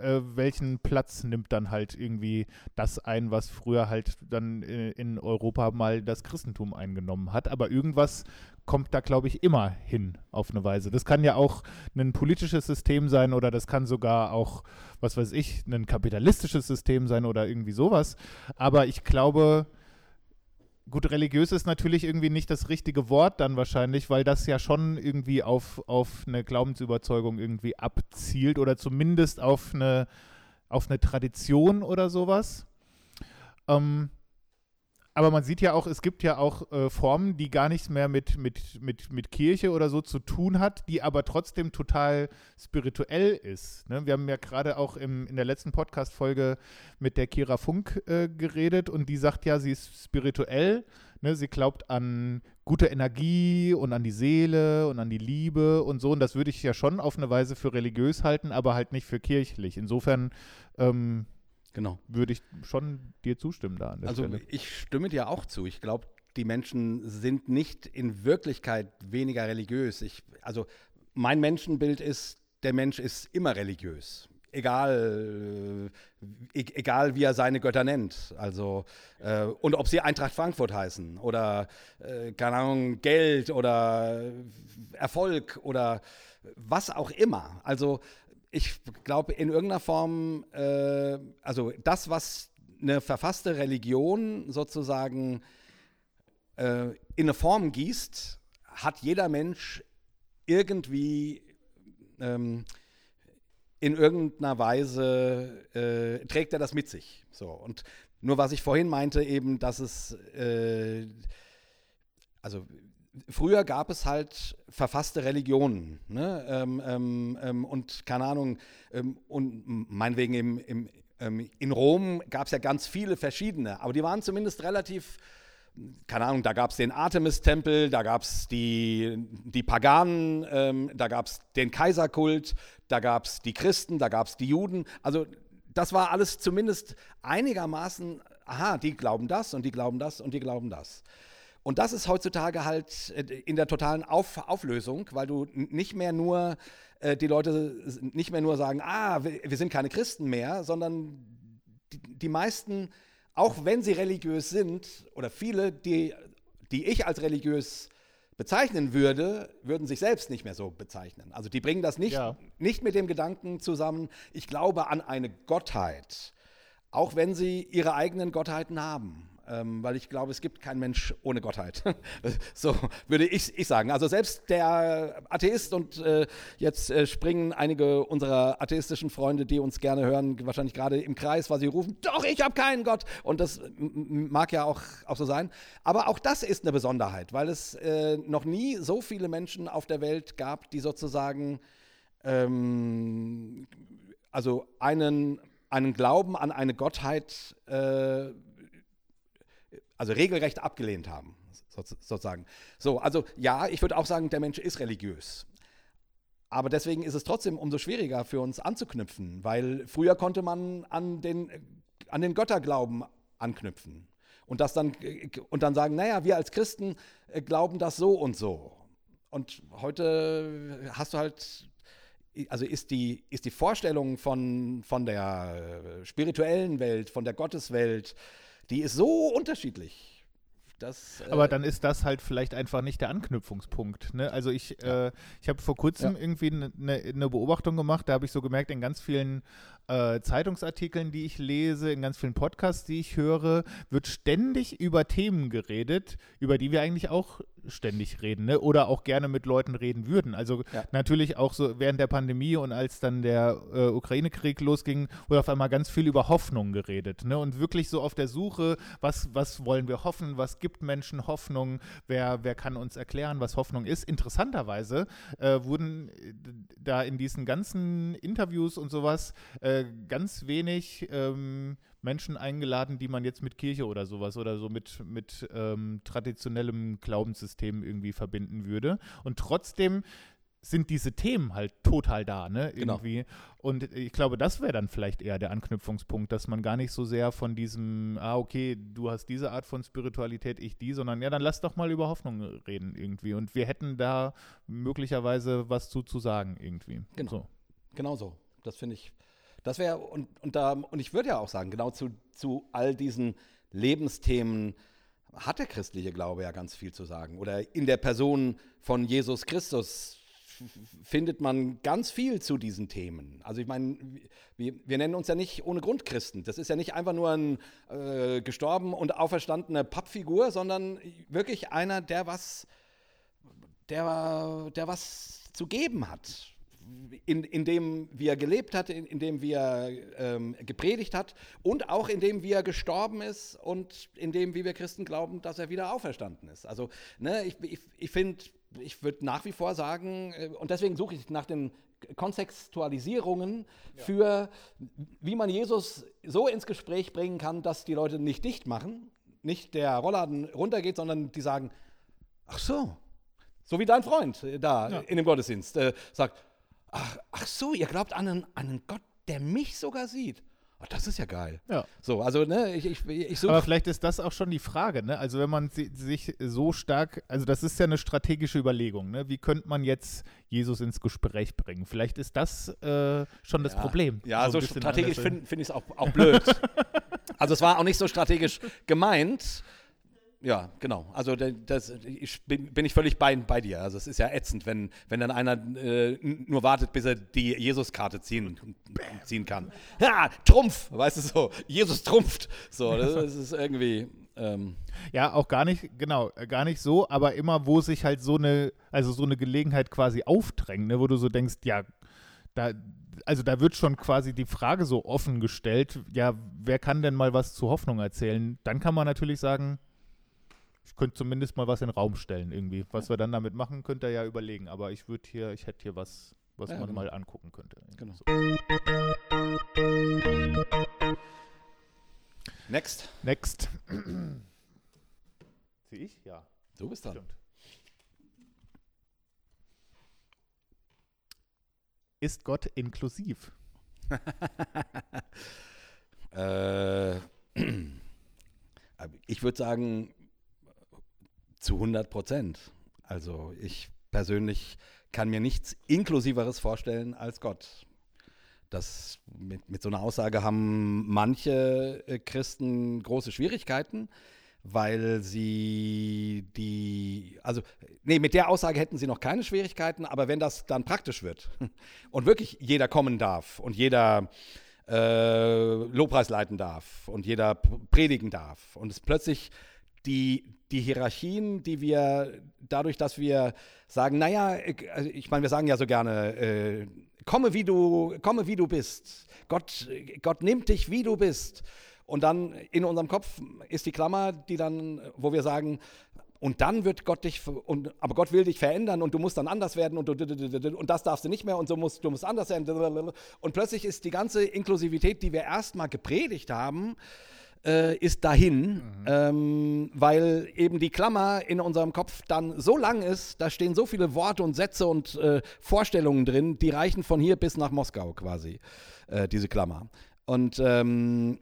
äh, welchen Platz nimmt dann halt irgendwie das ein, was früher halt dann äh, in Europa mal das Christentum eingenommen hat. Aber irgendwas kommt da, glaube ich, immer hin auf eine Weise. Das kann ja auch ein politisches System sein oder das kann sogar auch, was weiß ich, ein kapitalistisches System sein oder irgendwie sowas. Aber ich glaube, gut, religiös ist natürlich irgendwie nicht das richtige Wort dann wahrscheinlich, weil das ja schon irgendwie auf, auf eine Glaubensüberzeugung irgendwie abzielt oder zumindest auf eine, auf eine Tradition oder sowas. Ähm, aber man sieht ja auch, es gibt ja auch äh, Formen, die gar nichts mehr mit, mit, mit, mit Kirche oder so zu tun hat, die aber trotzdem total spirituell ist. Ne? Wir haben ja gerade auch im, in der letzten Podcast-Folge mit der Kira Funk äh, geredet und die sagt ja, sie ist spirituell. Ne? Sie glaubt an gute Energie und an die Seele und an die Liebe und so. Und das würde ich ja schon auf eine Weise für religiös halten, aber halt nicht für kirchlich. Insofern ähm, Genau. würde ich schon dir zustimmen da an der Also Stelle. ich stimme dir auch zu. Ich glaube, die Menschen sind nicht in Wirklichkeit weniger religiös. Ich, also mein Menschenbild ist, der Mensch ist immer religiös. Egal, äh, e egal wie er seine Götter nennt. Also, äh, und ob sie Eintracht Frankfurt heißen oder, äh, keine Ahnung, Geld oder Erfolg oder was auch immer. Also, ich glaube, in irgendeiner Form, äh, also das, was eine verfasste Religion sozusagen äh, in eine Form gießt, hat jeder Mensch irgendwie ähm, in irgendeiner Weise, äh, trägt er das mit sich. So, und nur was ich vorhin meinte, eben, dass es, äh, also früher gab es halt verfasste Religionen. Ne? Ähm, ähm, ähm, und keine Ahnung, ähm, und meinetwegen im, im, ähm, in Rom gab es ja ganz viele verschiedene, aber die waren zumindest relativ, keine Ahnung, da gab es den Artemis-Tempel, da gab es die, die Paganen, ähm, da gab es den Kaiserkult, da gab es die Christen, da gab es die Juden. Also das war alles zumindest einigermaßen, aha, die glauben das und die glauben das und die glauben das. Und das ist heutzutage halt äh, in der totalen Auf Auflösung, weil du nicht mehr nur, äh, die Leute nicht mehr nur sagen, ah, wir, wir sind keine Christen mehr, sondern die, die meisten auch wenn sie religiös sind, oder viele, die, die ich als religiös bezeichnen würde, würden sich selbst nicht mehr so bezeichnen. Also die bringen das nicht, Ja. nicht mit dem Gedanken zusammen, ich glaube an eine Gottheit, auch wenn sie ihre eigenen Gottheiten haben. Ähm, weil ich glaube, es gibt keinen Mensch ohne Gottheit. so würde ich, ich sagen. Also selbst der Atheist und äh, jetzt äh, springen einige unserer atheistischen Freunde, die uns gerne hören, wahrscheinlich gerade im Kreis, weil sie rufen, doch, ich habe keinen Gott. Und das mag ja auch, auch so sein. Aber auch das ist eine Besonderheit, weil es äh, noch nie so viele Menschen auf der Welt gab, die sozusagen ähm, also einen, einen Glauben an eine Gottheit äh, also regelrecht abgelehnt haben, so, sozusagen. So, also ja, ich würde auch sagen, der Mensch ist religiös. Aber deswegen ist es trotzdem umso schwieriger für uns anzuknüpfen, weil früher konnte man an den, an den Götterglauben anknüpfen und das dann und dann sagen, naja, wir als Christen äh, glauben das so und so. Und heute hast du halt, also ist die, ist die Vorstellung von, von der äh, spirituellen Welt, von der Gotteswelt, die ist so unterschiedlich. Das, äh, Aber dann ist das halt vielleicht einfach nicht der Anknüpfungspunkt. Ne? Also ich, äh, ich habe vor kurzem Ja. irgendwie eine ne Beobachtung gemacht, da habe ich so gemerkt, in ganz vielen äh, Zeitungsartikeln, die ich lese, in ganz vielen Podcasts, die ich höre, wird ständig über Themen geredet, über die wir eigentlich auch ständig reden, ne? oder auch gerne mit Leuten reden würden. Also Ja. natürlich auch so während der Pandemie und als dann der äh, Ukraine-Krieg losging, wurde auf einmal ganz viel über Hoffnung geredet. Ne? Und wirklich so auf der Suche, was, was wollen wir hoffen, was gibt Menschen Hoffnung, wer, wer kann uns erklären, was Hoffnung ist. Interessanterweise äh, wurden äh, da in diesen ganzen Interviews und sowas äh, ganz wenig ähm, Menschen eingeladen, die man jetzt mit Kirche oder sowas oder so mit, mit ähm, traditionellem Glaubenssystem irgendwie verbinden würde. Und trotzdem sind diese Themen halt total da, ne? Genau. Irgendwie. Und ich glaube, das wäre dann vielleicht eher der Anknüpfungspunkt, dass man gar nicht so sehr von diesem, ah, okay, du hast diese Art von Spiritualität, ich die, sondern ja, dann lass doch mal über Hoffnung reden irgendwie. Und wir hätten da möglicherweise was zu, zu sagen irgendwie. Genau. So. Genau so. Das finde ich. Das wäre, und, und, da, und ich würde ja auch sagen, genau zu, zu all diesen Lebensthemen hat der christliche Glaube ja ganz viel zu sagen. Oder in der Person von Jesus Christus findet man ganz viel zu diesen Themen. Also ich meine, wir, wir nennen uns ja nicht ohne Grund Christen. Das ist ja nicht einfach nur ein äh, gestorben und auferstandene Pappfigur, sondern wirklich einer, der was, der, der was zu geben hat in, in dem wie er gelebt hat, in, in dem wie er ähm, gepredigt hat und auch in dem wie er gestorben ist und in dem wie wir Christen glauben, dass er wieder auferstanden ist. Also ne, ich, ich, ich finde, ich würde nach wie vor sagen, äh, und deswegen suche ich nach den Kontextualisierungen für, wie man Jesus so ins Gespräch bringen kann, dass die Leute nicht dicht machen, nicht der Rollladen runtergeht, sondern die sagen, ach so, so wie dein Freund da in dem Gottesdienst äh, sagt, ach, ach so, ihr glaubt an einen, an einen Gott, der mich sogar sieht. Ach, das ist ja geil. Ja. So, also ne, ich, ich, ich Aber suche. vielleicht ist das auch schon die Frage, ne? Also wenn man si sich so stark, also das ist ja eine strategische Überlegung, ne? Wie könnte man jetzt Jesus ins Gespräch bringen? Vielleicht ist das äh, schon das Problem. Ja, so, bisschen strategisch finde find ich es auch, auch blöd. also es war auch nicht so strategisch gemeint. Ja, genau. Also da- das, ich bin, bin ich völlig bei, bei dir. Also es ist ja ätzend, wenn, wenn dann einer äh, nur wartet, bis er die Jesus-Karte ziehen, ziehen kann. Ja, Trumpf, weißt du so. Jesus trumpft. So, das, das ist irgendwie. Ähm, Ja, auch gar nicht, genau, gar nicht so, aber immer, wo sich halt so eine, also so eine Gelegenheit quasi aufdrängt, ne, wo du so denkst, ja, da, also da wird schon quasi die Frage so offen gestellt, ja, wer kann denn mal was zu Hoffnung erzählen? Dann kann man natürlich sagen, ich könnte zumindest mal was in den Raum stellen irgendwie. Was wir dann damit machen, könnt ihr ja überlegen, aber ich würde hier, ich hätte hier was, was Ja, man genau. mal angucken könnte. Genau. So. next. Next. Sehe ich? Ja. Du bist dran. Stimmt. Ist Gott inklusiv? Äh, ich würde sagen, zu 100 Prozent. Also ich persönlich kann mir nichts Inklusiveres vorstellen als Gott. Das, mit, mit so einer Aussage haben manche äh, Christen große Schwierigkeiten, weil sie die, also, nee, mit der Aussage hätten sie noch keine Schwierigkeiten, aber wenn das dann praktisch wird und wirklich jeder kommen darf und jeder äh, Lobpreis leiten darf und jeder predigen darf und es plötzlich die, die Hierarchien, die wir dadurch, dass wir sagen, naja, ich, also ich meine, wir sagen ja so gerne, äh, komme wie du, komme wie du bist. Gott, Gott nimmt dich, wie du bist. Und dann in unserem Kopf ist die Klammer, die dann, wo wir sagen, und dann wird Gott dich, und, aber Gott will dich verändern und du musst dann anders werden und, du, und das darfst du nicht mehr und so musst, du musst anders werden. Und plötzlich ist die ganze Inklusivität, die wir erstmal gepredigt haben, äh, ist dahin, mhm. ähm, weil eben die Klammer in unserem Kopf dann so lang ist, da stehen so viele Worte und Sätze und äh, Vorstellungen drin, die reichen von hier bis nach Moskau quasi, äh, diese Klammer. Und ähm,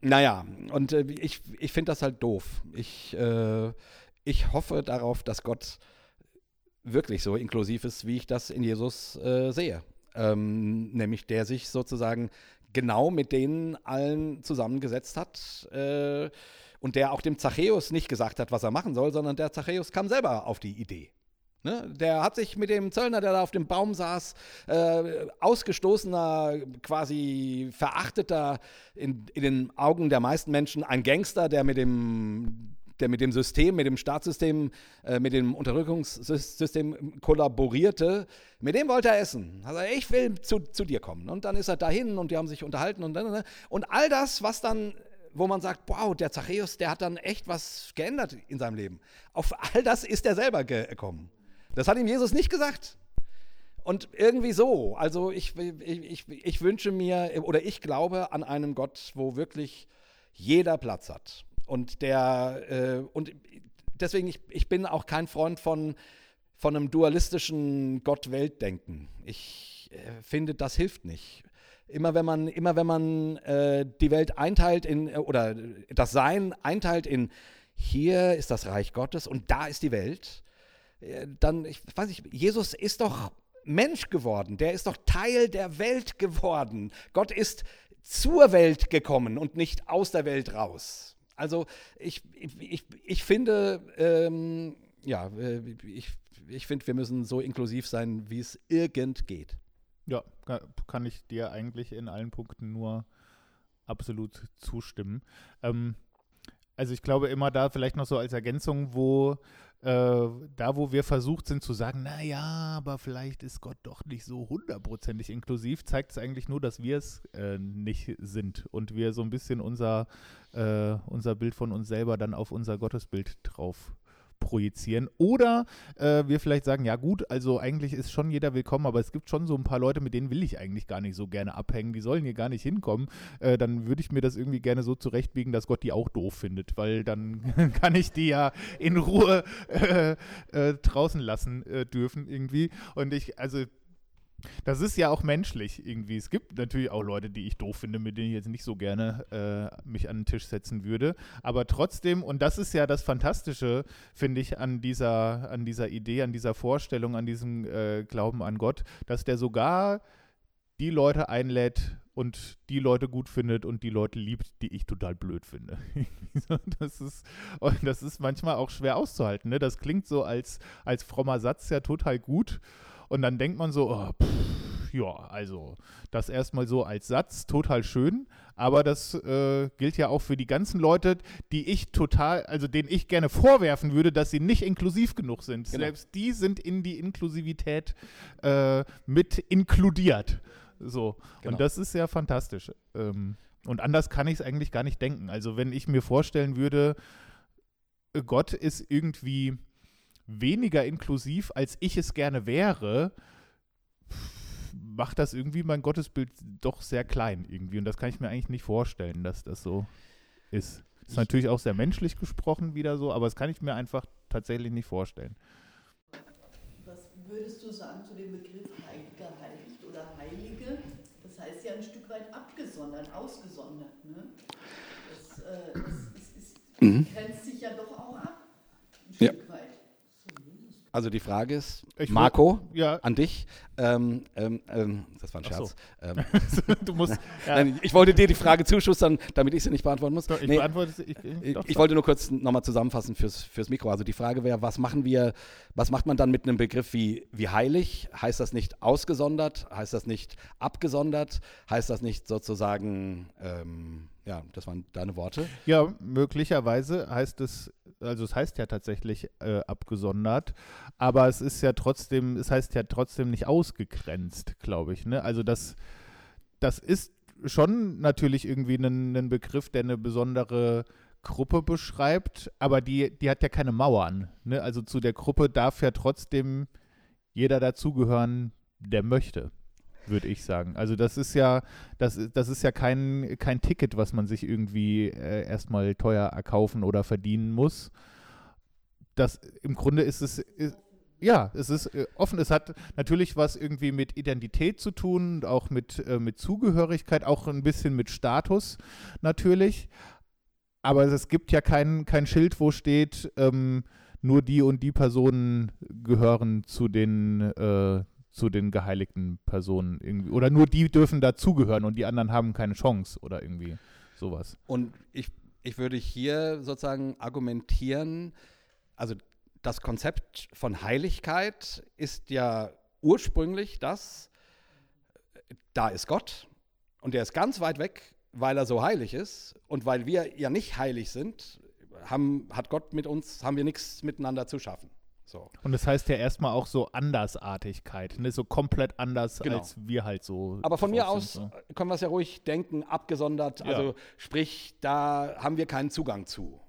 naja, und äh, ich, ich finde das halt doof. Ich, äh, ich hoffe darauf, dass Gott wirklich so inklusiv ist, wie ich das in Jesus äh, sehe. Ähm, nämlich der sich sozusagen genau mit denen allen zusammengesetzt hat äh, und der auch dem Zachäus nicht gesagt hat, was er machen soll, sondern der Zachäus kam selber auf die Idee. Ne? Der hat sich mit dem Zöllner, der da auf dem Baum saß, äh, ausgestoßener, quasi verachteter, in, in den Augen der meisten Menschen, ein Gangster, der mit dem der mit dem System, mit dem Staatssystem, äh, mit dem Unterdrückungssystem kollaborierte, mit dem wollte er essen. Also ich will zu, zu dir kommen. Und dann ist er dahin und die haben sich unterhalten und und all das, was dann wo man sagt, wow, der Zachäus, der hat dann echt was geändert in seinem Leben. Auf all das ist er selber gekommen. Das hat ihm Jesus nicht gesagt. Und irgendwie so, also ich, ich, ich, ich wünsche mir oder ich glaube an einen Gott, wo wirklich jeder Platz hat. Und der, äh, und deswegen, ich, ich bin auch kein Freund von, von einem dualistischen Gott-Welt-Denken. Ich äh, finde, das hilft nicht. Immer wenn man, immer wenn man äh, die Welt einteilt in, äh, oder das Sein einteilt in hier ist das Reich Gottes und da ist die Welt, äh, dann, ich weiß nicht, Jesus ist doch Mensch geworden, der ist doch Teil der Welt geworden. Gott ist zur Welt gekommen und nicht aus der Welt raus. Also ich, ich, ich finde, ähm, ja, äh, ich, ich finde, wir müssen so inklusiv sein, wie es irgend geht. Ja, kann ich dir eigentlich in allen Punkten nur absolut zustimmen. Ähm, also ich glaube immer da vielleicht noch so als Ergänzung, wo äh, da, wo wir versucht sind zu sagen, naja, aber vielleicht ist Gott doch nicht so hundertprozentig inklusiv, zeigt es eigentlich nur, dass wir es äh, nicht sind und wir so ein bisschen unser, äh, unser Bild von uns selber dann auf unser Gottesbild drauf projizieren. Oder äh, wir vielleicht sagen, ja gut, also eigentlich ist schon jeder willkommen, aber es gibt schon so ein paar Leute, mit denen will ich eigentlich gar nicht so gerne abhängen, die sollen hier gar nicht hinkommen. Äh, dann würde ich mir das irgendwie gerne so zurechtbiegen, dass Gott die auch doof findet, weil dann kann ich die ja in Ruhe äh, äh draußen lassen äh, dürfen irgendwie. Und ich, also das ist ja auch menschlich irgendwie. Es gibt natürlich auch Leute, die ich doof finde, mit denen ich jetzt nicht so gerne äh, mich an den Tisch setzen würde. Aber trotzdem, und das ist ja das Fantastische, finde ich, an dieser, an dieser Idee, an dieser Vorstellung, an diesem äh, Glauben an Gott, dass der sogar die Leute einlädt und die Leute gut findet und die Leute liebt, die ich total blöd finde. das, ist, und das ist manchmal auch schwer auszuhalten. Ne? Das klingt so als, als frommer Satz ja total gut. Und dann denkt man so, oh, pff, ja, also das erstmal so als Satz, total schön. Aber das äh, gilt ja auch für die ganzen Leute, die ich total, also denen ich gerne vorwerfen würde, dass sie nicht inklusiv genug sind. Genau. Selbst die sind in die Inklusivität äh, mit inkludiert. So. Genau. Und das ist ja fantastisch. Ähm, und anders kann ich es eigentlich gar nicht denken. Also wenn ich mir vorstellen würde, Gott ist irgendwie weniger inklusiv, als ich es gerne wäre, macht das irgendwie mein Gottesbild doch sehr klein irgendwie. Und das kann ich mir eigentlich nicht vorstellen, dass das so ist. Ist natürlich auch sehr menschlich gesprochen wieder so, aber das kann ich mir einfach tatsächlich nicht vorstellen. Was würdest du sagen zu dem Begriff Heiliger, Heiligt oder Heilige? Das heißt ja ein Stück weit abgesondert, ausgesondert. Ne? Das, äh, das, das ist, mhm. grenzt sich ja doch auch ab. Ein Stück ja. weit. Also die Frage ist, Ich Marco, Ja. an dich. Ähm, ähm, ähm, das war ein so. Scherz. Ähm, du musst. Ja, Nein, ich wollte dir die Frage zuschustern, damit ich sie nicht beantworten muss. doch, ich Nee, beantworte sie. Ich, ich, doch, ich wollte nur kurz nochmal zusammenfassen fürs, fürs Mikro. Also die Frage wäre, was machen wir, was macht man dann mit einem Begriff wie, wie heilig? Heißt das nicht ausgesondert? Heißt das nicht abgesondert? Heißt das nicht sozusagen, ähm, ja, das waren deine Worte. Ja, möglicherweise heißt es, also es heißt ja tatsächlich äh, abgesondert, aber es ist ja trotzdem, es heißt ja trotzdem nicht ausgegrenzt, glaube ich. Ne? Also das, das ist schon natürlich irgendwie ein, ein Begriff, der eine besondere Gruppe beschreibt, aber die, die hat ja keine Mauern. Ne? Also zu der Gruppe darf ja trotzdem jeder dazugehören, der möchte, würde ich sagen. Also das ist ja, das, das ist ja kein, kein Ticket, was man sich irgendwie äh, erstmal teuer erkaufen oder verdienen muss. Das im Grunde ist es, ist, ja, es ist äh, offen. Es hat natürlich was irgendwie mit Identität zu tun, auch mit, äh, mit Zugehörigkeit, auch ein bisschen mit Status natürlich. Aber es gibt ja kein, kein Schild, wo steht, ähm, nur die und die Personen gehören zu den, äh, zu den geheiligten Personen irgendwie. Oder nur die dürfen dazugehören und die anderen haben keine Chance oder irgendwie sowas. Und ich, ich würde hier sozusagen argumentieren, also das Konzept von Heiligkeit ist ja ursprünglich das, da ist Gott und der ist ganz weit weg, weil er so heilig ist und weil wir ja nicht heilig sind, haben, hat Gott mit uns, haben wir nichts miteinander zu schaffen. So. Und das heißt ja erstmal auch so Andersartigkeit, ne? so komplett anders, Genau. als wir halt so. Aber von mir aus sind, können wir es ja ruhig denken, abgesondert, Ja. also sprich, da haben wir keinen Zugang zu.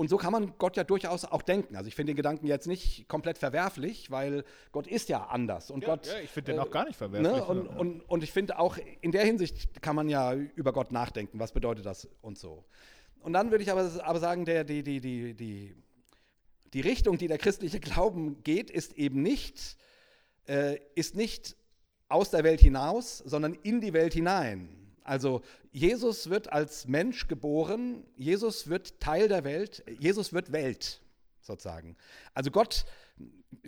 Und so kann man Gott ja durchaus auch denken. Also ich finde den Gedanken jetzt nicht komplett verwerflich, weil Gott ist ja anders. Und Ja, Gott, ja, ich finde den äh, auch gar nicht verwerflich. Ne? Und, und, und ich finde auch, in der Hinsicht kann man ja über Gott nachdenken, was bedeutet das und so. Und dann würde ich aber, aber sagen, der, die, die, die, die, die Richtung, die der christliche Glauben geht, ist eben nicht, äh, ist nicht aus der Welt hinaus, sondern in die Welt hinein. Also Jesus wird als Mensch geboren, Jesus wird Teil der Welt, Jesus wird Welt sozusagen. Also Gott,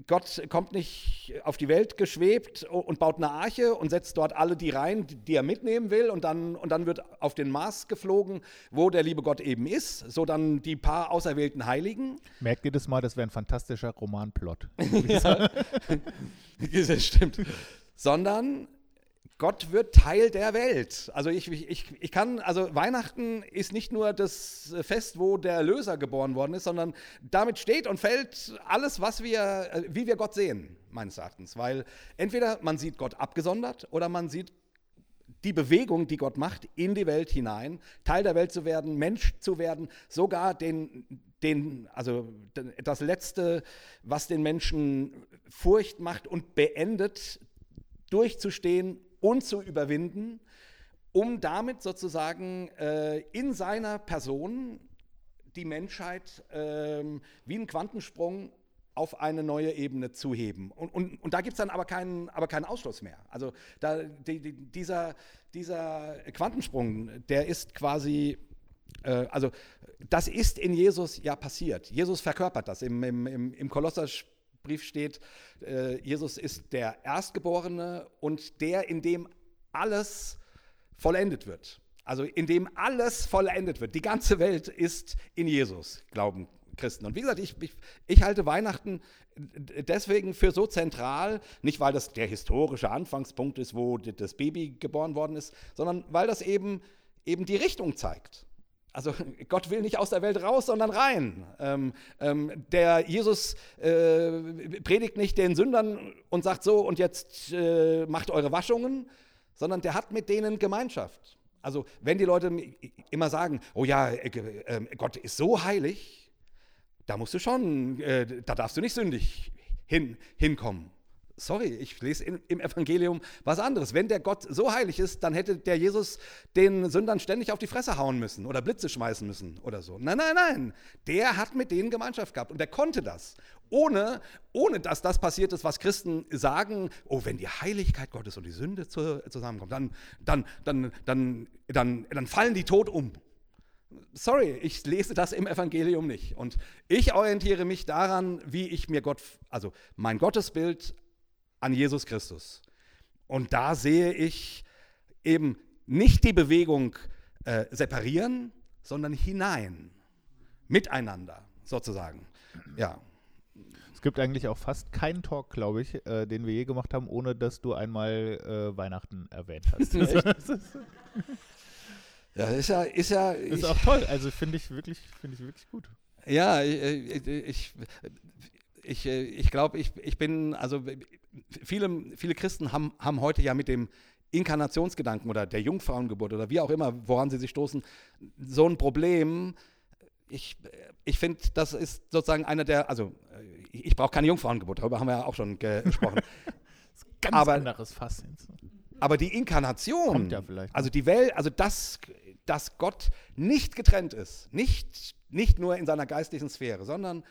Gott kommt nicht auf die Welt geschwebt und baut eine Arche und setzt dort alle die rein, die er mitnehmen will und dann, und dann wird auf den Mars geflogen, wo der liebe Gott eben ist, so dann die paar auserwählten Heiligen. Merkt ihr das mal, das wäre ein fantastischer Romanplot. Das stimmt. Sondern Gott wird Teil der Welt. Also ich, ich, ich kann, also Weihnachten ist nicht nur das Fest, wo der Erlöser geboren worden ist, sondern damit steht und fällt alles, was wir, äh, wie wir Gott sehen, meines Erachtens. Weil entweder man sieht Gott abgesondert oder man sieht die Bewegung, die Gott macht, in die Welt hinein, Teil der Welt zu werden, Mensch zu werden, sogar den, den, also das Letzte, was den Menschen Furcht macht und beendet, durchzustehen und zu überwinden, um damit sozusagen äh, in seiner Person die Menschheit ähm, wie einen Quantensprung auf eine neue Ebene zu heben. Und, und, und da gibt es dann aber keinen, aber keinen Ausschluss mehr. Also da, die, die, dieser, dieser Quantensprung, der ist quasi, äh, also das ist in Jesus ja passiert. Jesus verkörpert das. Im, im, im, im Kolosserbrief steht, äh, Jesus ist der Erstgeborene und der, in dem alles vollendet wird. Also in dem alles vollendet wird. Die ganze Welt ist in Jesus, glauben Christen. Und wie gesagt, ich, ich, ich halte Weihnachten deswegen für so zentral, nicht weil das der historische Anfangspunkt ist, wo das Baby geboren worden ist, sondern weil das eben, eben die Richtung zeigt. Also Gott will nicht aus der Welt raus, sondern rein. Ähm, ähm, der Jesus äh, predigt nicht den Sündern und sagt so, und jetzt äh, macht eure Waschungen, sondern der hat mit denen Gemeinschaft. Also wenn die Leute immer sagen, oh ja, äh, äh, Gott ist so heilig, da musst du schon, äh, da darfst du nicht sündig hin, hinkommen. Sorry, ich lese in, im Evangelium was anderes. Wenn der Gott so heilig ist, dann hätte der Jesus den Sündern ständig auf die Fresse hauen müssen oder Blitze schmeißen müssen oder so. Nein, nein, nein. Der hat mit denen Gemeinschaft gehabt und der konnte das. Ohne, ohne dass das passiert ist, was Christen sagen, oh, wenn die Heiligkeit Gottes und die Sünde zu, zusammenkommen, dann, dann, dann, dann, dann, dann fallen die tot um. sorry, ich lese das im Evangelium nicht. Und ich orientiere mich daran, wie ich mir Gott, also mein Gottesbild an Jesus Christus. Und da sehe ich eben nicht die Bewegung äh, separieren, sondern hinein, miteinander sozusagen. Ja. Es gibt eigentlich auch fast keinen Talk, glaube ich, äh, den wir je gemacht haben, ohne dass du einmal äh, Weihnachten erwähnt hast. Ja, ist ja, ist ja. ist auch toll. Also finde ich wirklich, finde ich wirklich gut. Ja, ich, ich, ich, ich glaube, ich, ich bin, also viele, viele Christen haben, haben heute ja mit dem Inkarnationsgedanken oder der Jungfrauengeburt oder wie auch immer, woran sie sich stoßen, so ein Problem. Ich, ich finde, das ist sozusagen einer der, also ich, brauche keine Jungfrauengeburt, darüber haben wir ja auch schon ge- gesprochen. Ganz Aber- anderes Fass. Aber die Inkarnation, Kommt ja vielleicht also die Welt, also das, dass Gott nicht getrennt ist, nicht, nicht nur in seiner geistlichen Sphäre, sondern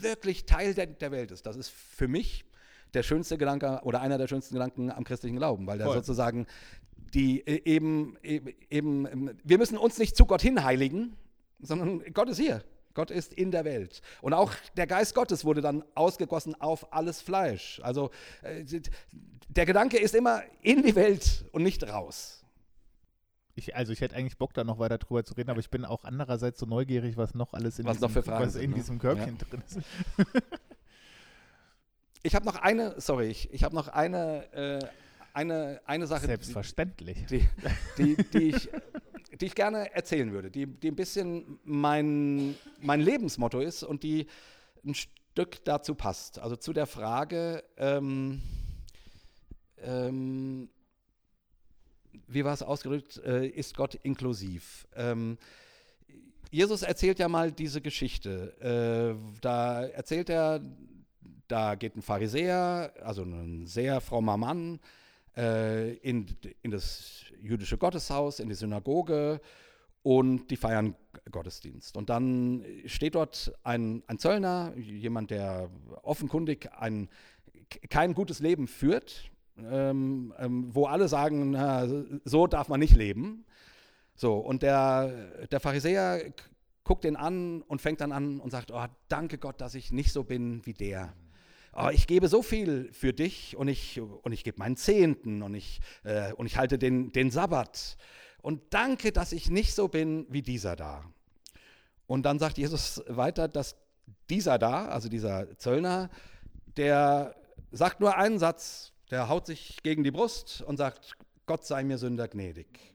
wirklich Teil der, der Welt ist, das ist für mich der schönste Gedanke oder einer der schönsten Gedanken am christlichen Glauben, weil der Voll. sozusagen die äh, eben, eben, eben, ähm, wir müssen uns nicht zu Gott hinheiligen, sondern Gott ist hier. Gott ist in der Welt. Und auch der Geist Gottes wurde dann ausgegossen auf alles Fleisch. Also äh, der Gedanke ist immer in die Welt und nicht raus. Ich, also ich hätte eigentlich Bock, da noch weiter drüber zu reden, aber ich bin auch andererseits so neugierig, was noch alles in, Was diesem, noch was in ne? diesem Körbchen drin ist. Ich habe noch eine, sorry, ich, ich habe noch eine, äh, eine, eine Sache, Selbstverständlich. die, die, die, ich, die ich gerne erzählen würde, die, die ein bisschen mein, mein Lebensmotto ist und die ein Stück dazu passt. Also zu der Frage, ähm, ähm, wie war es ausgedrückt, äh, ist Gott inklusiv? Ähm, Jesus erzählt ja mal diese Geschichte. Äh, da erzählt er, da geht ein Pharisäer, also ein sehr frommer Mann, äh, in, in das jüdische Gotteshaus, in die Synagoge und die feiern Gottesdienst. Und dann steht dort ein, ein Zöllner, jemand, der offenkundig ein, kein gutes Leben führt, ähm, ähm, wo alle sagen, na, so darf man nicht leben. So, und der, der Pharisäer guckt ihn an und fängt dann an und sagt, oh, danke Gott, dass ich nicht so bin wie der. Oh, ich gebe so viel für dich und ich, und ich gebe meinen Zehnten und ich, äh, und ich halte den, den Sabbat. Und danke, dass ich nicht so bin wie dieser da. Und dann sagt Jesus weiter, dass dieser da, also dieser Zöllner, der sagt nur einen Satz, der haut sich gegen die Brust und sagt, Gott sei mir Sünder gnädig.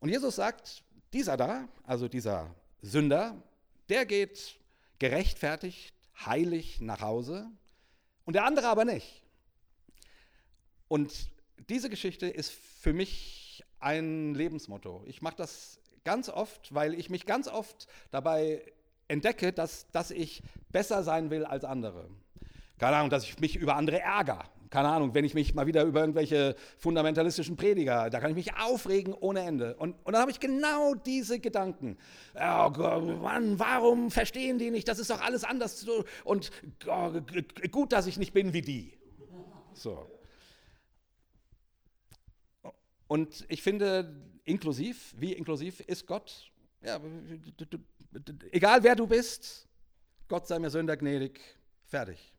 Und Jesus sagt, dieser da, also dieser Sünder, der geht gerechtfertigt, heilig nach Hause und der andere aber nicht. Und diese Geschichte ist für mich ein Lebensmotto. Ich mache das ganz oft, weil ich mich ganz oft dabei entdecke, dass, dass ich besser sein will als andere. Keine Ahnung, dass ich mich über andere ärgere. Keine Ahnung, wenn ich mich mal wieder über irgendwelche fundamentalistischen Prediger, da kann ich mich aufregen ohne Ende. Und, und dann habe ich genau diese Gedanken. Oh Mann, warum verstehen die nicht? Das ist doch alles anders. Und oh, gut, dass ich nicht bin wie die. So. Und ich finde, inklusiv, wie inklusiv ist Gott? Ja, egal wer du bist, Gott sei mir Sünder gnädig, fertig.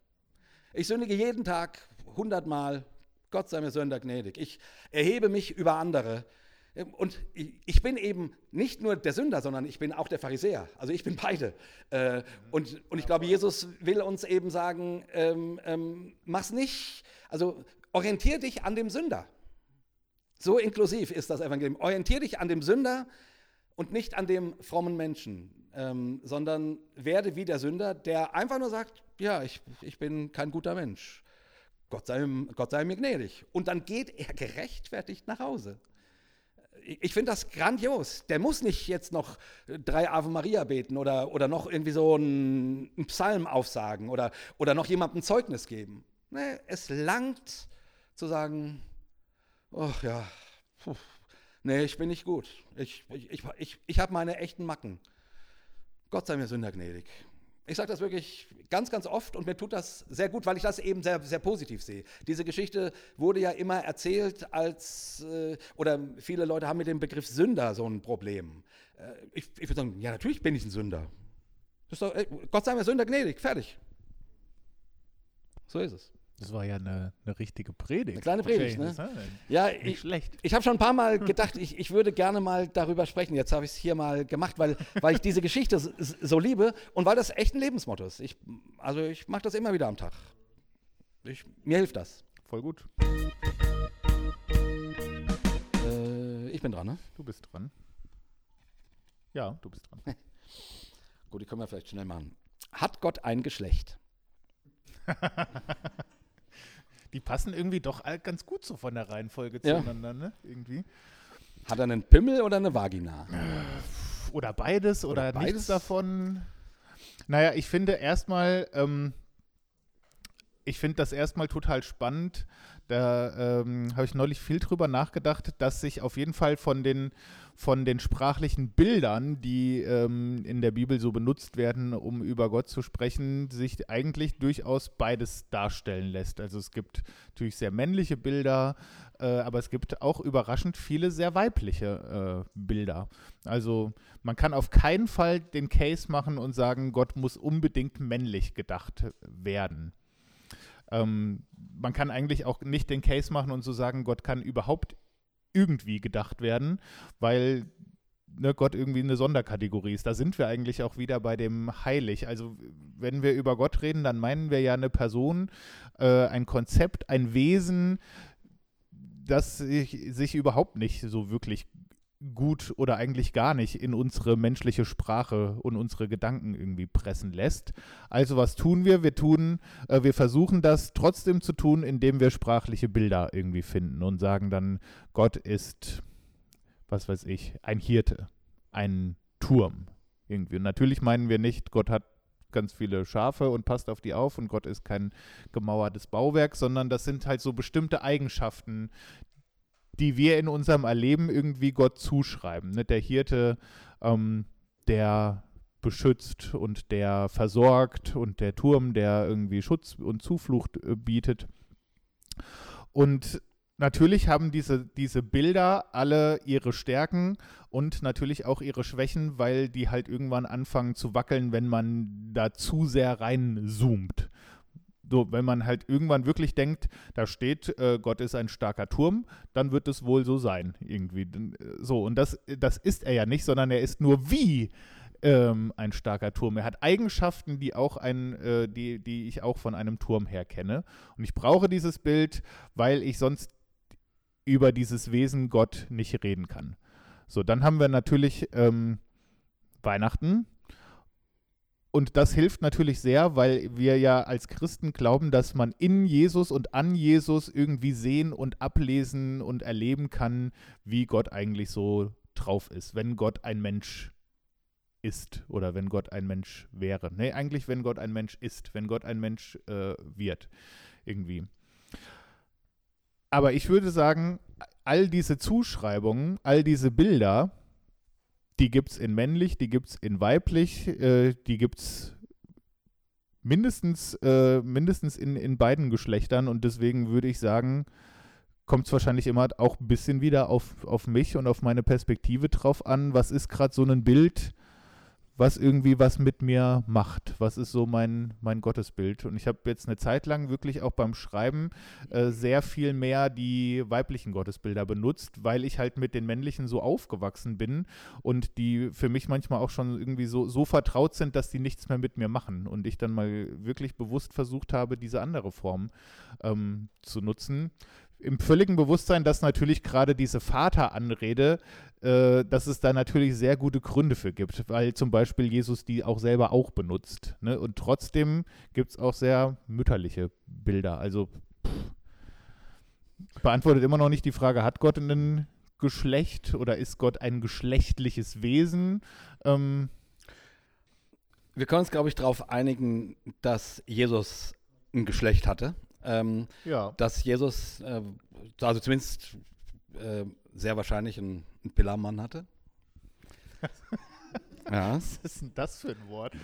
Ich sündige jeden Tag hundertmal, Gott sei mir Sünder gnädig. Ich erhebe mich über andere. Und ich bin eben nicht nur der Sünder, sondern ich bin auch der Pharisäer. Also ich bin beide. Äh, Und, und ich glaube, Jesus will uns eben sagen, ähm, ähm, mach's nicht, also orientier dich an dem Sünder. So inklusiv ist das Evangelium. Orientier dich an dem Sünder und nicht an dem frommen Menschen, ähm, sondern werde wie der Sünder, der einfach nur sagt, ja, ich, ich bin kein guter Mensch. Gott sei, Gott sei mir gnädig. Und dann geht er gerechtfertigt nach Hause. Ich, finde das grandios. Der muss nicht jetzt noch drei Ave Maria beten oder, oder noch irgendwie so einen, einen Psalm aufsagen oder, oder noch jemandem Zeugnis geben. Nee, es langt zu sagen, ach ja, puh, nee, ich bin nicht gut. Ich, ich, ich, ich, ich habe meine echten Macken. Gott sei mir Sünder gnädig. Ich sage das wirklich ganz, ganz oft und mir tut das sehr gut, weil ich das eben sehr, sehr positiv sehe. Diese Geschichte wurde ja immer erzählt als, äh, oder viele Leute haben mit dem Begriff Sünder so ein Problem. Äh, ich ich würde sagen, ja, natürlich bin ich ein Sünder. Doch, äh, Gott sei mir Sünder gnädig, fertig. So ist es. Das war ja eine, eine richtige Predigt. Eine kleine Predigt, James, ne? ne? Ja, Nicht ich, schlecht. ich habe schon ein paar Mal gedacht, ich, ich würde gerne mal darüber sprechen. Jetzt habe ich es hier mal gemacht, weil, weil ich diese Geschichte so liebe und weil das echt ein Lebensmotto ist. Ich, also ich mache das immer wieder am Tag. Ich, mir hilft das. Voll gut. Äh, ich bin dran, ne? Du bist dran. Ja, du bist dran. Gut, die können wir vielleicht schnell machen. Hat Gott ein Geschlecht? Die passen irgendwie doch ganz gut so von der Reihenfolge Ja. zueinander, ne? Irgendwie. Hat er einen Pimmel oder eine Vagina? Oder beides oder, Oder beides? nichts davon. Naja, ich finde erstmal, ähm, ich finde das erstmal total spannend. Da ähm, habe ich neulich viel drüber nachgedacht, dass sich auf jeden Fall von den, von den sprachlichen Bildern, die ähm, in der Bibel so benutzt werden, um über Gott zu sprechen, sich eigentlich durchaus beides darstellen lässt. Also es gibt natürlich sehr männliche Bilder, äh, aber es gibt auch überraschend viele sehr weibliche äh, Bilder. Also man kann auf keinen Fall den Case machen und sagen, Gott muss unbedingt männlich gedacht werden. Ähm, man kann eigentlich auch nicht den Case machen und so sagen, Gott kann überhaupt irgendwie gedacht werden, weil ne, Gott irgendwie eine Sonderkategorie ist. Da sind wir eigentlich auch wieder bei dem Heilig. Also wenn wir über Gott reden, dann meinen wir ja eine Person, äh, ein Konzept, ein Wesen, das sich, sich überhaupt nicht so wirklich gut oder eigentlich gar nicht in unsere menschliche Sprache und unsere Gedanken irgendwie pressen lässt. Also was tun wir? Wir tun, äh, wir versuchen das trotzdem zu tun, indem wir sprachliche Bilder irgendwie finden und sagen dann, Gott ist, was weiß ich, ein Hirte, ein Turm irgendwie. Und natürlich meinen wir nicht, Gott hat ganz viele Schafe und passt auf die auf und Gott ist kein gemauertes Bauwerk, sondern das sind halt so bestimmte Eigenschaften, die wir in unserem Erleben irgendwie Gott zuschreiben. Ne? Der Hirte, ähm, der beschützt und der versorgt und der Turm, der irgendwie Schutz und Zuflucht äh, bietet. Und natürlich haben diese, diese Bilder alle ihre Stärken und natürlich auch ihre Schwächen, weil die halt irgendwann anfangen zu wackeln, wenn man da zu sehr reinzoomt. So, wenn man halt irgendwann wirklich denkt, da steht, äh, Gott ist ein starker Turm, dann wird es wohl so sein, irgendwie. Äh, So, und das, das ist er ja nicht, sondern er ist nur wie ähm, ein starker Turm. Er hat Eigenschaften, die auch ein, äh, die, die ich auch von einem Turm her kenne. Und ich brauche dieses Bild, weil ich sonst über dieses Wesen Gott nicht reden kann. So, dann haben wir natürlich ähm, Weihnachten. Und das hilft natürlich sehr, weil wir ja als Christen glauben, dass man in Jesus und an Jesus irgendwie sehen und ablesen und erleben kann, wie Gott eigentlich so drauf ist, wenn Gott ein Mensch ist oder wenn Gott ein Mensch wäre. Nee, eigentlich, wenn Gott ein Mensch ist, wenn Gott ein Mensch äh, wird, irgendwie. Aber ich würde sagen, all diese Zuschreibungen, all diese Bilder, die gibt es in männlich, die gibt es in weiblich, äh, die gibt es mindestens, äh, mindestens in, in beiden Geschlechtern. Und deswegen würde ich sagen, kommt es wahrscheinlich immer auch ein bisschen wieder auf, auf mich und auf meine Perspektive drauf an, was ist gerade so ein Bild, was irgendwie was mit mir macht. Was ist so mein, mein Gottesbild? Und ich habe jetzt eine Zeit lang wirklich auch beim Schreiben äh, sehr viel mehr die weiblichen Gottesbilder benutzt, weil ich halt mit den männlichen so aufgewachsen bin und die für mich manchmal auch schon irgendwie so, so vertraut sind, dass die nichts mehr mit mir machen. Und ich dann mal wirklich bewusst versucht habe, diese andere Form ähm, zu nutzen im völligen Bewusstsein, dass natürlich gerade diese Vateranrede, äh, dass es da natürlich sehr gute Gründe für gibt, weil zum Beispiel Jesus die auch selber auch benutzt. Ne? Und trotzdem gibt es auch sehr mütterliche Bilder. Also pff, beantwortet immer noch nicht die Frage, hat Gott ein Geschlecht oder ist Gott ein geschlechtliches Wesen? Ähm, Wir können uns, glaube ich, darauf einigen, dass Jesus ein Geschlecht hatte. Ähm, ja. dass Jesus, äh, also zumindest äh, sehr wahrscheinlich einen, einen Pillermann hatte. ja. Was ist denn das für ein Wort?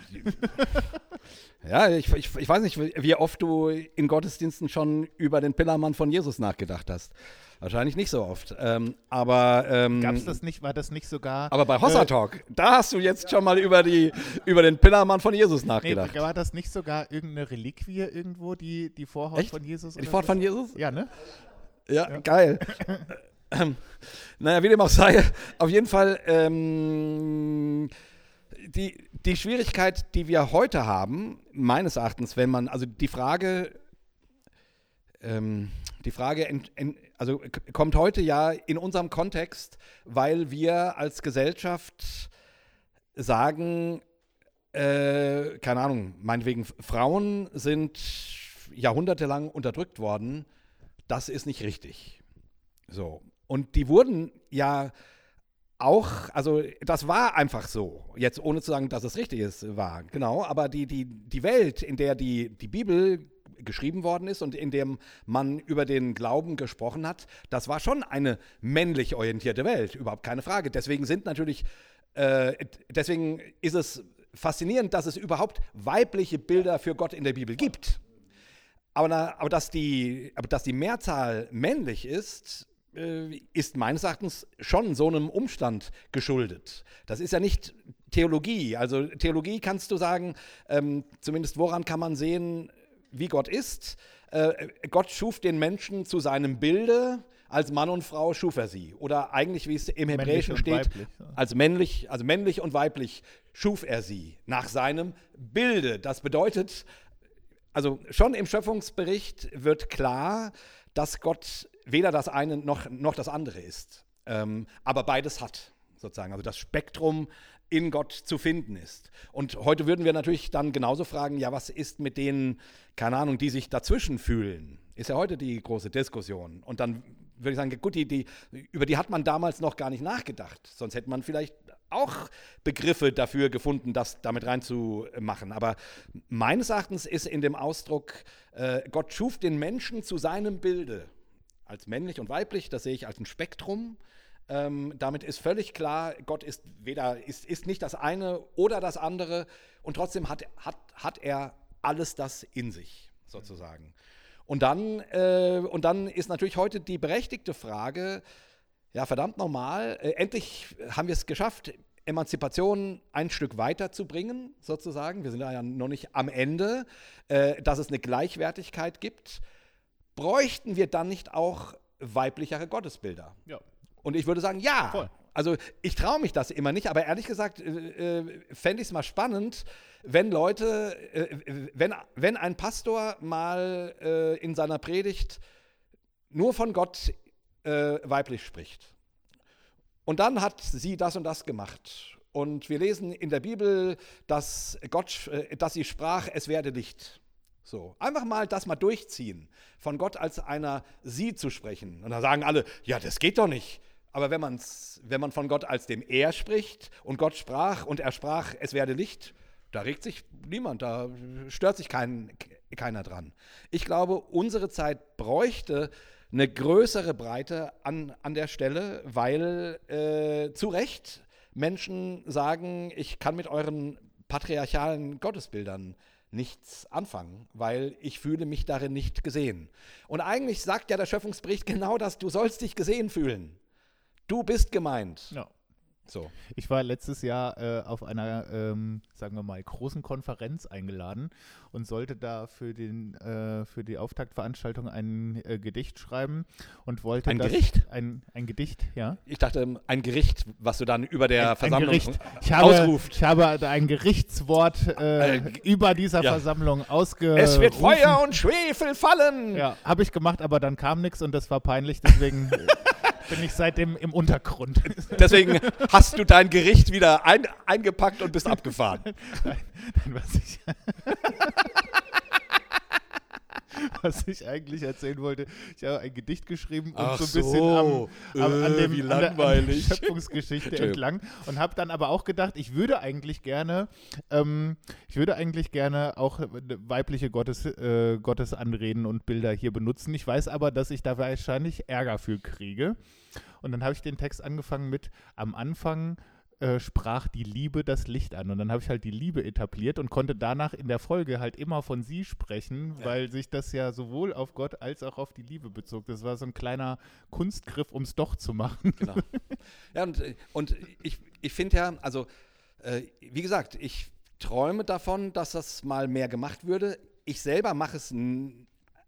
Ja, ich, ich, ich weiß nicht, wie oft du in Gottesdiensten schon über den Pillermann von Jesus nachgedacht hast. Wahrscheinlich nicht so oft. Ähm, aber ähm, Gab's das nicht, war das nicht sogar. aber bei Hossa Talk, da hast du jetzt schon mal über, die, über den Pillermann von Jesus Nee, nachgedacht. war das nicht sogar irgendeine Reliquie irgendwo, die, die Vorhaut Echt? von Jesus? Die so? von Jesus? Ja, ne? Ja, geil. ähm, naja, wie dem auch sei, auf jeden Fall ähm, die, die Schwierigkeit, die wir heute haben, meines Erachtens, wenn man, also die Frage, ähm, die Frage ent, ent, also kommt heute ja in unserem Kontext, weil wir als Gesellschaft sagen, äh, keine Ahnung, meinetwegen Frauen sind jahrhundertelang unterdrückt worden, das ist nicht richtig. So. Und die wurden ja auch, also das war einfach so. Jetzt ohne zu sagen, dass es richtig ist, war, genau. Aber die, die, die Welt, in der die, die Bibel geschrieben worden ist und in dem man über den Glauben gesprochen hat, das war schon eine männlich orientierte Welt, überhaupt keine Frage. Deswegen sind natürlich, äh, deswegen ist es faszinierend, dass es überhaupt weibliche Bilder für Gott in der Bibel gibt. Aber, aber, dass die, aber dass die Mehrzahl männlich ist, ist meines Erachtens schon so einem Umstand geschuldet. Das ist ja nicht Theologie. Also Theologie kannst du sagen, ähm, zumindest woran kann man sehen, wie Gott ist. Äh, Gott schuf den Menschen zu seinem Bilde, als Mann und Frau schuf er sie. Oder eigentlich, wie es im Hebräischen steht, weiblich, ja. als männlich, also männlich und weiblich schuf er sie nach seinem Bilde. Das bedeutet, also schon im Schöpfungsbericht wird klar, dass Gott weder das eine noch, noch das andere ist, ähm, aber beides hat, sozusagen. Also das Spektrum in Gott zu finden ist. Und heute würden wir natürlich dann genauso fragen, ja, was ist mit denen, keine Ahnung, die sich dazwischen fühlen? Ist ja heute die große Diskussion. Und dann würde ich sagen, gut, die, die, über die hat man damals noch gar nicht nachgedacht. Sonst hätte man vielleicht auch Begriffe dafür gefunden, das damit reinzumachen. Aber meines Erachtens ist in dem Ausdruck, äh, Gott schuf den Menschen zu seinem Bilde, als männlich und weiblich, das sehe ich als ein Spektrum. Ähm, damit ist völlig klar, Gott ist weder ist, ist nicht das eine oder das andere und trotzdem hat, hat, hat er alles das in sich, sozusagen. Und dann, äh, und dann ist natürlich heute die berechtigte Frage, ja, verdammt nochmal, äh, endlich haben wir es geschafft, Emanzipation ein Stück weiter zu bringen, sozusagen. Wir sind da ja noch nicht am Ende, äh, dass es eine Gleichwertigkeit gibt. Bräuchten wir dann nicht auch weiblichere Gottesbilder? Ja. Und ich würde sagen, ja. Voll. Also ich traue mich das immer nicht, aber ehrlich gesagt äh, äh, fände ich es mal spannend, wenn Leute, äh, wenn, wenn ein Pastor mal äh, in seiner Predigt nur von Gott äh, weiblich spricht. Und dann hat sie das und das gemacht. Und wir lesen in der Bibel, dass Gott, äh, dass sie sprach, es werde Licht. So, einfach mal das mal durchziehen, von Gott als einer sie zu sprechen. Und dann sagen alle, ja, das geht doch nicht. Aber wenn, man's, wenn man von Gott als dem Er spricht und Gott sprach und er sprach, es werde Licht, da regt sich niemand, da stört sich kein, keiner dran. Ich glaube, unsere Zeit bräuchte eine größere Breite an, an der Stelle, weil äh, zu Recht Menschen sagen, ich kann mit euren patriarchalen Gottesbildern nichts anfangen, weil ich fühle mich darin nicht gesehen. Und eigentlich sagt ja der Schöpfungsbericht genau das, du sollst dich gesehen fühlen. Du bist gemeint. Ja. So. Ich war letztes Jahr äh, auf einer, ähm, sagen wir mal, großen Konferenz eingeladen und sollte da für, den, äh, für die Auftaktveranstaltung ein äh, Gedicht schreiben und wollte Ein das, Gericht? Ein, ein Gedicht, ja. Ich dachte, ein Gericht, was du dann über der ein, Versammlung ein Gericht. Ich habe, ausruft. ich habe ein Gerichtswort äh, Äh, über dieser ja. Versammlung ausgerufen. es wird Feuer und Schwefel fallen. Ja, habe ich gemacht, aber dann kam nichts und das war peinlich, deswegen bin ich seitdem im Untergrund. Deswegen hast du dein Gericht wieder ein, eingepackt und bist abgefahren. Nein, nein, was ich, was ich eigentlich erzählen wollte, ich habe ein Gedicht geschrieben und Ach so ein bisschen so. am, am, an, Äh, dem, wie an, der, an der. Schöpfungsgeschichte entlang und habe dann aber auch gedacht, ich würde eigentlich gerne, ähm, ich würde eigentlich gerne auch weibliche Gottes, äh, Gottesanreden und Bilder hier benutzen. Ich weiß aber, dass ich da wahrscheinlich Ärger für kriege. Und dann habe ich den Text angefangen mit, am Anfang äh, sprach die Liebe das Licht an. Und dann habe ich halt die Liebe etabliert und konnte danach in der Folge halt immer von sie sprechen, weil sich das ja sowohl auf Gott als auch auf die Liebe bezog. Das war so ein kleiner Kunstgriff, um es doch zu machen. Genau. Ja, und, und ich, ich finde ja, also, äh, wie gesagt, ich träume davon, dass das mal mehr gemacht würde. Ich selber mache es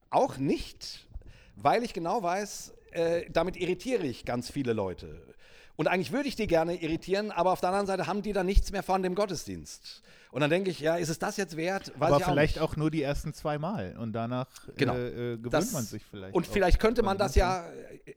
auch nicht, weil ich genau weiß, äh, damit irritiere ich ganz viele Leute. Und eigentlich würde ich die gerne irritieren, aber auf der anderen Seite haben die dann nichts mehr von dem Gottesdienst. Und dann denke ich, ja, ist es das jetzt wert? Weiß Aber ich vielleicht nicht. auch, nur die ersten zwei Mal und danach Genau. äh, äh, gewöhnt Das- man sich vielleicht. Und auch vielleicht könnte man das ja,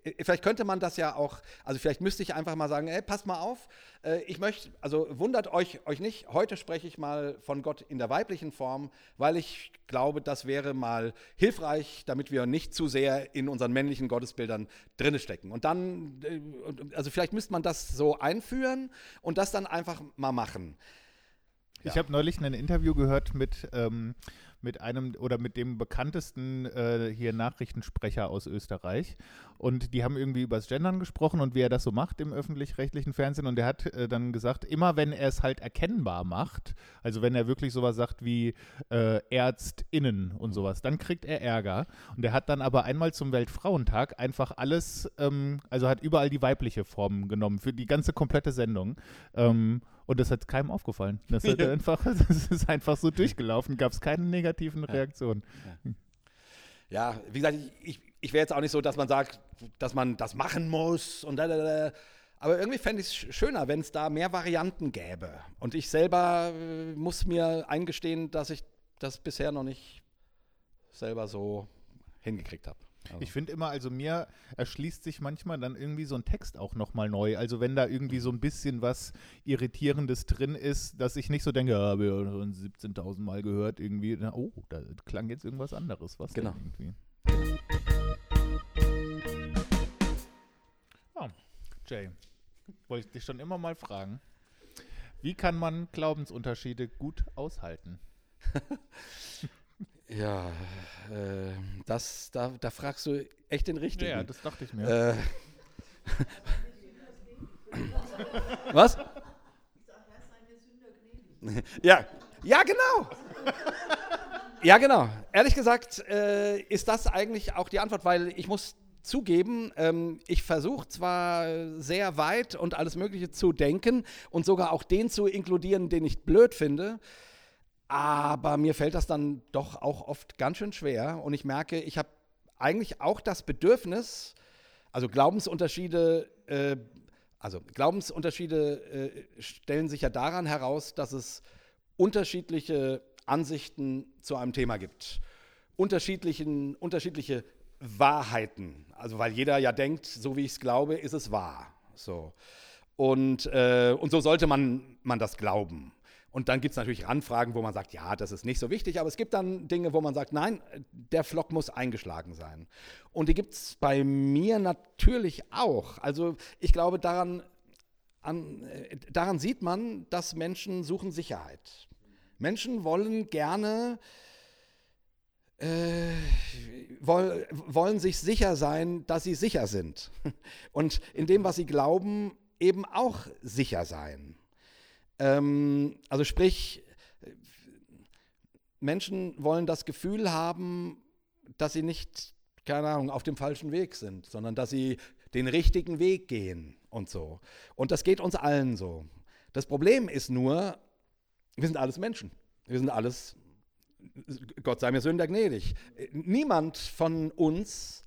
äh, vielleicht könnte man das ja auch, also vielleicht müsste ich einfach mal sagen, ey, passt mal auf, äh, ich möchte, also wundert euch, euch nicht, heute spreche ich mal von Gott in der weiblichen Form, weil ich glaube, das wäre mal hilfreich, damit wir nicht zu sehr in unseren männlichen Gottesbildern drinne stecken. Und dann, äh, also vielleicht müsste man das so einführen und das dann einfach mal machen. Ich habe neulich ein Interview gehört mit, ähm, mit einem oder mit dem bekanntesten äh, hier Nachrichtensprecher aus Österreich. Und die haben irgendwie über das Gendern gesprochen und wie er das so macht im öffentlich-rechtlichen Fernsehen. Und der hat äh, dann gesagt, immer wenn er es halt erkennbar macht, also wenn er wirklich sowas sagt wie äh, ÄrztInnen und sowas, dann kriegt er Ärger. Und er hat dann aber einmal zum Weltfrauentag einfach alles, ähm, also hat überall die weibliche Form genommen für die ganze komplette Sendung. Ähm, und das hat keinem aufgefallen. Das, hat einfach, das ist einfach so durchgelaufen, gab es keine negativen Reaktionen. Ja, wie gesagt, ich, ich, ich wäre jetzt auch nicht so, dass man sagt, dass man das machen muss und da, da, da. Aber irgendwie fände ich es schöner, wenn es da mehr Varianten gäbe. Und ich selber äh, muss mir eingestehen, dass ich das bisher noch nicht selber so hingekriegt habe. Also, Ich finde immer, also mir erschließt sich manchmal dann irgendwie so ein Text auch nochmal neu. Also wenn da irgendwie so ein bisschen was Irritierendes drin ist, dass ich nicht so denke, ja, habe ja schon 17.000 Mal gehört irgendwie. Na, oh, da klang jetzt irgendwas anderes. Was Genau. irgendwie? Oh, Jay, wollte ich dich schon immer mal fragen. Wie kann man Glaubensunterschiede gut aushalten? ja, äh, das, da, da fragst du echt den Richtigen. Ja, das dachte ich mir. äh, Was? Ja, ja, genau. Ja, genau. Ehrlich gesagt äh, ist das eigentlich auch die Antwort, weil ich muss zugeben, ähm, ich versuche zwar sehr weit und alles Mögliche zu denken und sogar auch den zu inkludieren, den ich blöd finde, aber mir fällt das dann doch auch oft ganz schön schwer und ich merke, ich habe eigentlich auch das Bedürfnis, also Glaubensunterschiede, äh, also Glaubensunterschiede äh, stellen sich ja daran heraus, dass es unterschiedliche Ansichten zu einem Thema gibt. Unterschiedlichen, unterschiedliche Wahrheiten. Also weil jeder ja denkt, so wie ich es glaube, ist es wahr. So. Und, äh, und so sollte man, man das glauben. Und dann gibt es natürlich Randfragen, wo man sagt, ja, das ist nicht so wichtig, aber es gibt dann Dinge, wo man sagt, nein, der Flock muss eingeschlagen sein. Und die gibt es bei mir natürlich auch. Also ich glaube, daran, an, äh, daran sieht man, dass Menschen suchen Sicherheit. Menschen wollen gerne, äh, woll, wollen sich sicher sein, dass sie sicher sind. Und in dem, was sie glauben, eben auch sicher sein. Ähm, also sprich, Menschen wollen das Gefühl haben, dass sie nicht, keine Ahnung, auf dem falschen Weg sind, sondern dass sie den richtigen Weg gehen und so. Und das geht uns allen so. Das Problem ist nur, wir sind alles Menschen. Wir sind alles, Gott sei mir Sünder gnädig. Niemand von uns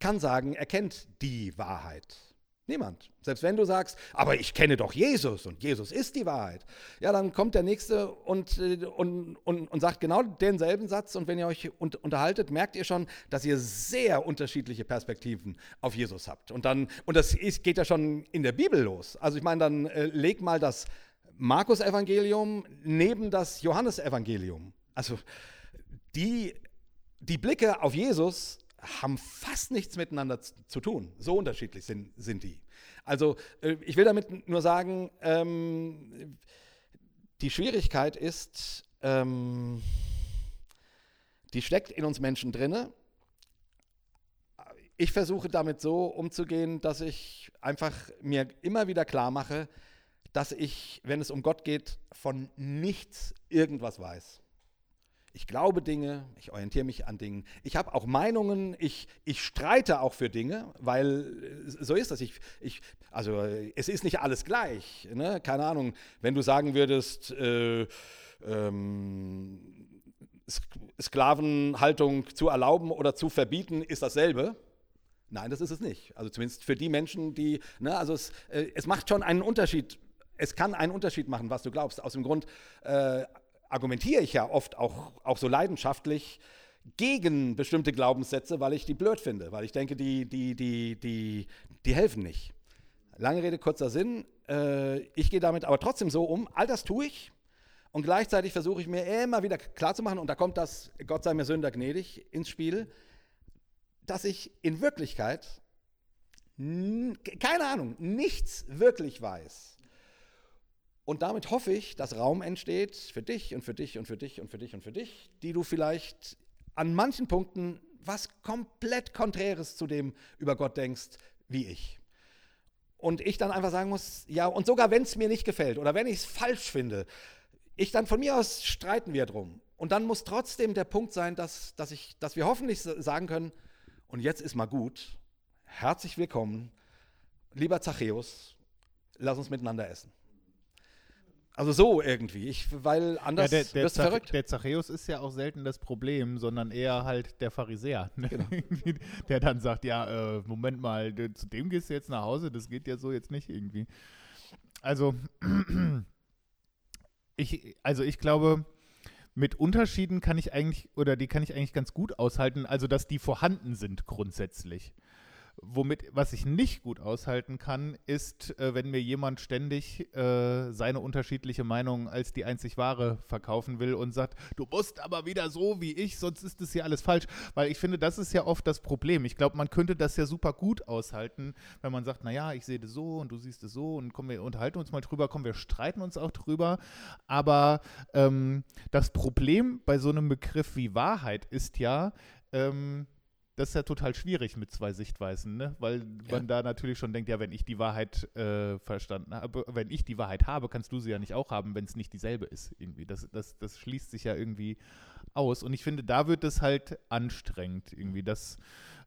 kann sagen, er kennt die Wahrheit. Niemand. Selbst wenn du sagst, aber ich kenne doch Jesus und Jesus ist die Wahrheit. Ja, dann kommt der Nächste und, äh, und, und, und sagt genau denselben Satz. Und wenn ihr euch un unterhaltet, merkt ihr schon, dass ihr sehr unterschiedliche Perspektiven auf Jesus habt. Und, dann, und das ist, geht ja schon in der Bibel los. Also ich meine, dann äh, leg mal das Markus-Evangelium neben das Johannesevangelium. Also die, die Blicke auf Jesus haben fast nichts miteinander zu, tun. So unterschiedlich sind, sind die. Also äh, ich will damit nur sagen, ähm, die Schwierigkeit ist, ähm, die steckt in uns Menschen drinne. Ich versuche damit so umzugehen, dass ich einfach mir immer wieder klar mache, dass ich, wenn es um Gott geht, von nichts irgendwas weiß. Ich glaube Dinge, ich orientiere mich an Dingen. Ich habe auch Meinungen, ich, ich streite auch für Dinge, weil äh, so ist das. Ich, ich, also es ist nicht alles gleich. Ne? Keine Ahnung, wenn du sagen würdest, äh, ähm, Sklavenhaltung zu erlauben oder zu verbieten, ist dasselbe. Nein, das ist es nicht. Also zumindest für die Menschen, die, ne, also es, äh, es macht schon einen Unterschied. Es kann einen Unterschied machen, was du glaubst. Aus dem Grund äh, argumentiere ich ja oft auch, auch so leidenschaftlich gegen bestimmte Glaubenssätze, weil ich die blöd finde, weil ich denke, die, die, die, die, die helfen nicht. Lange Rede, kurzer Sinn. Äh, ich gehe damit aber trotzdem so um. All das tue ich. Und gleichzeitig versuche ich mir immer wieder klarzumachen, und da kommt das Gott sei mir Sünder gnädig ins Spiel, dass ich in Wirklichkeit, keine Ahnung, nichts wirklich weiß. Und damit hoffe ich, dass Raum entsteht für dich und für dich und für dich und für dich und für dich, die du vielleicht an manchen Punkten was komplett Konträres zu dem über Gott denkst, wie ich. Und ich dann einfach sagen muss, ja, und sogar wenn es mir nicht gefällt oder wenn ich es falsch finde, ich dann von mir aus streiten wir drum. Und dann muss trotzdem der Punkt sein, dass, dass, ich, dass wir hoffentlich sagen können, und jetzt ist mal gut, herzlich willkommen, lieber Zachäus, lass uns miteinander essen. Also so irgendwie, ich, weil anders ja, der, der, wirst du verrückt. der Zachäus ist ja auch selten das Problem, sondern eher halt der Pharisäer, ne? genau. der dann sagt, ja, äh, Moment mal, zu dem gehst du jetzt nach Hause, das geht ja so jetzt nicht irgendwie. Also ich, also ich glaube, mit Unterschieden kann ich eigentlich, oder die kann ich eigentlich ganz gut aushalten, also dass die vorhanden sind grundsätzlich. Womit, was ich nicht gut aushalten kann, ist, äh, wenn mir jemand ständig äh, seine unterschiedliche Meinung als die einzig wahre verkaufen will und sagt, du musst aber wieder so wie ich, sonst ist das hier alles falsch. Weil ich finde, das ist ja oft das Problem. Ich glaube, man könnte das ja super gut aushalten, wenn man sagt, naja, ich sehe das so und du siehst es so und komm, wir unterhalten uns mal drüber, komm, wir streiten uns auch drüber. Aber ähm, das Problem bei so einem Begriff wie Wahrheit ist ja, ähm, das ist ja total schwierig mit zwei Sichtweisen, ne? weil ja. man da natürlich schon denkt, ja, wenn ich die Wahrheit äh, verstanden habe, wenn ich die Wahrheit habe, kannst du sie ja nicht auch haben, wenn es nicht dieselbe ist. Irgendwie. Das, das, das schließt sich ja irgendwie aus. Und ich finde, da wird es halt anstrengend, irgendwie. Das,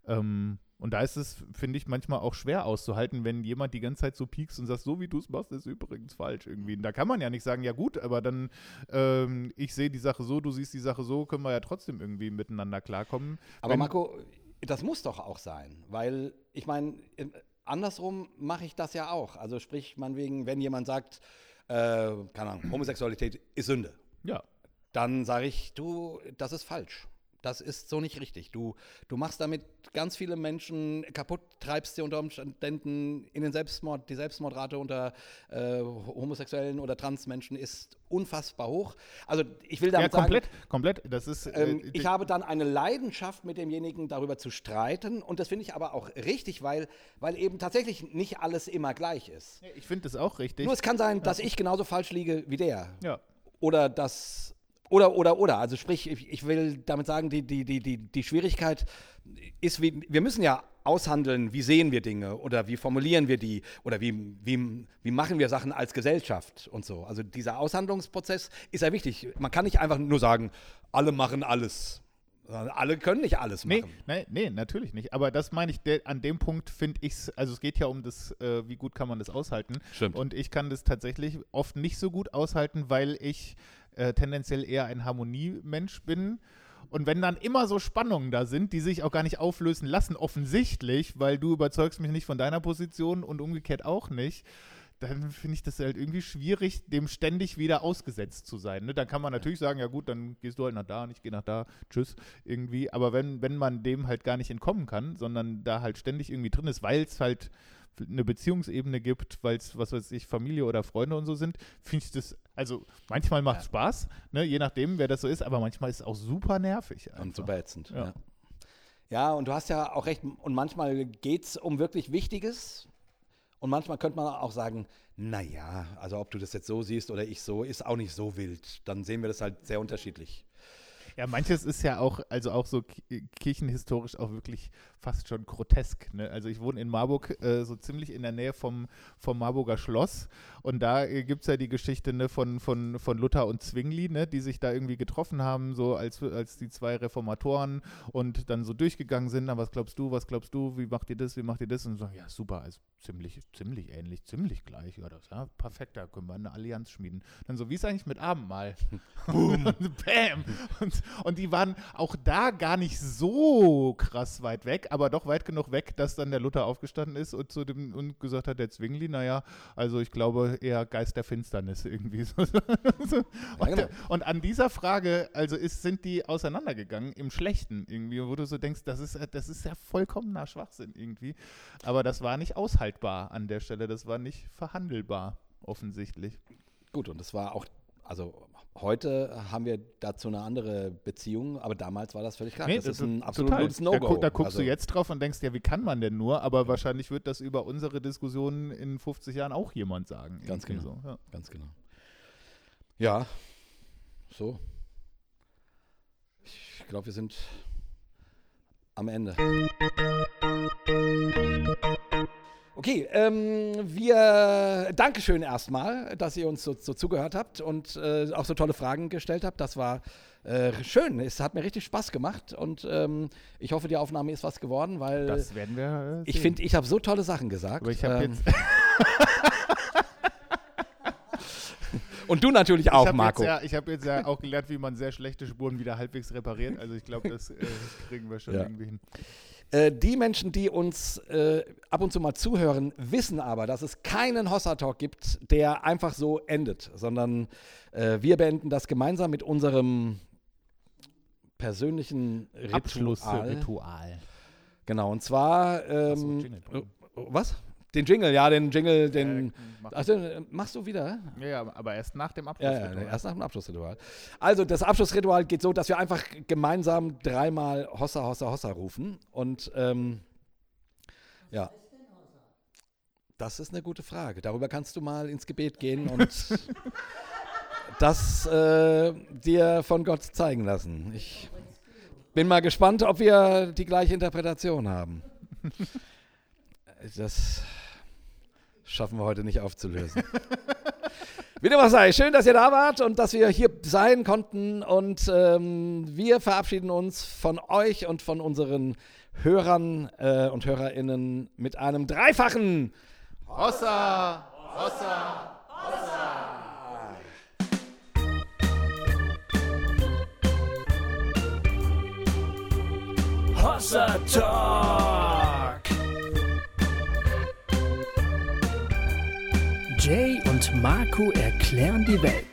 ähm, und da ist es, finde ich, manchmal auch schwer auszuhalten, wenn jemand die ganze Zeit so piekst und sagt, so wie du es machst, ist übrigens falsch irgendwie. Und da kann man ja nicht sagen, ja gut, aber dann, ähm, ich sehe die Sache so, du siehst die Sache so, können wir ja trotzdem irgendwie miteinander klarkommen. Aber wenn, Marco, das muss doch auch sein, weil ich meine, andersrum mache ich das ja auch. Also sprich, man wegen, wenn jemand sagt, äh, keine Ahnung, Homosexualität ist Sünde. Ja. Dann sage ich, du, das ist falsch. Das ist so nicht richtig. Du, du machst damit ganz viele Menschen kaputt, treibst sie unter Umständen in den Selbstmord. Die Selbstmordrate unter äh, homosexuellen oder Transmenschen ist unfassbar hoch. Also ich will damit ja, komplett, sagen, komplett. Das ist, äh, ähm, ich habe dann eine Leidenschaft mit demjenigen darüber zu streiten und das finde ich aber auch richtig, weil, weil eben tatsächlich nicht alles immer gleich ist. Ich finde das auch richtig. Nur es kann sein, dass ich genauso falsch liege wie der. Ja. Oder dass oder, oder, oder. Also sprich, ich will damit sagen, die, die, die, die, die Schwierigkeit ist, wie, wir müssen ja aushandeln, wie sehen wir Dinge oder wie formulieren wir die oder wie, wie, wie machen wir Sachen als Gesellschaft und so. Also dieser Aushandlungsprozess ist ja wichtig. Man kann nicht einfach nur sagen, alle machen alles. Alle können nicht alles machen. Nee, nee, nee natürlich nicht. Aber das meine ich, de, an dem Punkt finde ich es, also es geht ja um das, äh, wie gut kann man das aushalten. Stimmt. Und ich kann das tatsächlich oft nicht so gut aushalten, weil ich äh, tendenziell eher ein Harmoniemensch bin. Und wenn dann immer so Spannungen da sind, die sich auch gar nicht auflösen lassen, offensichtlich, weil du überzeugst mich nicht von deiner Position und umgekehrt auch nicht, dann finde ich das halt irgendwie schwierig, dem ständig wieder ausgesetzt zu sein. Ne? Dann kann man natürlich sagen, ja gut, dann gehst du halt nach da und ich gehe nach da, tschüss, irgendwie. Aber wenn, wenn man dem halt gar nicht entkommen kann, sondern da halt ständig irgendwie drin ist, weil es halt eine Beziehungsebene gibt, weil es, was weiß ich, Familie oder Freunde und so sind, finde ich das, also manchmal macht es ja. Spaß, ne, je nachdem, wer das so ist, aber manchmal ist es auch super nervig. Einfach. Und super ätzend, ja. ja. Ja, und du hast ja auch recht, und manchmal geht es um wirklich Wichtiges. Und manchmal könnte man auch sagen, naja, also ob du das jetzt so siehst oder ich so, ist auch nicht so wild. Dann sehen wir das halt sehr unterschiedlich. Ja, manches ist ja auch, also auch so ki- kirchenhistorisch auch wirklich fast schon grotesk. Ne? Also ich wohne in Marburg, äh, so ziemlich in der Nähe vom, vom Marburger Schloss und da äh, gibt es ja die Geschichte ne, von, von, von Luther und Zwingli, ne, die sich da irgendwie getroffen haben, so als, als die zwei Reformatoren und dann so durchgegangen sind, na, was glaubst du, was glaubst du, wie macht ihr das, wie macht ihr das? Und so, ja super, also ziemlich, ziemlich ähnlich, ziemlich gleich, ja, das, ja, perfekt, da können wir eine Allianz schmieden. Dann so, wie ist eigentlich mit Abendmahl? Boom, bam. Und, und die waren auch da gar nicht so krass weit weg, aber doch weit genug weg, dass dann der Luther aufgestanden ist und zu dem und gesagt hat, der Zwingli, naja, also ich glaube eher Geist der Finsternis irgendwie. So. und, genau. und an dieser Frage, also ist, sind die auseinandergegangen im Schlechten irgendwie, wo du so denkst, das ist, das ist ja vollkommener Schwachsinn irgendwie. Aber das war nicht aushaltbar an der Stelle, das war nicht verhandelbar, offensichtlich. Gut, und das war auch, also heute haben wir dazu eine andere Beziehung, aber damals war das völlig klar. Nee, das ist to- ein absolutes. Da, No-Go. gu- da guckst also, du jetzt drauf und denkst, ja, wie kann man denn nur? Aber wahrscheinlich wird das über unsere Diskussionen in 50 Jahren auch jemand sagen. Ganz genau. So, ja. Ganz genau. Ja, so. Ich glaube, wir sind am Ende. Okay, ähm, wir Dankeschön erstmal, dass ihr uns so, so zugehört habt und äh, auch so tolle Fragen gestellt habt. Das war äh, schön. Es hat mir richtig Spaß gemacht und ähm, ich hoffe, die Aufnahme ist was geworden, weil Das werden wir. Äh, ich finde, ich habe so tolle Sachen gesagt. Aber ich habe Ähm, jetzt. und du natürlich Ich auch, habe Marco. jetzt, ja, ich hab jetzt ja auch gelernt, wie man sehr schlechte Spuren wieder halbwegs repariert. Also ich glaube, das äh, kriegen wir schon Ja. irgendwie hin. Äh, die Menschen, die uns äh, ab und zu mal zuhören, wissen aber, dass es keinen Hossa-Talk gibt, der einfach so endet, sondern äh, wir beenden das gemeinsam mit unserem persönlichen Ritual. Abschlussritual. Genau, und zwar, ähm, äh, was? Den Jingle, ja, den Jingle, den. Äh, mach- also, äh, machst du wieder? ja, ja, aber erst nach dem Ja, Abschlussritual. ja, erst nach dem Abschlussritual. Also das Abschlussritual geht so, dass wir einfach gemeinsam dreimal Hossa, Hossa, Hossa rufen. Und ähm, ja. Das ist eine gute Frage. Darüber kannst du mal ins Gebet gehen und das äh, dir von Gott zeigen lassen. Ich bin mal gespannt, ob wir die gleiche Interpretation haben. Das schaffen wir heute nicht aufzulösen. Wie dem auch sei, schön, dass ihr da wart und dass wir hier sein konnten. Und ähm, wir verabschieden uns von euch und von unseren Hörern äh, und HörerInnen mit einem dreifachen Hossa! Hossa Talk. Jay und Marco erklären die Welt.